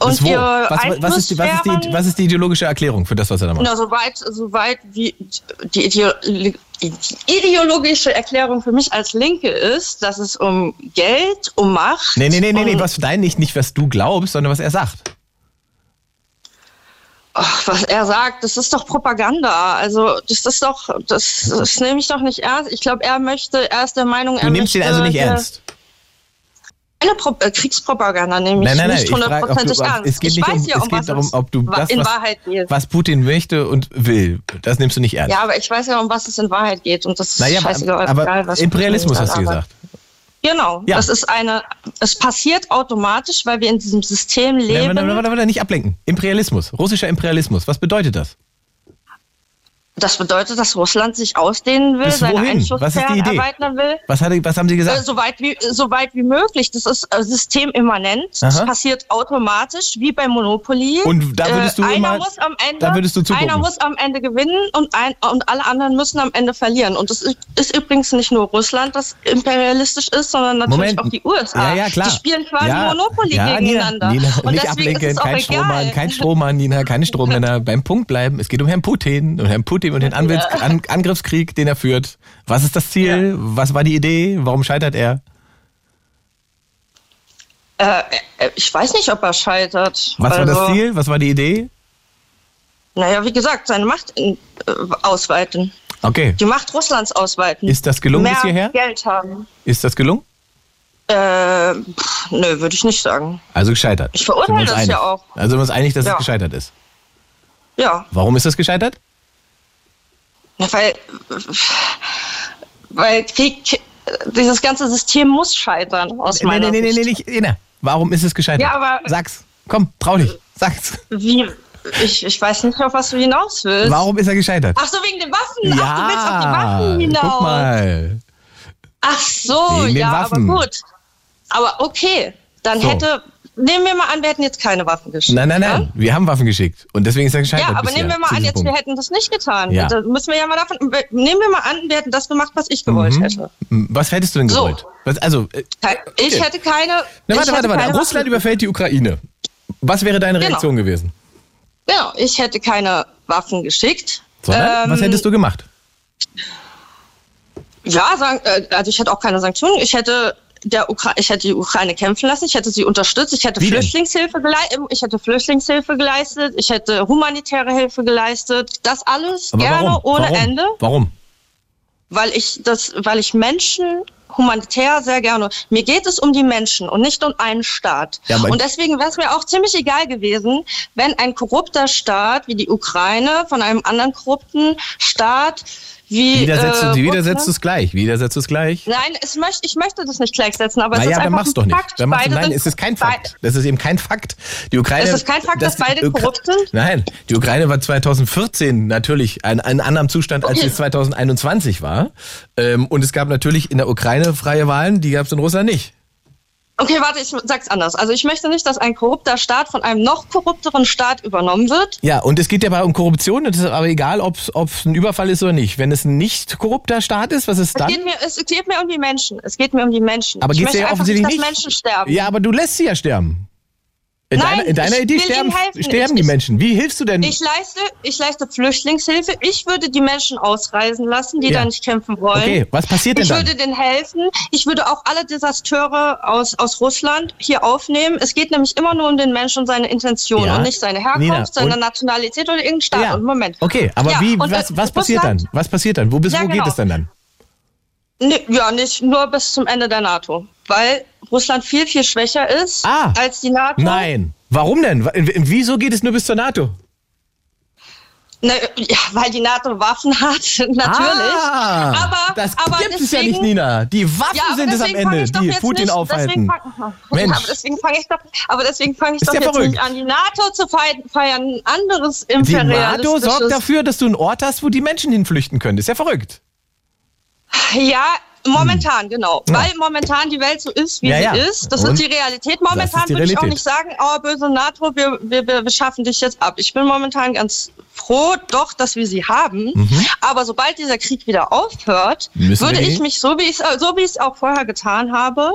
und ihr was, was, ist die, was, ist die, was ist die ideologische Erklärung für das, was er da macht? Na, soweit, soweit wie die Ideo die ideologische Erklärung für mich als Linke ist, dass es um Geld, um Macht. Nee, nee, nee, nee, nee, was dein nicht, nicht was du glaubst, sondern was er sagt. Ach, was er sagt, das ist doch Propaganda. Also das ist doch, das, das nehme ich doch nicht ernst. Ich glaube, er möchte, er ist der Meinung, er Du nimmst ihn möchte also nicht hier- ernst. Eine Pro äh, Kriegspropaganda nehme ich Nein, nein, nein. nicht hundertprozentig ernst. es geht ich nicht weiß um, ja, es um geht was darum, es ob du das, in was, Wahrheit geht. was Putin möchte und will, das nimmst du nicht ernst. Ja, aber ich weiß ja, um was es in Wahrheit geht. Und das ist naja, scheißegal, aber, egal, aber was Imperialismus hast du sagt. gesagt. Genau. Ja. Das ist eine, es passiert automatisch, weil wir in diesem System Nein, leben. warte, warte, warte, nicht ablenken. Imperialismus, russischer Imperialismus, was bedeutet das? Das bedeutet, dass Russland sich ausdehnen will, Bis seine Idee? erweitern will. Was, hat, was haben sie Äh, gesagt? so, weit wie, so weit wie möglich. Das ist äh, systemimmanent. Das Aha. passiert automatisch, wie bei Monopoly. Und da würdest du äh, einer immer- muss am Ende, da würdest du zugucken. Einer muss am Ende gewinnen und, ein, und alle anderen müssen am Ende verlieren. Und das ist, ist übrigens nicht nur Russland, das imperialistisch ist, sondern natürlich Moment. auch die USA. Ja, ja, klar. Die spielen quasi ja, Monopoly ja, gegeneinander. Nina, Nina, und nicht ablenken, kein egal. Strohmann, kein Strohmann, Nina, keine Strohmänner. Beim Punkt bleiben. Es geht um Herrn Putin und Herrn Putin und den Anwils An Angriffskrieg, den er führt. Was ist das Ziel? Was war die Idee? Warum scheitert er? Äh, äh, ich weiß nicht, ob er scheitert. Was war das Also, Ziel? Was war die Idee? Naja, wie gesagt, seine Macht in, äh, ausweiten. Okay. Die Macht Russlands ausweiten. Ist das gelungen Mehr bis hierher? Geld haben. Ist das gelungen? Äh, pff, nö, würde ich nicht sagen. Also gescheitert. Ich verurteile das einig? ja auch. Also sind wir uns einig, dass Ja. es gescheitert ist. Ja, Warum ist das gescheitert? Ja, weil, weil Krieg, dieses ganze System muss scheitern, aus Nee, meiner nee, nee, nee, Sicht. nee, nicht. Ina, warum ist es gescheitert? Ja, aber- Sag's. Komm, trau dich. Sag's. Wie? Ich, ich weiß nicht, auf was du hinaus willst. Warum ist er gescheitert? Ach so, wegen den Waffen. Ach, du willst auf die Waffen Ja, hinaus. guck mal. Ach so, Wegen ja, aber gut. Aber okay, dann So. hätte, nehmen wir mal an, wir hätten jetzt keine Waffen geschickt. Nein, nein, ja? nein. Wir haben Waffen geschickt. Und deswegen ist er gescheitert. Ja, aber bisher, nehmen wir mal an, jetzt wir hätten das nicht getan. Ja. Da müssen wir ja mal davon. Nehmen wir mal an, wir hätten das gemacht, was ich gewollt Mhm. hätte. Was hättest du denn So. gewollt? Was, also, äh, Ich Okay. hätte keine. na, warte, warte, warte. Russland Waffen- überfällt die Ukraine. Was wäre deine Genau. Reaktion gewesen? Genau, ich hätte keine Waffen geschickt. Sondern, was Ähm, hättest du gemacht? Ja, äh, also ich hätte auch keine Sanktionen. Ich hätte der Ukra ich hätte die Ukraine kämpfen lassen, ich hätte sie unterstützt, ich hätte Wie? Flüchtlingshilfe geleistet, ich hätte Flüchtlingshilfe geleistet, ich hätte humanitäre Hilfe geleistet, das alles Aber gerne warum? ohne warum? Ende, Warum? weil ich das, weil ich Menschen humanitär sehr gerne. Mir geht es um die Menschen und nicht um einen Staat. Ja, und deswegen wäre es mir auch ziemlich egal gewesen, wenn ein korrupter Staat wie die Ukraine von einem anderen korrupten Staat wie Widersetzt, äh, du, widersetzt Russland- du es gleich. Widersetzt du es gleich. Nein, es möcht, ich möchte das nicht gleichsetzen, aber es naja, ist dann einfach mach's ein doch nicht. Fakt. Dann mach's, Beide nein, es ist kein Fakt. Das ist eben kein Fakt. Die Ukraine. Es ist kein Fakt, dass die beide Ukra- korrupt sind? Nein, die Ukraine war 2014 natürlich ein, ein anderem Zustand, als es 2021 war. Ähm, und es gab natürlich in der Ukraine freie Wahlen, die gab es in Russland nicht. Okay, warte, ich sag's anders. Also ich möchte nicht, dass ein korrupter Staat von einem noch korrupteren Staat übernommen wird. Ja, und es geht ja aber um Korruption. Es ist aber egal, ob es ein Überfall ist oder nicht. Wenn es ein nicht korrupter Staat ist, was ist Es dann? geht, mir, es geht mir um die Menschen. Es geht mir um die Menschen. Aber ich geht's möchte ja einfach offensichtlich nicht, dass. Menschen sterben. Ja, aber du lässt sie ja sterben. In Nein, deiner, in deiner ich Idee sterben, sterben Ich- die Menschen. Wie hilfst du denn? Ich leiste, ich leiste Flüchtlingshilfe. Ich würde die Menschen ausreisen lassen, die Ja. da nicht kämpfen wollen. Okay, was passiert denn ich dann? würde denen helfen. Ich würde auch alle Deserteure aus, aus Russland hier aufnehmen. Es geht nämlich immer nur um den Menschen und seine Intention Ja. und nicht seine Herkunft, Nina, seine Nationalität oder irgendein Staat. Ja. Und Moment. Okay, aber wie, was, äh, was passiert Russland- dann? Was passiert dann? Wo, bis, wo geht genau. es denn dann? Nee, ja, nicht nur bis zum Ende der NATO. Weil Russland viel, viel schwächer ist Ah. als die NATO. Nein. Warum denn? Wieso geht es nur bis zur NATO? Ne, ja, weil die NATO Waffen hat, natürlich. Ah, aber das aber gibt deswegen, es ja nicht, Nina. Die Waffen Ja, sind es am Ende, die Putin nicht, aufhalten. Fang, Mensch. Aber deswegen fange ich doch, aber deswegen fange ich Ist doch ja jetzt verrückt. nicht an, die NATO zu feiern, ein anderes Die NATO imperialistisches. sorgt dafür, dass du einen Ort hast, wo die Menschen hinflüchten können. Ist ja verrückt. Ja, momentan, genau. Ja. Weil momentan die Welt so ist, wie Ja, sie ja. ist. Das Und? ist die Realität. Momentan würde ich auch nicht sagen, oh, böse NATO, wir, wir, wir schaffen dich jetzt ab. Ich bin momentan ganz froh, doch, dass wir sie haben. Mhm. Aber sobald dieser Krieg wieder aufhört, Müssen würde ich mich, so wie ich es so wie ich es auch vorher getan habe,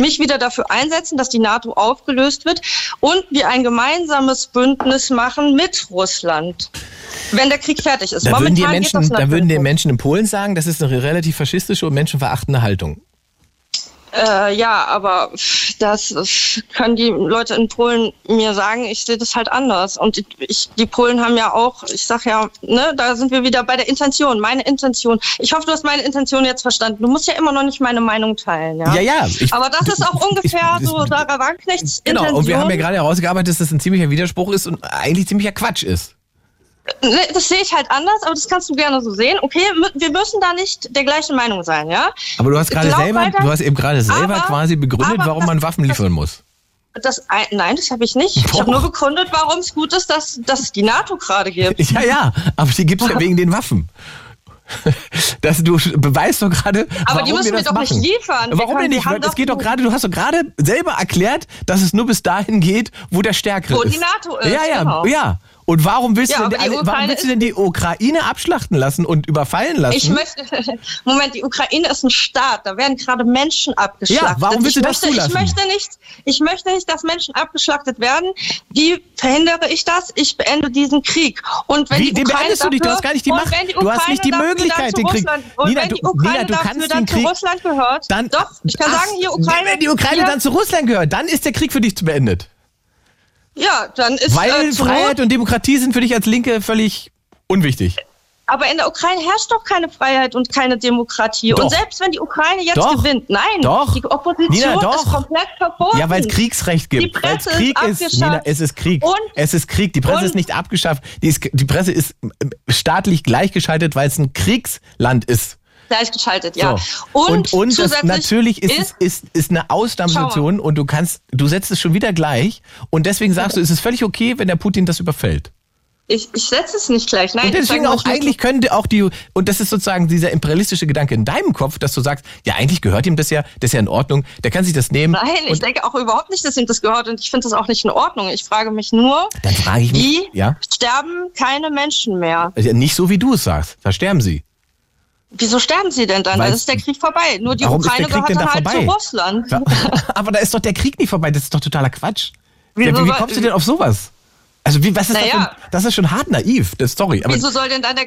mich wieder dafür einsetzen, dass die NATO aufgelöst wird und wir ein gemeinsames Bündnis machen mit Russland. Wenn der Krieg fertig ist. Da würden, die Momentan Menschen, da würden die. Menschen in Polen sagen, das ist eine relativ faschistische und menschenverachtende Haltung. Äh, ja, aber das ist- können die Leute in Polen mir sagen, ich sehe das halt anders. Und ich- ich, die Polen haben ja auch, ich sag ja, ne, da sind wir wieder bei der Intention, meine Intention. Ich hoffe, du hast meine Intention jetzt verstanden. Du musst ja immer noch nicht meine Meinung teilen, ja? Ja, ja, ich- aber das ist auch ungefähr ich- so Sarah Wagenknechts Genau, Intention. und wir haben ja gerade herausgearbeitet, dass das ein ziemlicher Widerspruch ist und eigentlich ziemlicher Quatsch ist. Ne, Das sehe ich halt anders, aber das kannst du gerne so sehen. Okay, wir müssen da nicht der gleichen Meinung sein, ja? Aber du hast gerade selber, weiter, du hast eben gerade selber aber- quasi begründet, warum man Waffen liefern muss. Das, ein- nein, das habe ich nicht. Ich habe nur begründet, warum es gut ist, dass, dass es die NATO gerade gibt. Ja, ja, aber die gibt's ja wegen den Waffen. Das, du beweist doch gerade, Aber die müssen wir wir das doch nicht machen. liefern. Wir Warum können- denn nicht? Es geht doch gerade, du hast doch gerade selber erklärt, dass es nur bis dahin geht, wo der Stärkere Wo ist. die NATO ist, Ja, ja, genau. ja. Und warum willst, Ja, du, denn warum Ukraine willst du denn die Ukraine abschlachten lassen und überfallen lassen? Ich möchte, Moment, die Ukraine ist ein Staat, da werden gerade Menschen abgeschlachtet. Ja, warum willst ich du das möchte, zulassen? Ich möchte, nicht, ich möchte nicht, dass Menschen abgeschlachtet werden. Wie verhindere ich das? Ich beende diesen Krieg. Und wenn Wie, die den Ukraine beendest du nicht, du dafür- hast gar nicht die Macht. die Du hast nicht die dafür Möglichkeit, den Krieg- Russland, Und Nina, wenn die Ukraine Nina, du dafür kannst dann den zu Krieg- Russland gehört, Dann, doch, ich kann Ach, sagen, hier Ukraine. Wenn die Ukraine hier, dann zu Russland gehört, dann ist der Krieg für dich beendet. Ja, dann ist Weil äh, Freiheit und Demokratie sind für dich als Linke völlig unwichtig. Aber in der Ukraine herrscht doch keine Freiheit und keine Demokratie. Doch. Und selbst wenn die Ukraine jetzt Doch. gewinnt, nein, Doch. die Opposition Nina, ist komplett verboten. Ja, weil es Kriegsrecht gibt. Die Presse Krieg ist ist, Nina, es ist Krieg. Und- es ist Krieg. Die Presse ist nicht abgeschafft. Die, ist, die Presse ist äh, staatlich gleichgeschaltet, weil es ein Kriegsland ist. Gleichgeschaltet, ja. So. Und, und, und das, zusätzlich natürlich ist, es ist, ist eine Ausnahmesituation und du kannst, du setzt es schon wieder gleich und deswegen sagst du, es ist völlig okay, wenn der Putin das überfällt. ich, ich setze es nicht gleich. Nein, und deswegen auch eigentlich könnte auch die, und das ist sozusagen dieser imperialistische Gedanke in deinem Kopf, dass du sagst, ja, eigentlich gehört ihm das ja, das ist ja in Ordnung, der kann sich das nehmen. Nein, ich denke auch überhaupt nicht, dass ihm das gehört und ich finde das auch nicht in Ordnung. Ich frage mich nur, dann frage ich mich, wie ja, sterben keine Menschen mehr? Also nicht so wie du es sagst, da sterben sie. Wieso sterben sie denn dann? Weil- Dann ist der Krieg vorbei. Nur die Ukraine gehört dann da halt vorbei? zu Russland. Ja, Aber da ist doch der Krieg nicht vorbei, das ist doch totaler Quatsch. Wie, wie soll- kommst du denn auf sowas? Also wie, was ist das Naja. denn? Das ist schon hart naiv, das sorry. Aber Wieso soll denn dann der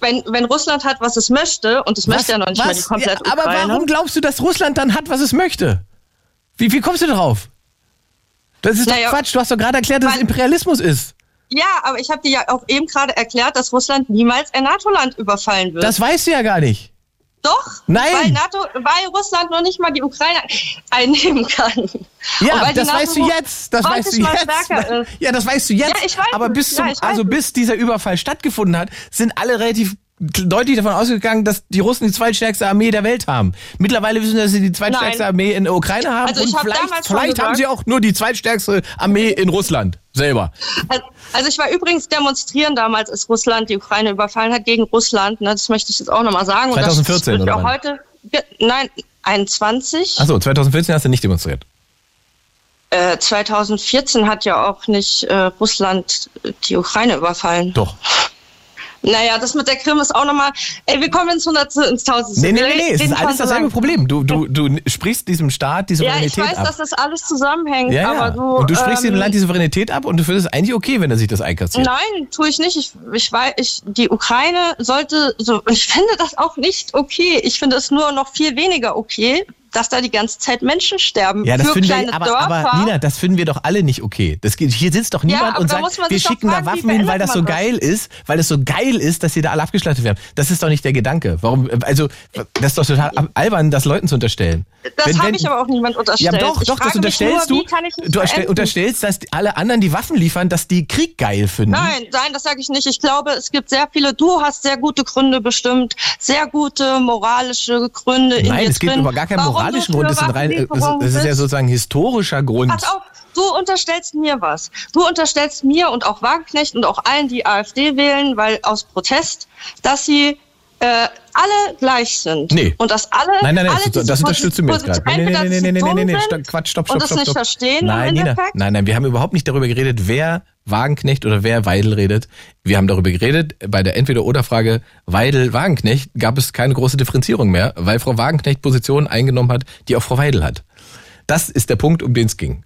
wenn, wenn Russland hat, was es möchte, und es möchte ja noch nicht mal die komplette ja, aber Ukraine. warum glaubst du, dass Russland dann hat, was es möchte? Wie, wie kommst du darauf? Das ist Naja, doch Quatsch. Du hast doch gerade erklärt, dass es Imperialismus ist. Ja, aber ich habe dir ja auch eben gerade erklärt, dass Russland niemals ein NATO-Land überfallen wird. Das weißt du ja gar nicht. Doch, Nein. weil NATO, weil Russland noch nicht mal die Ukraine einnehmen kann. Ja, das NATO weißt du jetzt. Das weißt du jetzt. Ja, das weißt du jetzt. Ja, ich weiß aber bis zum, Ja, also bis dieser Überfall stattgefunden hat, sind alle relativ deutlich davon ausgegangen, dass die Russen die zweitstärkste Armee der Welt haben. Mittlerweile wissen wir, dass sie die zweitstärkste Nein. Armee in der Ukraine haben Also und hab vielleicht, vielleicht haben sie auch nur die zweitstärkste Armee in Russland selber. Also ich war übrigens demonstrieren damals, als Russland die Ukraine überfallen hat gegen Russland. Ne, das möchte ich jetzt auch nochmal sagen. Und 2014 das wird oder heute. Nein, 21. Achso, 2014 hast du nicht demonstriert. Äh, 2014 hat ja auch nicht äh, Russland die Ukraine überfallen. Doch. Naja, das mit der Krim ist auch nochmal. Ey, wir kommen ins Hundertste, ins Tausendste. Nee, nee, nee, nee, es ist alles so dasselbe lang. Problem. Du, du, du sprichst diesem Staat die Ja, Souveränität ich weiß, ab. dass das alles zusammenhängt, ja, ja. aber du. und du sprichst ähm, dem Land die Souveränität ab und du findest es eigentlich okay, wenn er sich das einkassiert. Nein, tue ich nicht. Ich, ich weiß, ich, die Ukraine sollte so. Ich finde das auch nicht okay. Ich finde es nur noch viel weniger okay, dass da die ganze Zeit Menschen sterben Ja, das für finden kleine wir, aber, Dörfer. aber Nina, das finden wir doch alle nicht okay. Das hier sitzt doch Ja, niemand aber und da sagt, wir doch schicken da fragen, wie Waffen hin, weil das so das? geil ist, weil es so geil ist, dass hier da alle abgeschlachtet werden. Das ist doch nicht der Gedanke. Warum, also, das ist doch total albern, das Leuten zu unterstellen. Das habe ich aber auch niemand Ja, unterstellt. doch, ich doch, das nur, unterstellst Wie du. Du beenden? unterstellst, dass alle anderen, die Waffen liefern, dass die Krieg geil finden. Nein, nein, das sage ich nicht. Ich glaube, es gibt sehr viele, du hast sehr gute Gründe bestimmt, sehr gute moralische Gründe in Nein, dir es gibt drin, aber gar warum du moralischen Grund. Das, sind rein, Waffenlieferungen es ist ja sozusagen historischer Grund. Pass auf, du unterstellst mir was. Du unterstellst mir und auch Wagenknecht und auch allen, die AfD wählen, weil aus Protest, dass sie äh, alle gleich sind. Nee. Und dass alle. Nein, nein, nein, alle das, das unterstützt du mir jetzt gerade. Zu nee, nee, nee, nee, dumm stopp, sind Quatsch, stopp, stopp, das stopp. stopp. Nein, Nina, nein, nein, wir haben überhaupt nicht darüber geredet, wer Wagenknecht oder wer Weidel redet. Wir haben darüber geredet, bei der Entweder-Oder-Frage Weidel-Wagenknecht gab es keine große Differenzierung mehr, weil Frau Wagenknecht Positionen eingenommen hat, die auch Frau Weidel hat. Das ist der Punkt, um den es ging.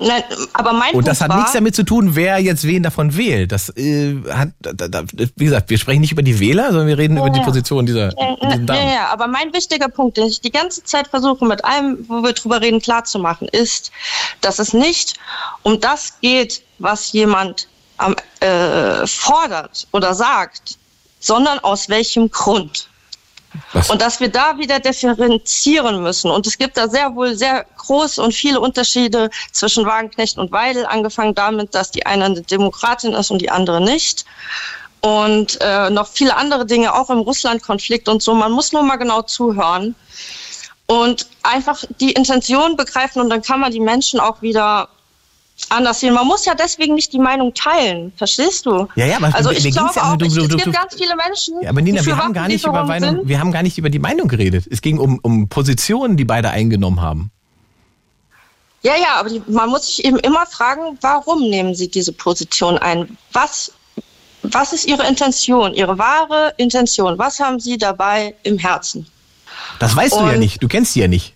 Nein, aber mein Und das Punkt hat war, nichts damit zu tun, wer jetzt wen davon wählt. Das äh, hat, da, da, wie gesagt, wir sprechen nicht über die Wähler, sondern wir reden Ja, über die. Position dieser, Ja, ja, ja, aber mein wichtiger Punkt, den ich die ganze Zeit versuche, mit allem, wo wir drüber reden, klarzumachen, ist, dass es nicht um das geht, was jemand am, äh, fordert oder sagt, sondern aus welchem Grund. Was? Und dass wir da wieder differenzieren müssen. Und es gibt da sehr wohl sehr große und viele Unterschiede zwischen Wagenknecht und Weidel, angefangen damit, dass die eine eine Demokratin ist und die andere nicht. Und äh, noch viele andere Dinge, auch im Russland-Konflikt und so. Man muss nur mal genau zuhören und einfach die Intention begreifen und dann kann man die Menschen auch wieder anders sehen. Man muss ja deswegen nicht die Meinung teilen, verstehst du? Ja, ja, aber also ich glaube ja- auch, du- ich, du- es du- gibt du- ganz viele Menschen, Ja, aber Nina, wir haben gar nicht über Meinung, wir haben gar nicht über die Meinung geredet. Es ging um, um Positionen, die beide eingenommen haben. Ja, ja, aber die, man muss sich eben immer fragen, warum nehmen sie diese Position ein? Was, was ist ihre Intention, ihre wahre Intention? Was haben sie dabei im Herzen? Das weißt du ja Und- nicht. Du kennst sie ja nicht.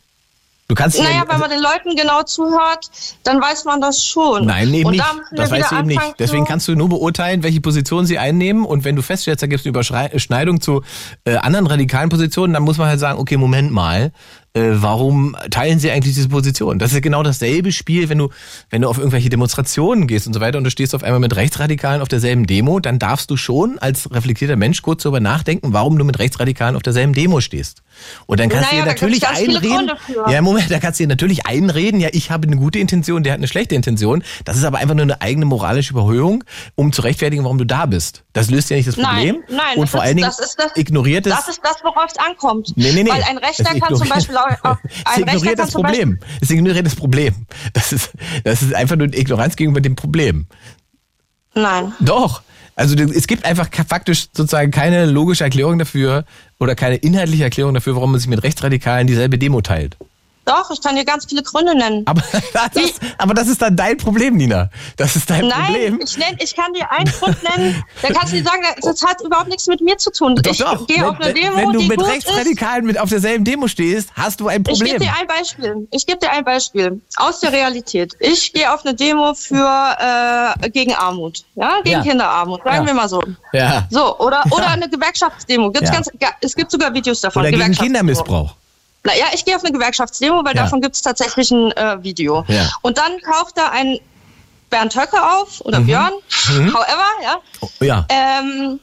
Du kannst sie Naja, ja, wenn man den Leuten genau zuhört, dann weiß man das schon. Nein, eben nicht. Das wieder du eben nicht. Deswegen kannst du nur beurteilen, welche Position sie einnehmen. Und wenn du feststellst, da gibt es eine Überschneidung zu äh, anderen radikalen Positionen, dann muss man halt sagen, okay, Moment mal, äh, warum teilen sie eigentlich diese Position? Das ist genau dasselbe Spiel, wenn du, wenn du auf irgendwelche Demonstrationen gehst und so weiter und du stehst auf einmal mit Rechtsradikalen auf derselben Demo, dann darfst du schon als reflektierter Mensch kurz darüber nachdenken, warum du mit Rechtsradikalen auf derselben Demo stehst. Und dann kannst Naja, du dir natürlich einreden. Ja, Moment, da kannst du dir natürlich einreden, ja, ich habe eine gute Intention, der hat eine schlechte Intention. Das ist aber einfach nur eine eigene moralische Überhöhung, um zu rechtfertigen, warum du da bist. Das löst ja nicht das Problem. Nein, nein, Und das vor ist, allen Dingen das ist das, ignoriert es. Das ist das, worauf es ankommt. Nee, nee, nee. Weil ein Rechter kann zum Beispiel es ignoriert das Problem. Es ignoriert das Problem. Das ist, das ist einfach nur Ignoranz gegenüber dem Problem. Nein. Doch. Also es gibt einfach faktisch sozusagen keine logische Erklärung dafür oder keine inhaltliche Erklärung dafür, warum man sich mit Rechtsradikalen dieselbe Demo teilt. Doch, ich kann dir ganz viele Gründe nennen. Aber das, ist, aber das ist dann dein Problem, Nina. Das ist dein Nein, Problem. ich, nenn, ich kann dir einen Grund nennen, da kannst du dir sagen, das hat überhaupt nichts mit mir zu tun. Doch, ich doch. gehe Wenn, auf eine Demo, wenn du die mit. Rechtsradikalen mit auf derselben Demo stehst, hast du ein Ich Problem. gebe dir ein Beispiel. Ich gebe dir ein Beispiel aus der Realität. Ich gehe auf eine Demo für äh, gegen Armut, ja, gegen Ja. Kinderarmut, sagen Ja. wir mal so. ja. So oder oder eine Gewerkschaftsdemo. Gibt's Ja. ganz, ga- es gibt sogar Videos davon. Oder gegen. Kindermissbrauch. Naja, ich gehe auf eine Gewerkschaftsdemo, weil Ja. davon gibt es tatsächlich ein äh, Video. Ja. Und dann taucht da ein Bernd Höcke auf oder Mhm. Björn, Mhm. however, ja. Oh, ja. Ähm,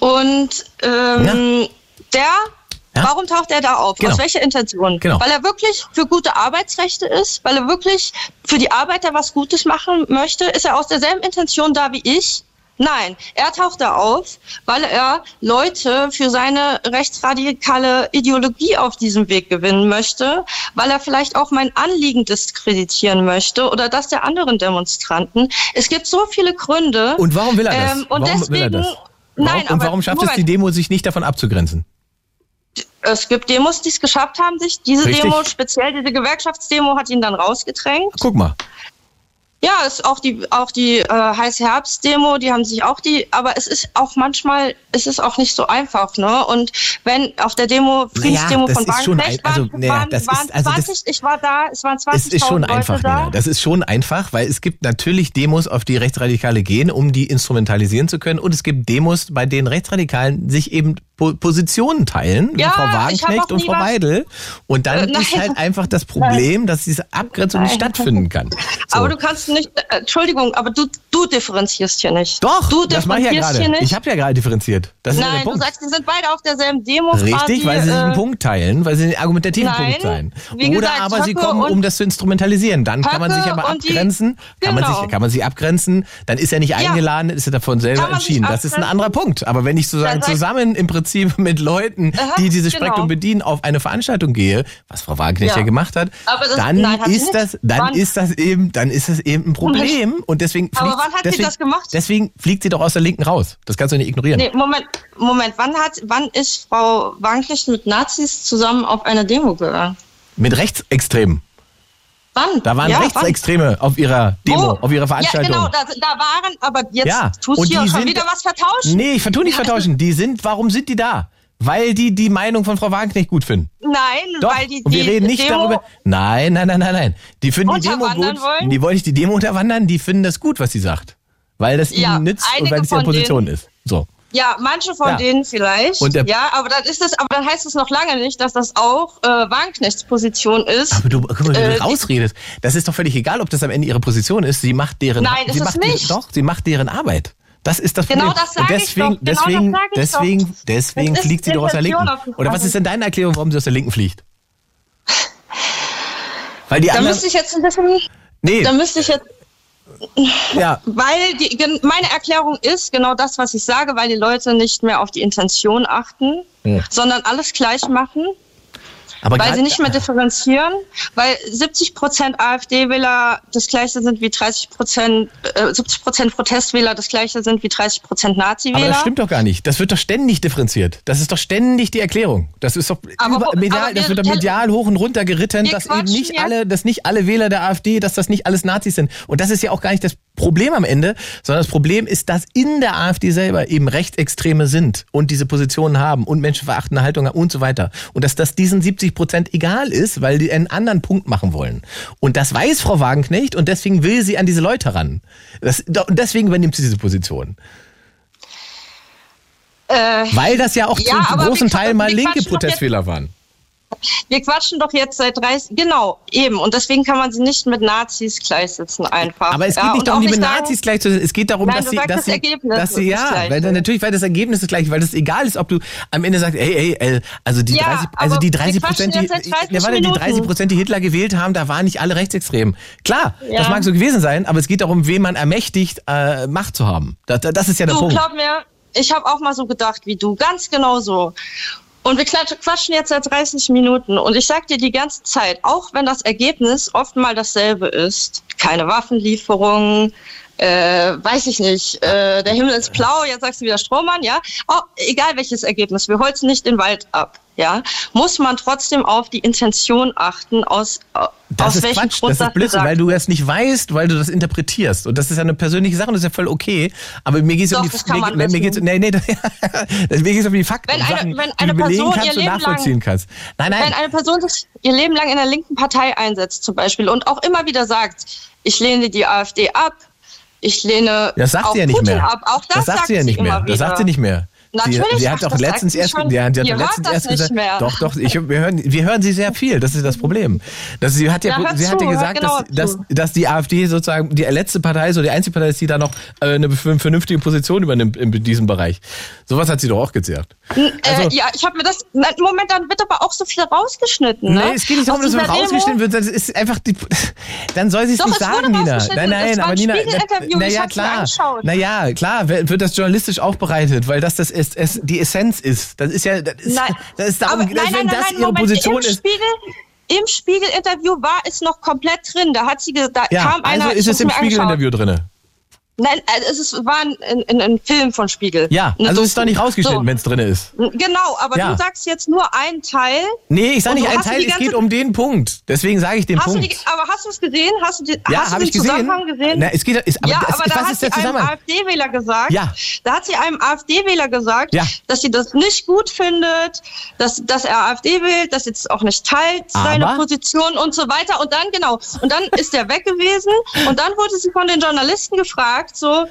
und ähm, der, Ja. warum taucht er da auf? Genau. Aus welcher Intention? Genau. Weil er wirklich für gute Arbeitsrechte ist, weil er wirklich für die Arbeiter was Gutes machen möchte. Ist er aus derselben Intention da wie ich? Nein, er taucht da auf, weil er Leute für seine rechtsradikale Ideologie auf diesem Weg gewinnen möchte, weil er vielleicht auch mein Anliegen diskreditieren möchte oder das der anderen Demonstranten. Es gibt so viele Gründe. Und warum will er das? Ähm, und warum deswegen, will er das? Warum, Nein, und warum schafft es Moment. die Demo, sich nicht davon abzugrenzen? Es gibt Demos, die es geschafft haben, sich diese Richtig. Demo, speziell diese Gewerkschaftsdemo, hat ihn dann rausgedrängt. Guck mal. Ja, ist auch die auch die äh, heiße Herbst-Demo, die haben sich auch die, aber es ist auch manchmal, es ist auch nicht so einfach, ne? Und wenn auf der Demo, Friedensdemo das von ist schon Wagenknecht also, waren, naja, waren, das waren ist- also das- 20, ich war da, es waren Es 20 ist schon Leute einfach, da. Nina. Das ist schon einfach, weil es gibt natürlich Demos, auf die Rechtsradikale gehen, um die instrumentalisieren zu können. Und es gibt Demos, bei denen Rechtsradikalen sich eben Positionen teilen, wie Ja, Frau Wagenknecht und Frau Weidel. Und dann Äh, ist halt einfach das Problem, dass diese Abgrenzung nicht stattfinden kann. So. Aber du kannst nicht, äh, Entschuldigung, aber du, du differenzierst hier nicht. Doch, du das mache ich ja differenzierst hier gerade. nicht. Ich habe ja gerade differenziert. Das Nein, du sagst, die sind beide auf derselben Demo. Richtig, weil sie sich einen äh, Punkt teilen, weil sie einen argumentativen Nein, Punkt wie Oder gesagt, aber sie Höcke kommen, um das zu instrumentalisieren. Dann kann man sich Höcke aber und die- abgrenzen. Kann, man Genau. sich, kann man sich abgrenzen. Dann ist er nicht Ja. eingeladen, ist er davon selber entschieden. Das ist ein abgrenzen. anderer Punkt. Aber wenn ich sozusagen zusammen im Prinzip mit Leuten, Aha, die dieses genau. Spektrum bedienen, auf eine Veranstaltung gehe, was Frau Wagenknecht ja, Ja. gemacht hat, Aber das- dann nein, hat sie ist das, dann Wann? ist das eben, dann ist das eben ein Problem. Und deswegen Aber fliegt, wann hat sie deswegen, das gemacht? deswegen fliegt sie doch aus der Linken raus. Das kannst du nicht ignorieren. Nee, Moment, Moment, wann hat, wann ist Frau Wagenknecht mit Nazis zusammen auf eine Demo gegangen? Mit Rechtsextremen. Wann? Da waren ja, Rechtsextreme auf ihrer Demo, Wo? auf ihrer Veranstaltung. Ja, genau, da, da waren, aber jetzt Ja, tust du hier die schon sind- wieder was vertauschen. Nee, ich vertue nicht vertauschen. Die sind, warum sind die da? Weil die die Meinung von Frau Wagenknecht gut finden. Nein, Doch, weil die, und wir die reden nicht Demo, darüber. Nein, nein, nein, nein, nein. Die finden die Demo gut. wollen? Die wollen nicht die Demo unterwandern, die finden das gut, was sie sagt. Weil das ihnen nützt und weil es ihre Position ist. So. Ja, manche von Ja. denen vielleicht. Ja, aber dann ist es, aber dann heißt es noch lange nicht, dass das auch äh, Wagenknechts Position ist. Aber du, guck mal, wie Äh, du rausredest. Das ist doch völlig egal, ob das am Ende ihre Position ist. Sie macht deren, Nein, ist sie es macht nicht. Deren, doch, sie macht deren Arbeit. Das ist das Genau Problem. das sag und ich deswegen, doch. Genau das deswegen, sag ich deswegen, doch. deswegen Das ist fliegt sie doch aus der Linken. Oder was ist denn deine Erklärung, warum sie aus der Linken fliegt? Weil die Da anderen, müsste ich jetzt ein bisschen, nee, da müsste ich jetzt, ja, weil die, meine Erklärung ist genau das, was ich sage, weil die Leute nicht mehr auf die Intention achten, Ja. sondern alles gleich machen. Aber weil sie nicht mehr differenzieren, weil 70 Prozent AfD-Wähler das gleiche sind wie 30 Prozent, äh, 70 Prozent Protestwähler das gleiche sind wie 30 Prozent Aber Nazi-Wähler. das stimmt doch gar nicht. Das wird doch ständig differenziert. Das ist doch ständig die Erklärung. Das ist doch Aber über, medial, aber das wir- wird doch medial hoch und runter geritten, dass eben nicht ja- alle, dass nicht alle Wähler der AfD, dass das nicht alles Nazis sind. Und das ist ja auch gar nicht das Problem am Ende, sondern das Problem ist, dass in der AfD selber eben Rechtsextreme sind und diese Positionen haben und menschenverachtende Haltung haben und so weiter. Und dass das diesen 70 Prozent egal ist, weil die einen anderen Punkt machen wollen. Und das weiß Frau Wagenknecht und deswegen will sie an diese Leute ran. Das, und deswegen übernimmt sie diese Position. Äh, Weil das ja auch Ja, zum großen Teil mal linke Protestwähler waren. Wir quatschen doch jetzt seit 30, genau, eben. Und deswegen kann man sie nicht mit Nazis gleichsetzen einfach. Aber es geht ja, nicht darum, die mit Nazis gleich zu Es geht darum, Nein, dass sie, dass das sie, Ergebnis dass sie ja, weil dann natürlich, weil das Ergebnis ist gleich, weil das egal ist, ob du am Ende sagst, hey, hey, äh, also die Ja, 30, also die wir 30 quatschen Prozent, die, jetzt seit 30 ja, warte, die Minuten. 30 Prozent, die Hitler gewählt haben, da waren nicht alle rechtsextrem. Klar, Ja. das mag so gewesen sein, aber es geht darum, wen man ermächtigt, äh, Macht zu haben. Das, das ist ja der Du, Punkt. glaub mir, ich habe auch mal so gedacht wie du, ganz genau so. Und wir quatschen jetzt seit 30 Minuten. Und ich sag dir die ganze Zeit, auch wenn das Ergebnis oft mal dasselbe ist, keine Waffenlieferungen, äh, weiß ich nicht, äh, der Himmel ist blau, jetzt sagst du wieder Strohmann, ja, oh, egal welches Ergebnis, wir holzen nicht den Wald ab, ja, muss man trotzdem auf die Intention achten, aus, Das aus ist welchem Quatsch, Grund das ist Blödsinn, weil du es nicht weißt, weil du das interpretierst. Und das ist ja eine persönliche Sache und das ist ja voll okay. Aber mir geht es um die das kann mir, mir, mir geht's, nee, nee, mir geht's um die Fakten, Wenn eine- Sachen, wenn die eine du belegen Person kannst ihr und Leben lang- nachvollziehen kannst. Nein, nein. Wenn eine Person sich ihr Leben lang in einer linken Partei einsetzt zum Beispiel und auch immer wieder sagt, ich lehne die AfD ab, ich lehne Das sagt auch sie ja nicht Putin mehr. ab, auch das, sagt sie ja nicht mehr. Das sagt sie nicht mehr. Natürlich sie, sie hat doch letztens erst, schon. ja, sie hat letztens erst gesagt, mehr. doch, doch, ich, wir hören, wir hören sie sehr viel. Das ist das Problem. Das, sie hat ja, Ja, sie hat zu, ja hört gesagt, genau dass, zu. dass, dass die AfD sozusagen die letzte Partei ist oder die einzige Partei ist, die da noch äh, eine vernünftige Position übernimmt in diesem Bereich. Sowas hat sie doch auch gesagt. N- Also- äh, ja, ich habe mir das. Na, Moment, dann wird aber auch so viel rausgeschnitten. Ne? Nee, es geht nicht darum, dass Demo- rausgeschnitten wird. Das ist einfach die. Dann soll sie es nicht sagen, Nina. Nein, nein, aber Nina. Naja, klar. Naja, klar, wird wird das journalistisch aufbereitet, weil das, das ist, es, die Essenz ist. Das ist ja. Das ist, Nein, das ist darum, aber, nein, wenn nein, das ihre Moment, Position im ist. Spiegel, Im Spiegel-Interview war es noch komplett drin. Da hat sie, ge- da Ja, kam einer. also ist es im. Spiegel-Interview drinne. Nein, also es ist, war ein, ein, ein Film von Spiegel. Ja, also es ist Doku. doch nicht rausgeschnitten, So. wenn es drin ist. Genau, aber Ja. du sagst jetzt nur einen Teil. Nee, ich sage nicht du ein hast Teil, es geht um den Punkt. Deswegen sage ich den Punkt. die, aber hast du es gesehen? Hast du, die, Ja, hast du den gesehen. Zusammenhang gesehen? Na, es geht, ist, aber ja, das, aber da was hat ist sie der einem Zusammenhang? AfD-Wähler gesagt, Ja. da hat sie einem AfD-Wähler gesagt, Ja. dass sie das nicht gut findet, dass, dass er AfD wählt, dass es auch nicht teilt, seine Aber? Position und so weiter. Und dann, genau, und dann ist er weg gewesen und dann wurde sie von den Journalisten gefragt, so,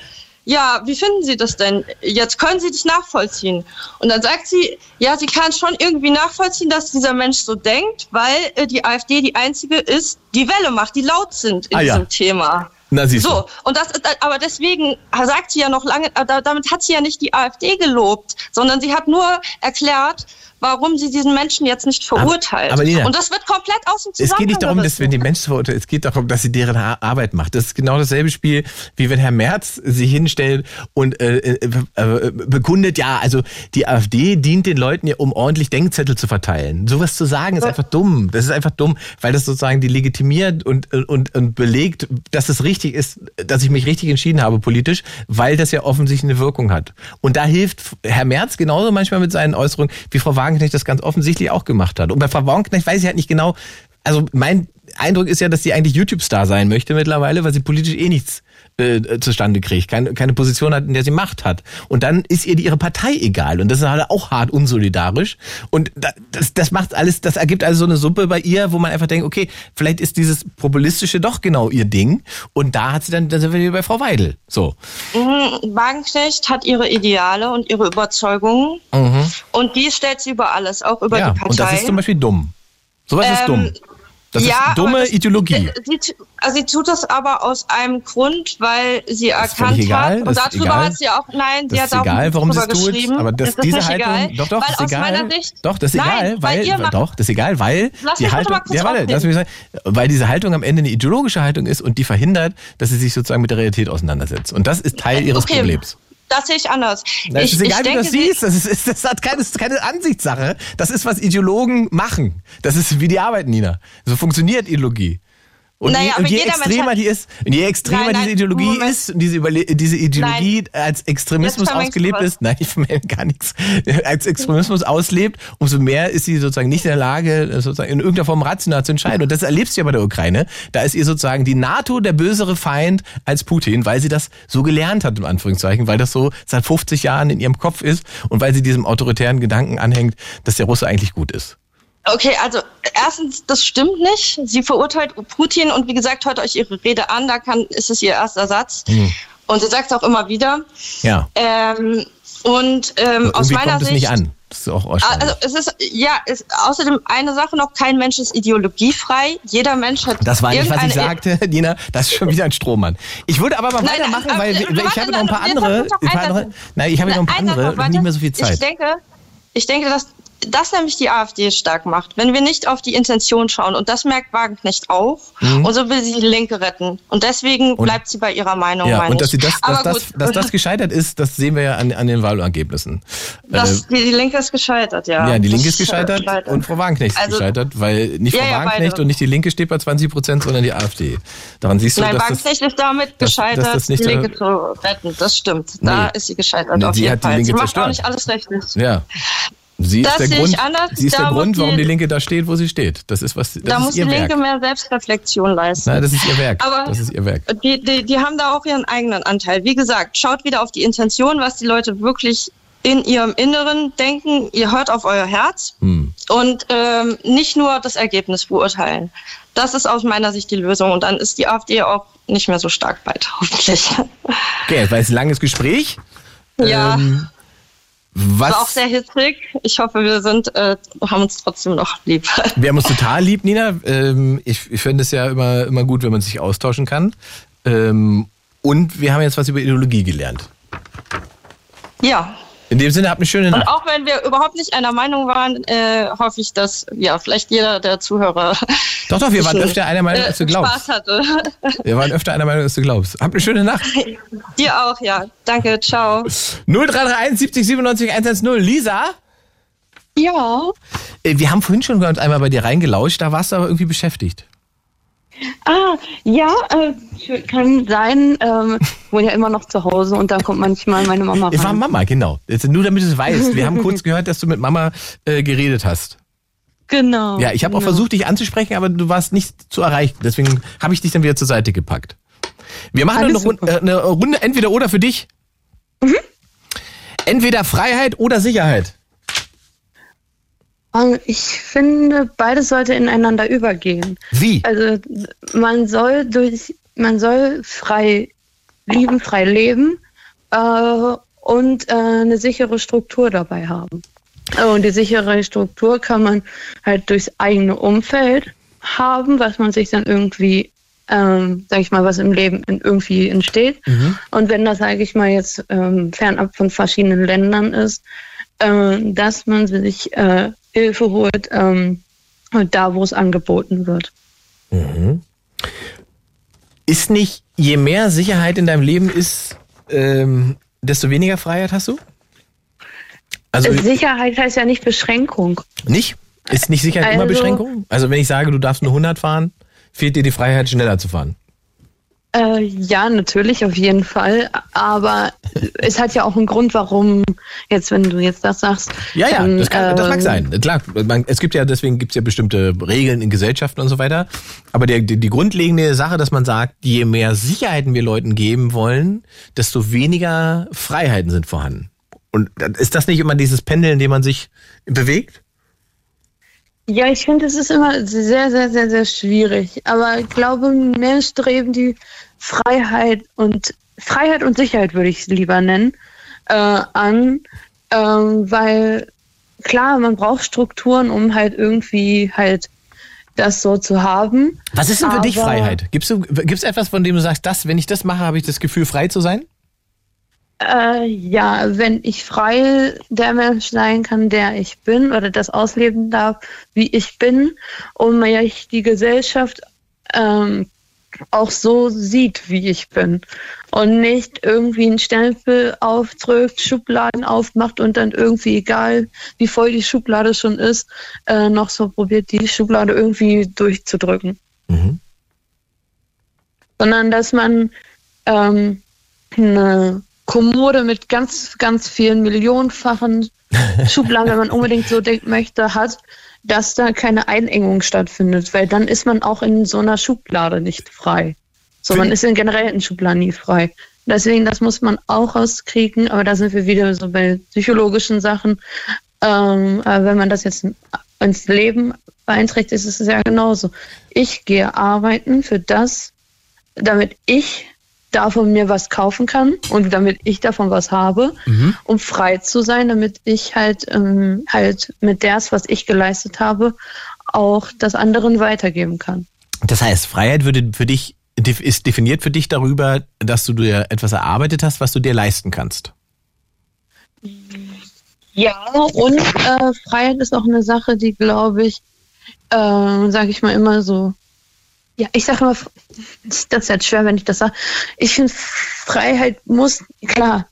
ja, wie finden Sie das denn? Jetzt können Sie dich nachvollziehen. Und dann sagt sie, ja, sie kann schon irgendwie nachvollziehen, dass dieser Mensch so denkt, weil äh, die AfD die einzige ist, die Welle macht, die laut sind in Ah, ja. diesem Thema. Na, siehst du. So, und das, aber deswegen sagt sie ja noch lange, äh, da- damit hat sie ja nicht die AfD gelobt, sondern sie hat nur erklärt, warum sie diesen Menschen jetzt nicht verurteilt. aber Nina, und das wird komplett aus dem Es Zusammenhang geht nicht darum, dass wenn die Menschen verurteilen, es geht darum, dass sie deren Ar- Arbeit macht. Das ist genau dasselbe Spiel, wie wenn Herr Merz sich hinstellt und äh, äh, äh, bekundet, ja, also die AfD dient den Leuten ja, um ordentlich Denkzettel zu verteilen. Sowas zu sagen ist einfach dumm. Das ist einfach dumm, weil das sozusagen die legitimiert und, und, und belegt, dass es richtig ist, dass ich mich richtig entschieden habe politisch, weil das ja offensichtlich eine Wirkung hat. Und da hilft Herr Merz genauso manchmal mit seinen Äußerungen, wie Frau Wagenknecht das ganz offensichtlich auch gemacht hat. Und bei Frau Wagenknecht weiß ich halt nicht genau, also mein Eindruck ist ja, dass sie eigentlich YouTube-Star sein möchte mittlerweile, weil sie politisch eh nichts äh, zustande kriegt, keine, keine Position hat, in der sie Macht hat. Und dann ist ihr die, ihre Partei egal. Und das ist halt auch hart unsolidarisch. Und da, das, das macht alles, das ergibt also so eine Suppe bei ihr, wo man einfach denkt, okay, vielleicht ist dieses Populistische doch genau ihr Ding. Und da hat sie dann, da sind wir wieder bei Frau Weidel. So. Mhm, Wagenknecht hat ihre Ideale und ihre Überzeugungen Mhm. und die stellt sie über alles, auch über Ja, die Partei. und das ist zum Beispiel dumm. Sowas ist Ähm, dumm. Das ja, ist dumme das- Ideologie. Sie, also sie tut das aber aus einem Grund, weil sie ist erkannt egal, hat, das und darüber egal. hat sie auch, nein, sie Das hat ist auch egal, warum sie es tut, aber das, ist diese nicht Haltung, egal, doch, doch, weil ist aus egal. meiner Sicht, doch, das ist nein, egal, weil, macht- doch, das ist egal, weil die Haltung, ja, warte, lass mich sagen, weil diese Haltung am Ende eine ideologische Haltung ist und die verhindert, dass sie sich sozusagen mit der Realität auseinandersetzt. Und das ist Teil ihres Okay. Problems. Das sehe ich anders. Na, es ich, ist egal, wie du das sie- siehst. Das, ist, das hat keine, das ist keine Ansichtssache. Das ist, was Ideologen machen. Das ist, wie die arbeiten, Nina. So funktioniert Ideologie. Und, Naja, je, und je extremer die ist, und je extremer Nein, nein, diese Ideologie Moment. ist und diese, Überle diese Ideologie als Extremismus ausgelebt ist, nein, ich vermenge gar nichts, als Extremismus auslebt, umso mehr ist sie sozusagen nicht in der Lage, sozusagen in irgendeiner Form rational zu entscheiden. Und das erlebst du ja bei der Ukraine. Da ist ihr sozusagen die NATO der bösere Feind als Putin, weil sie das so gelernt hat, im Anführungszeichen, weil das so seit 50 Jahren in ihrem Kopf ist und weil sie diesem autoritären Gedanken anhängt, dass der Russe eigentlich gut ist. Okay, also erstens, das stimmt nicht. Sie verurteilt Putin und wie gesagt, hört euch ihre Rede an, da kann, ist es ihr erster Satz. Hm. Und sie sagt es auch immer wieder. Ja. Ähm, und ähm, aus meiner kommt es Sicht. nicht an. Das ist auch. Also es ist ja ist außerdem eine Sache noch, kein Mensch ist ideologiefrei. Jeder Mensch hat Das war nicht, was ich sagte, Dina. Das ist schon wieder ein Strohmann. Ich würde aber mal Nein, weitermachen, nein, weil ich warte, habe noch ein paar andere. Ein paar Satz- nein, ich habe noch ein paar andere noch, nicht mehr so viel Ich Zeit. denke, ich denke, dass das nämlich die AfD stark macht. Wenn wir nicht auf die Intention schauen, und das merkt Wagenknecht auch, Mhm. und so will sie die Linke retten. Und deswegen Und- bleibt sie bei ihrer Meinung, Ja, meine und dass, sie das, dass, das, dass das gescheitert ist, das sehen wir ja an, an den Wahlergebnissen. das, Äh, die, die Linke ist gescheitert, ja. ja, die Linke Das ist gescheitert gescheitert. und Frau Wagenknecht ist Also- gescheitert, weil nicht Ja, Frau ja, Wagenknecht beide. und nicht die Linke steht bei 20 Prozent, sondern die AfD. Daran siehst du, Nein, dass das, Wagenknecht ist damit dass- gescheitert, dass das nicht die Linke zu retten. Das stimmt. Da Nee. ist sie gescheitert Nee, auf sie jeden hat die Fall. Linke sie macht zerstört. auch nicht alles richtig. ja. Sie Das ist der Grund, anders. sie ist der Grund, warum die- die Linke da steht, wo sie steht. Das ist was, das da ist muss die ihr Werk. Linke mehr Selbstreflexion leisten. Nein, das ist ihr Werk. Aber das ist ihr Werk. Die, die, die haben da auch ihren eigenen Anteil. Wie gesagt, schaut wieder auf die Intention, was die Leute wirklich in ihrem Inneren denken. Ihr hört auf euer Herz Hm. und ähm, nicht nur das Ergebnis beurteilen. Das ist aus meiner Sicht die Lösung. Und dann ist die AfD auch nicht mehr so stark weit, hoffentlich. Okay, das war jetzt ein langes Gespräch. Ja. Ähm, was? War auch sehr hitzig. Ich hoffe, wir sind, äh, haben uns trotzdem noch lieb. Wir haben uns total lieb, Nina. Ähm, ich ich finde es ja immer, immer gut, wenn man sich austauschen kann. Ähm, und wir haben jetzt was über Ideologie gelernt. ja. In dem Sinne, habt eine schöne Und Nacht. auch wenn wir überhaupt nicht einer Meinung waren, äh, hoffe ich, dass ja vielleicht jeder der Zuhörer Doch, doch, wir waren öfter einer Meinung, als du äh, glaubst. Spaß hatte. Wir waren öfter einer Meinung, als du glaubst. Habt eine schöne Nacht. Dir auch, ja. Danke, ciao. 0331 70 97 110. Lisa? Ja. Äh, Wir haben vorhin schon einmal bei dir reingelauscht, da warst du aber irgendwie beschäftigt. Ah, ja, äh, kann sein. Ähm, ich wohne ja immer noch zu Hause und da kommt manchmal meine Mama Es war rein. Mama, genau. Nur damit du es weißt. Wir haben kurz gehört, dass du mit Mama äh, geredet hast. Genau. Ja, ich habe auch genau. versucht, dich anzusprechen, aber du warst nicht zu erreichen. Deswegen habe ich dich dann wieder zur Seite gepackt. Wir machen eine, Runde, äh, eine Runde entweder oder für dich. Mhm. Entweder Freiheit oder Sicherheit. Ich finde, beides sollte ineinander übergehen. Wie? Also man soll durch, man soll frei lieben, frei leben äh, und äh, eine sichere Struktur dabei haben. Äh, Und die sichere Struktur kann man halt durchs eigene Umfeld haben, was man sich dann irgendwie, ähm, sag ich mal, was im Leben in- irgendwie entsteht. Und wenn das, sage ich mal, jetzt ähm, fernab von verschiedenen Ländern ist, äh, dass man sich äh, Hilfe holt, ähm, da, wo es angeboten wird. Mhm. Ist nicht, je mehr Sicherheit in deinem Leben ist, ähm, desto weniger Freiheit hast du? Also Sicherheit heißt ja nicht Beschränkung. nicht? Ist nicht Sicherheit immer Also- Beschränkung? Also wenn ich sage, du darfst nur 100 fahren, fehlt dir die Freiheit, schneller zu fahren. Äh, ja, natürlich, auf jeden Fall. Aber es hat ja auch einen Grund, warum jetzt, wenn du jetzt das sagst. Ja, ja, dann, das, kann, das mag ähm, sein. Klar, man, es gibt ja, deswegen gibt es ja bestimmte Regeln in Gesellschaften und so weiter. Aber der, die, die grundlegende Sache, dass man sagt, je mehr Sicherheiten wir Leuten geben wollen, desto weniger Freiheiten sind vorhanden. Und ist das nicht immer dieses Pendeln, in dem man sich bewegt? Ja, ich finde, es ist immer sehr, sehr, sehr, sehr schwierig. Aber ich glaube, mehr streben die Freiheit und Freiheit und Sicherheit würde ich es lieber nennen, äh, an, ähm, weil klar, man braucht Strukturen, um halt irgendwie halt das so zu haben. Was ist denn für dich Freiheit? Gibst du gibt's etwas, von dem du sagst, das, wenn ich das mache, habe ich das Gefühl, frei zu sein? Äh, ja, wenn ich frei der Mensch sein kann, der ich bin oder das ausleben darf, wie ich bin und ich die Gesellschaft ähm, auch so sieht, wie ich bin und nicht irgendwie einen Stempel aufdrückt, Schubladen aufmacht und dann irgendwie, egal wie voll die Schublade schon ist, äh, noch so probiert, die Schublade irgendwie durchzudrücken. Sondern dass man ähm, eine Kommode mit ganz, ganz vielen millionenfachen Schubladen, wenn man unbedingt so denken möchte, hat, dass da keine Einengung stattfindet, weil dann ist man auch in so einer Schublade nicht frei. So, man ist in generell in Schubladen nie frei. Deswegen, das muss man auch rauskriegen, aber da sind wir wieder so bei psychologischen Sachen. Ähm, wenn man das jetzt ins Leben beeinträchtigt, ist es ja genauso. Ich gehe arbeiten für das, damit ich davon mir was kaufen kann und damit ich davon was habe, um frei zu sein, damit ich halt ähm, halt mit das, was ich geleistet habe, auch das anderen weitergeben kann. Das heißt, Freiheit würde für dich ist definiert für dich darüber, dass du dir etwas erarbeitet hast, was du dir leisten kannst. Ja, und äh, Freiheit ist auch eine Sache, die, glaube ich, äh, sage ich mal immer so, ja, ich sage immer, das ist jetzt schwer, wenn ich das sage. Ich finde, Freiheit muss, klar,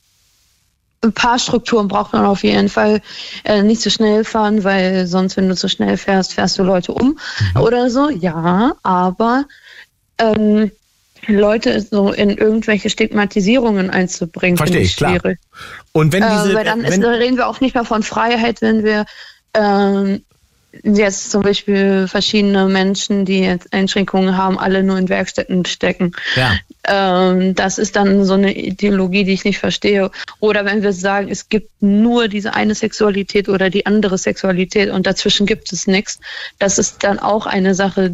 ein paar Strukturen braucht man auf jeden Fall. Äh, nicht zu schnell fahren, weil sonst, wenn du zu schnell fährst, fährst du Leute um oder so. Ja, aber ähm, Leute so in irgendwelche Stigmatisierungen einzubringen, finde ich, klar. schwierig. Und wenn diese, äh, weil dann ist, wenn, da reden wir auch nicht mehr von Freiheit, wenn wir ähm, jetzt zum Beispiel verschiedene Menschen, die jetzt Einschränkungen haben, alle nur in Werkstätten stecken. ja. Ähm, das ist dann so eine Ideologie, die ich nicht verstehe. Oder wenn wir sagen, es gibt nur diese eine Sexualität oder die andere Sexualität und dazwischen gibt es nichts, das ist dann auch eine Sache,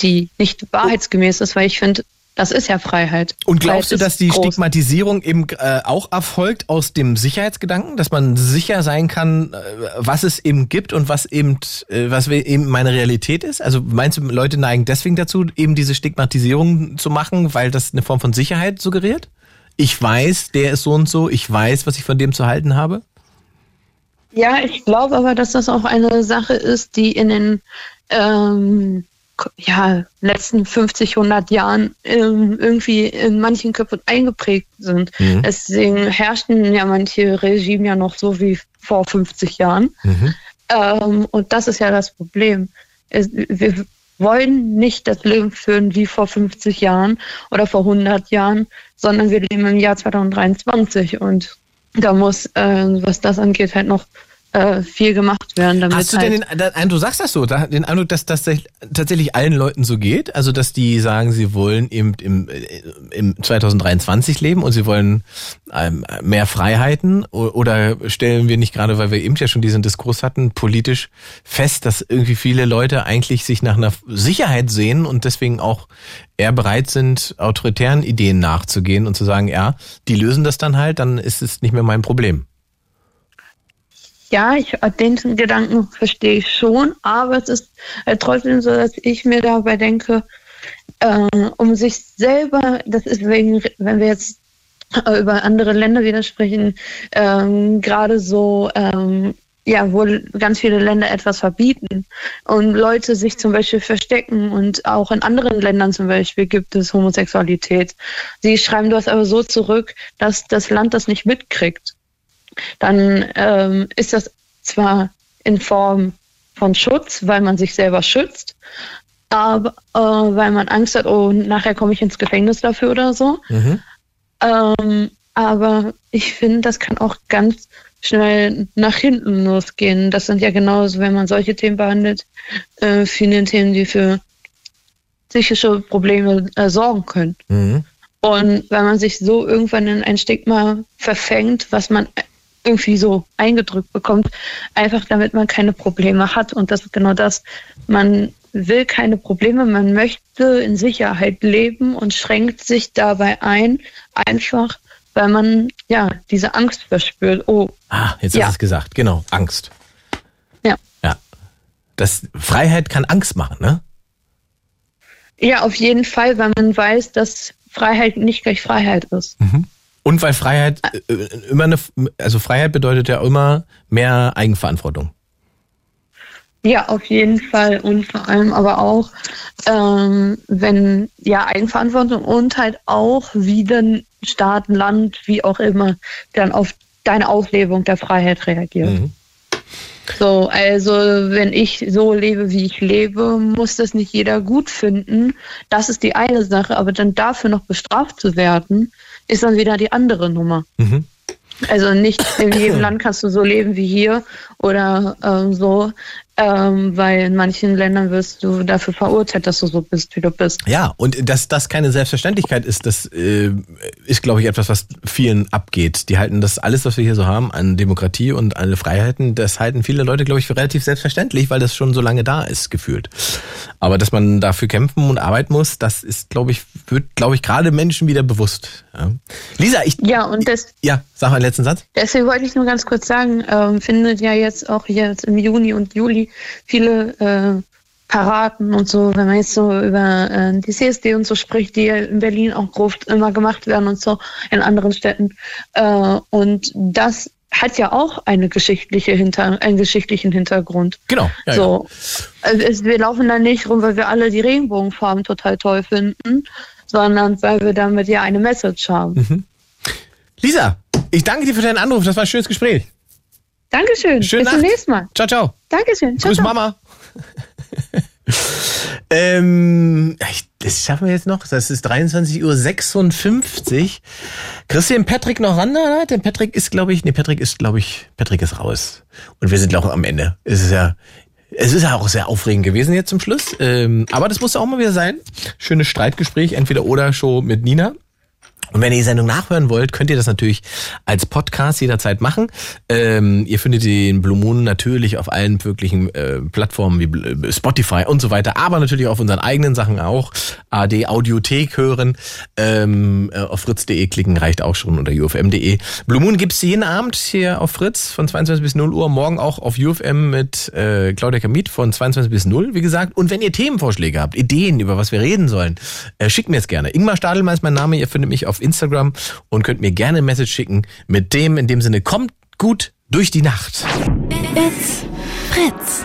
die nicht wahrheitsgemäß ist, weil ich finde, das ist ja Freiheit. Und glaubst du, Freiheit dass ist die groß. Stigmatisierung eben äh, auch erfolgt aus dem Sicherheitsgedanken, dass man sicher sein kann, äh, was es eben gibt und was eben, äh, was eben meine Realität ist? Also meinst du, Leute neigen deswegen dazu, eben diese Stigmatisierung zu machen, weil das eine Form von Sicherheit suggeriert? Ich weiß, der ist so und so, ich weiß, was ich von dem zu halten habe? Ja, ich glaube aber, dass das auch eine Sache ist, die in den ähm, ja, letzten 50, 100 Jahren ähm, irgendwie in manchen Köpfen eingeprägt sind. Mhm. Deswegen herrschten ja manche Regime ja noch so wie vor 50 Jahren. Ähm, und das ist ja das Problem. Es, wir, wollen nicht das Leben führen wie vor 50 Jahren oder vor 100 Jahren, sondern wir leben im Jahr 2023 und da muss, äh, was das angeht, halt noch äh, viel gemacht werden. Damit Hast du halt denn den, den, du sagst das so, den Eindruck, dass das tatsächlich allen Leuten so geht? Also, dass die sagen, sie wollen eben im, äh, im 2023 leben und sie wollen ähm, mehr Freiheiten? Oder stellen wir nicht gerade, weil wir eben ja schon diesen Diskurs hatten, politisch fest, dass irgendwie viele Leute eigentlich sich nach einer Sicherheit sehen und deswegen auch eher bereit sind, autoritären Ideen nachzugehen und zu sagen, ja, die lösen das dann halt, dann ist es nicht mehr mein Problem. Ja, ich, den Gedanken verstehe ich schon, aber es ist äh, trotzdem so, dass ich mir dabei denke, äh, um sich selber, das ist wegen, wenn wir jetzt äh, über andere Länder wieder sprechen, ähm, gerade so, ähm, ja, wo ganz viele Länder etwas verbieten und Leute sich zum Beispiel verstecken und auch in anderen Ländern zum Beispiel gibt es Homosexualität. Sie schreiben das aber so zurück, dass das Land das nicht mitkriegt dann ähm, ist das zwar in Form von Schutz, weil man sich selber schützt, aber äh, weil man Angst hat, oh, nachher komme ich ins Gefängnis dafür oder so. Ähm, aber ich finde, das kann auch ganz schnell nach hinten losgehen. Das sind ja genauso, wenn man solche Themen behandelt, äh, viele Themen, die für psychische Probleme äh, sorgen können. Mhm. Und wenn man sich so irgendwann in ein Stigma verfängt, was man irgendwie so eingedrückt bekommt, einfach damit man keine Probleme hat. Und das ist genau das. Man will keine Probleme, man möchte in Sicherheit leben und schränkt sich dabei ein, einfach weil man ja diese Angst verspürt. Oh, Ah, jetzt Ja. hast du es gesagt. Genau, Angst. Ja. Ja. Das Freiheit kann Angst machen, ne? ja, auf jeden Fall, weil man weiß, dass Freiheit nicht gleich Freiheit ist. Und weil Freiheit äh, immer eine, also Freiheit bedeutet ja immer mehr Eigenverantwortung. Ja, auf jeden Fall und vor allem aber auch, ähm, wenn ja Eigenverantwortung und halt auch wie dann Staat, Land, wie auch immer, dann auf deine Auslebung der Freiheit reagiert. Mhm. So, also wenn ich so lebe, wie ich lebe, muss das nicht jeder gut finden. Das ist die eine Sache, aber dann dafür noch bestraft zu werden, ist dann wieder die andere Nummer. Mhm. Also nicht in jedem Land kannst du so leben wie hier oder ähm, so, ähm, weil in manchen Ländern wirst du dafür verurteilt, dass du so bist, wie du bist. Ja, und dass das keine Selbstverständlichkeit ist, das äh, ist, glaube ich, etwas, was vielen abgeht. Die halten das alles, was wir hier so haben, an Demokratie und alle Freiheiten, das halten viele Leute, glaube ich, für relativ selbstverständlich, weil das schon so lange da ist, gefühlt. Aber dass man dafür kämpfen und arbeiten muss, das ist, glaube ich, wird, glaube ich, gerade Menschen wieder bewusst. Ja. Lisa, ich. Ja, und das, Ja, sag mal einen letzten Satz. deswegen wollte ich nur ganz kurz sagen, ähm, findet ja jetzt auch jetzt im Juni und Juli viele äh, Paraden und so, wenn man jetzt so über äh, die CSD und so spricht, die ja in Berlin auch groß immer gemacht werden und so in anderen Städten. Äh, und das hat ja auch eine geschichtliche Hinter einen geschichtlichen Hintergrund. Genau. Ja, so. Also es, wir laufen da nicht rum, weil wir alle die Regenbogenfarben total toll finden, sondern weil wir damit ja eine Message haben. Mhm. Lisa, ich danke dir für deinen Anruf. Das war ein schönes Gespräch. Dankeschön. Schöne Bis zum Nacht. nächsten Mal. Ciao, ciao. Dankeschön. Ciao, Grüß ciao. Mama. ähm, das schaffen wir jetzt noch. Das ist 23.56 Uhr. Christian Patrick noch ran? oder? Der Patrick ist, glaube ich, nee, Patrick ist, glaube ich, Patrick ist raus. Und wir sind auch am Ende. Es ist ja, es ist ja auch sehr aufregend gewesen jetzt zum Schluss. Ähm, aber das musste auch mal wieder sein. Schönes Streitgespräch, entweder oder Show mit Nina. Und wenn ihr die Sendung nachhören wollt, könnt ihr das natürlich als Podcast jederzeit machen. Ähm, ihr findet den Blue Moon natürlich auf allen möglichen äh, Plattformen wie Bl- Spotify und so weiter, aber natürlich auf unseren eigenen Sachen auch. AD Audiothek hören, ähm, äh, auf fritz.de klicken reicht auch schon oder ufm.de. Blue Moon gibt's jeden Abend hier auf Fritz von 22 bis 0 Uhr, morgen auch auf UFM mit äh, Claudia Kamit von 22 bis 0, wie gesagt. Und wenn ihr Themenvorschläge habt, Ideen, über was wir reden sollen, äh, schickt mir es gerne. Ingmar Stadelmann ist mein Name, ihr findet mich auf Instagram und könnt mir gerne eine Message schicken mit dem, in dem Sinne, kommt gut durch die Nacht. It's Fritz.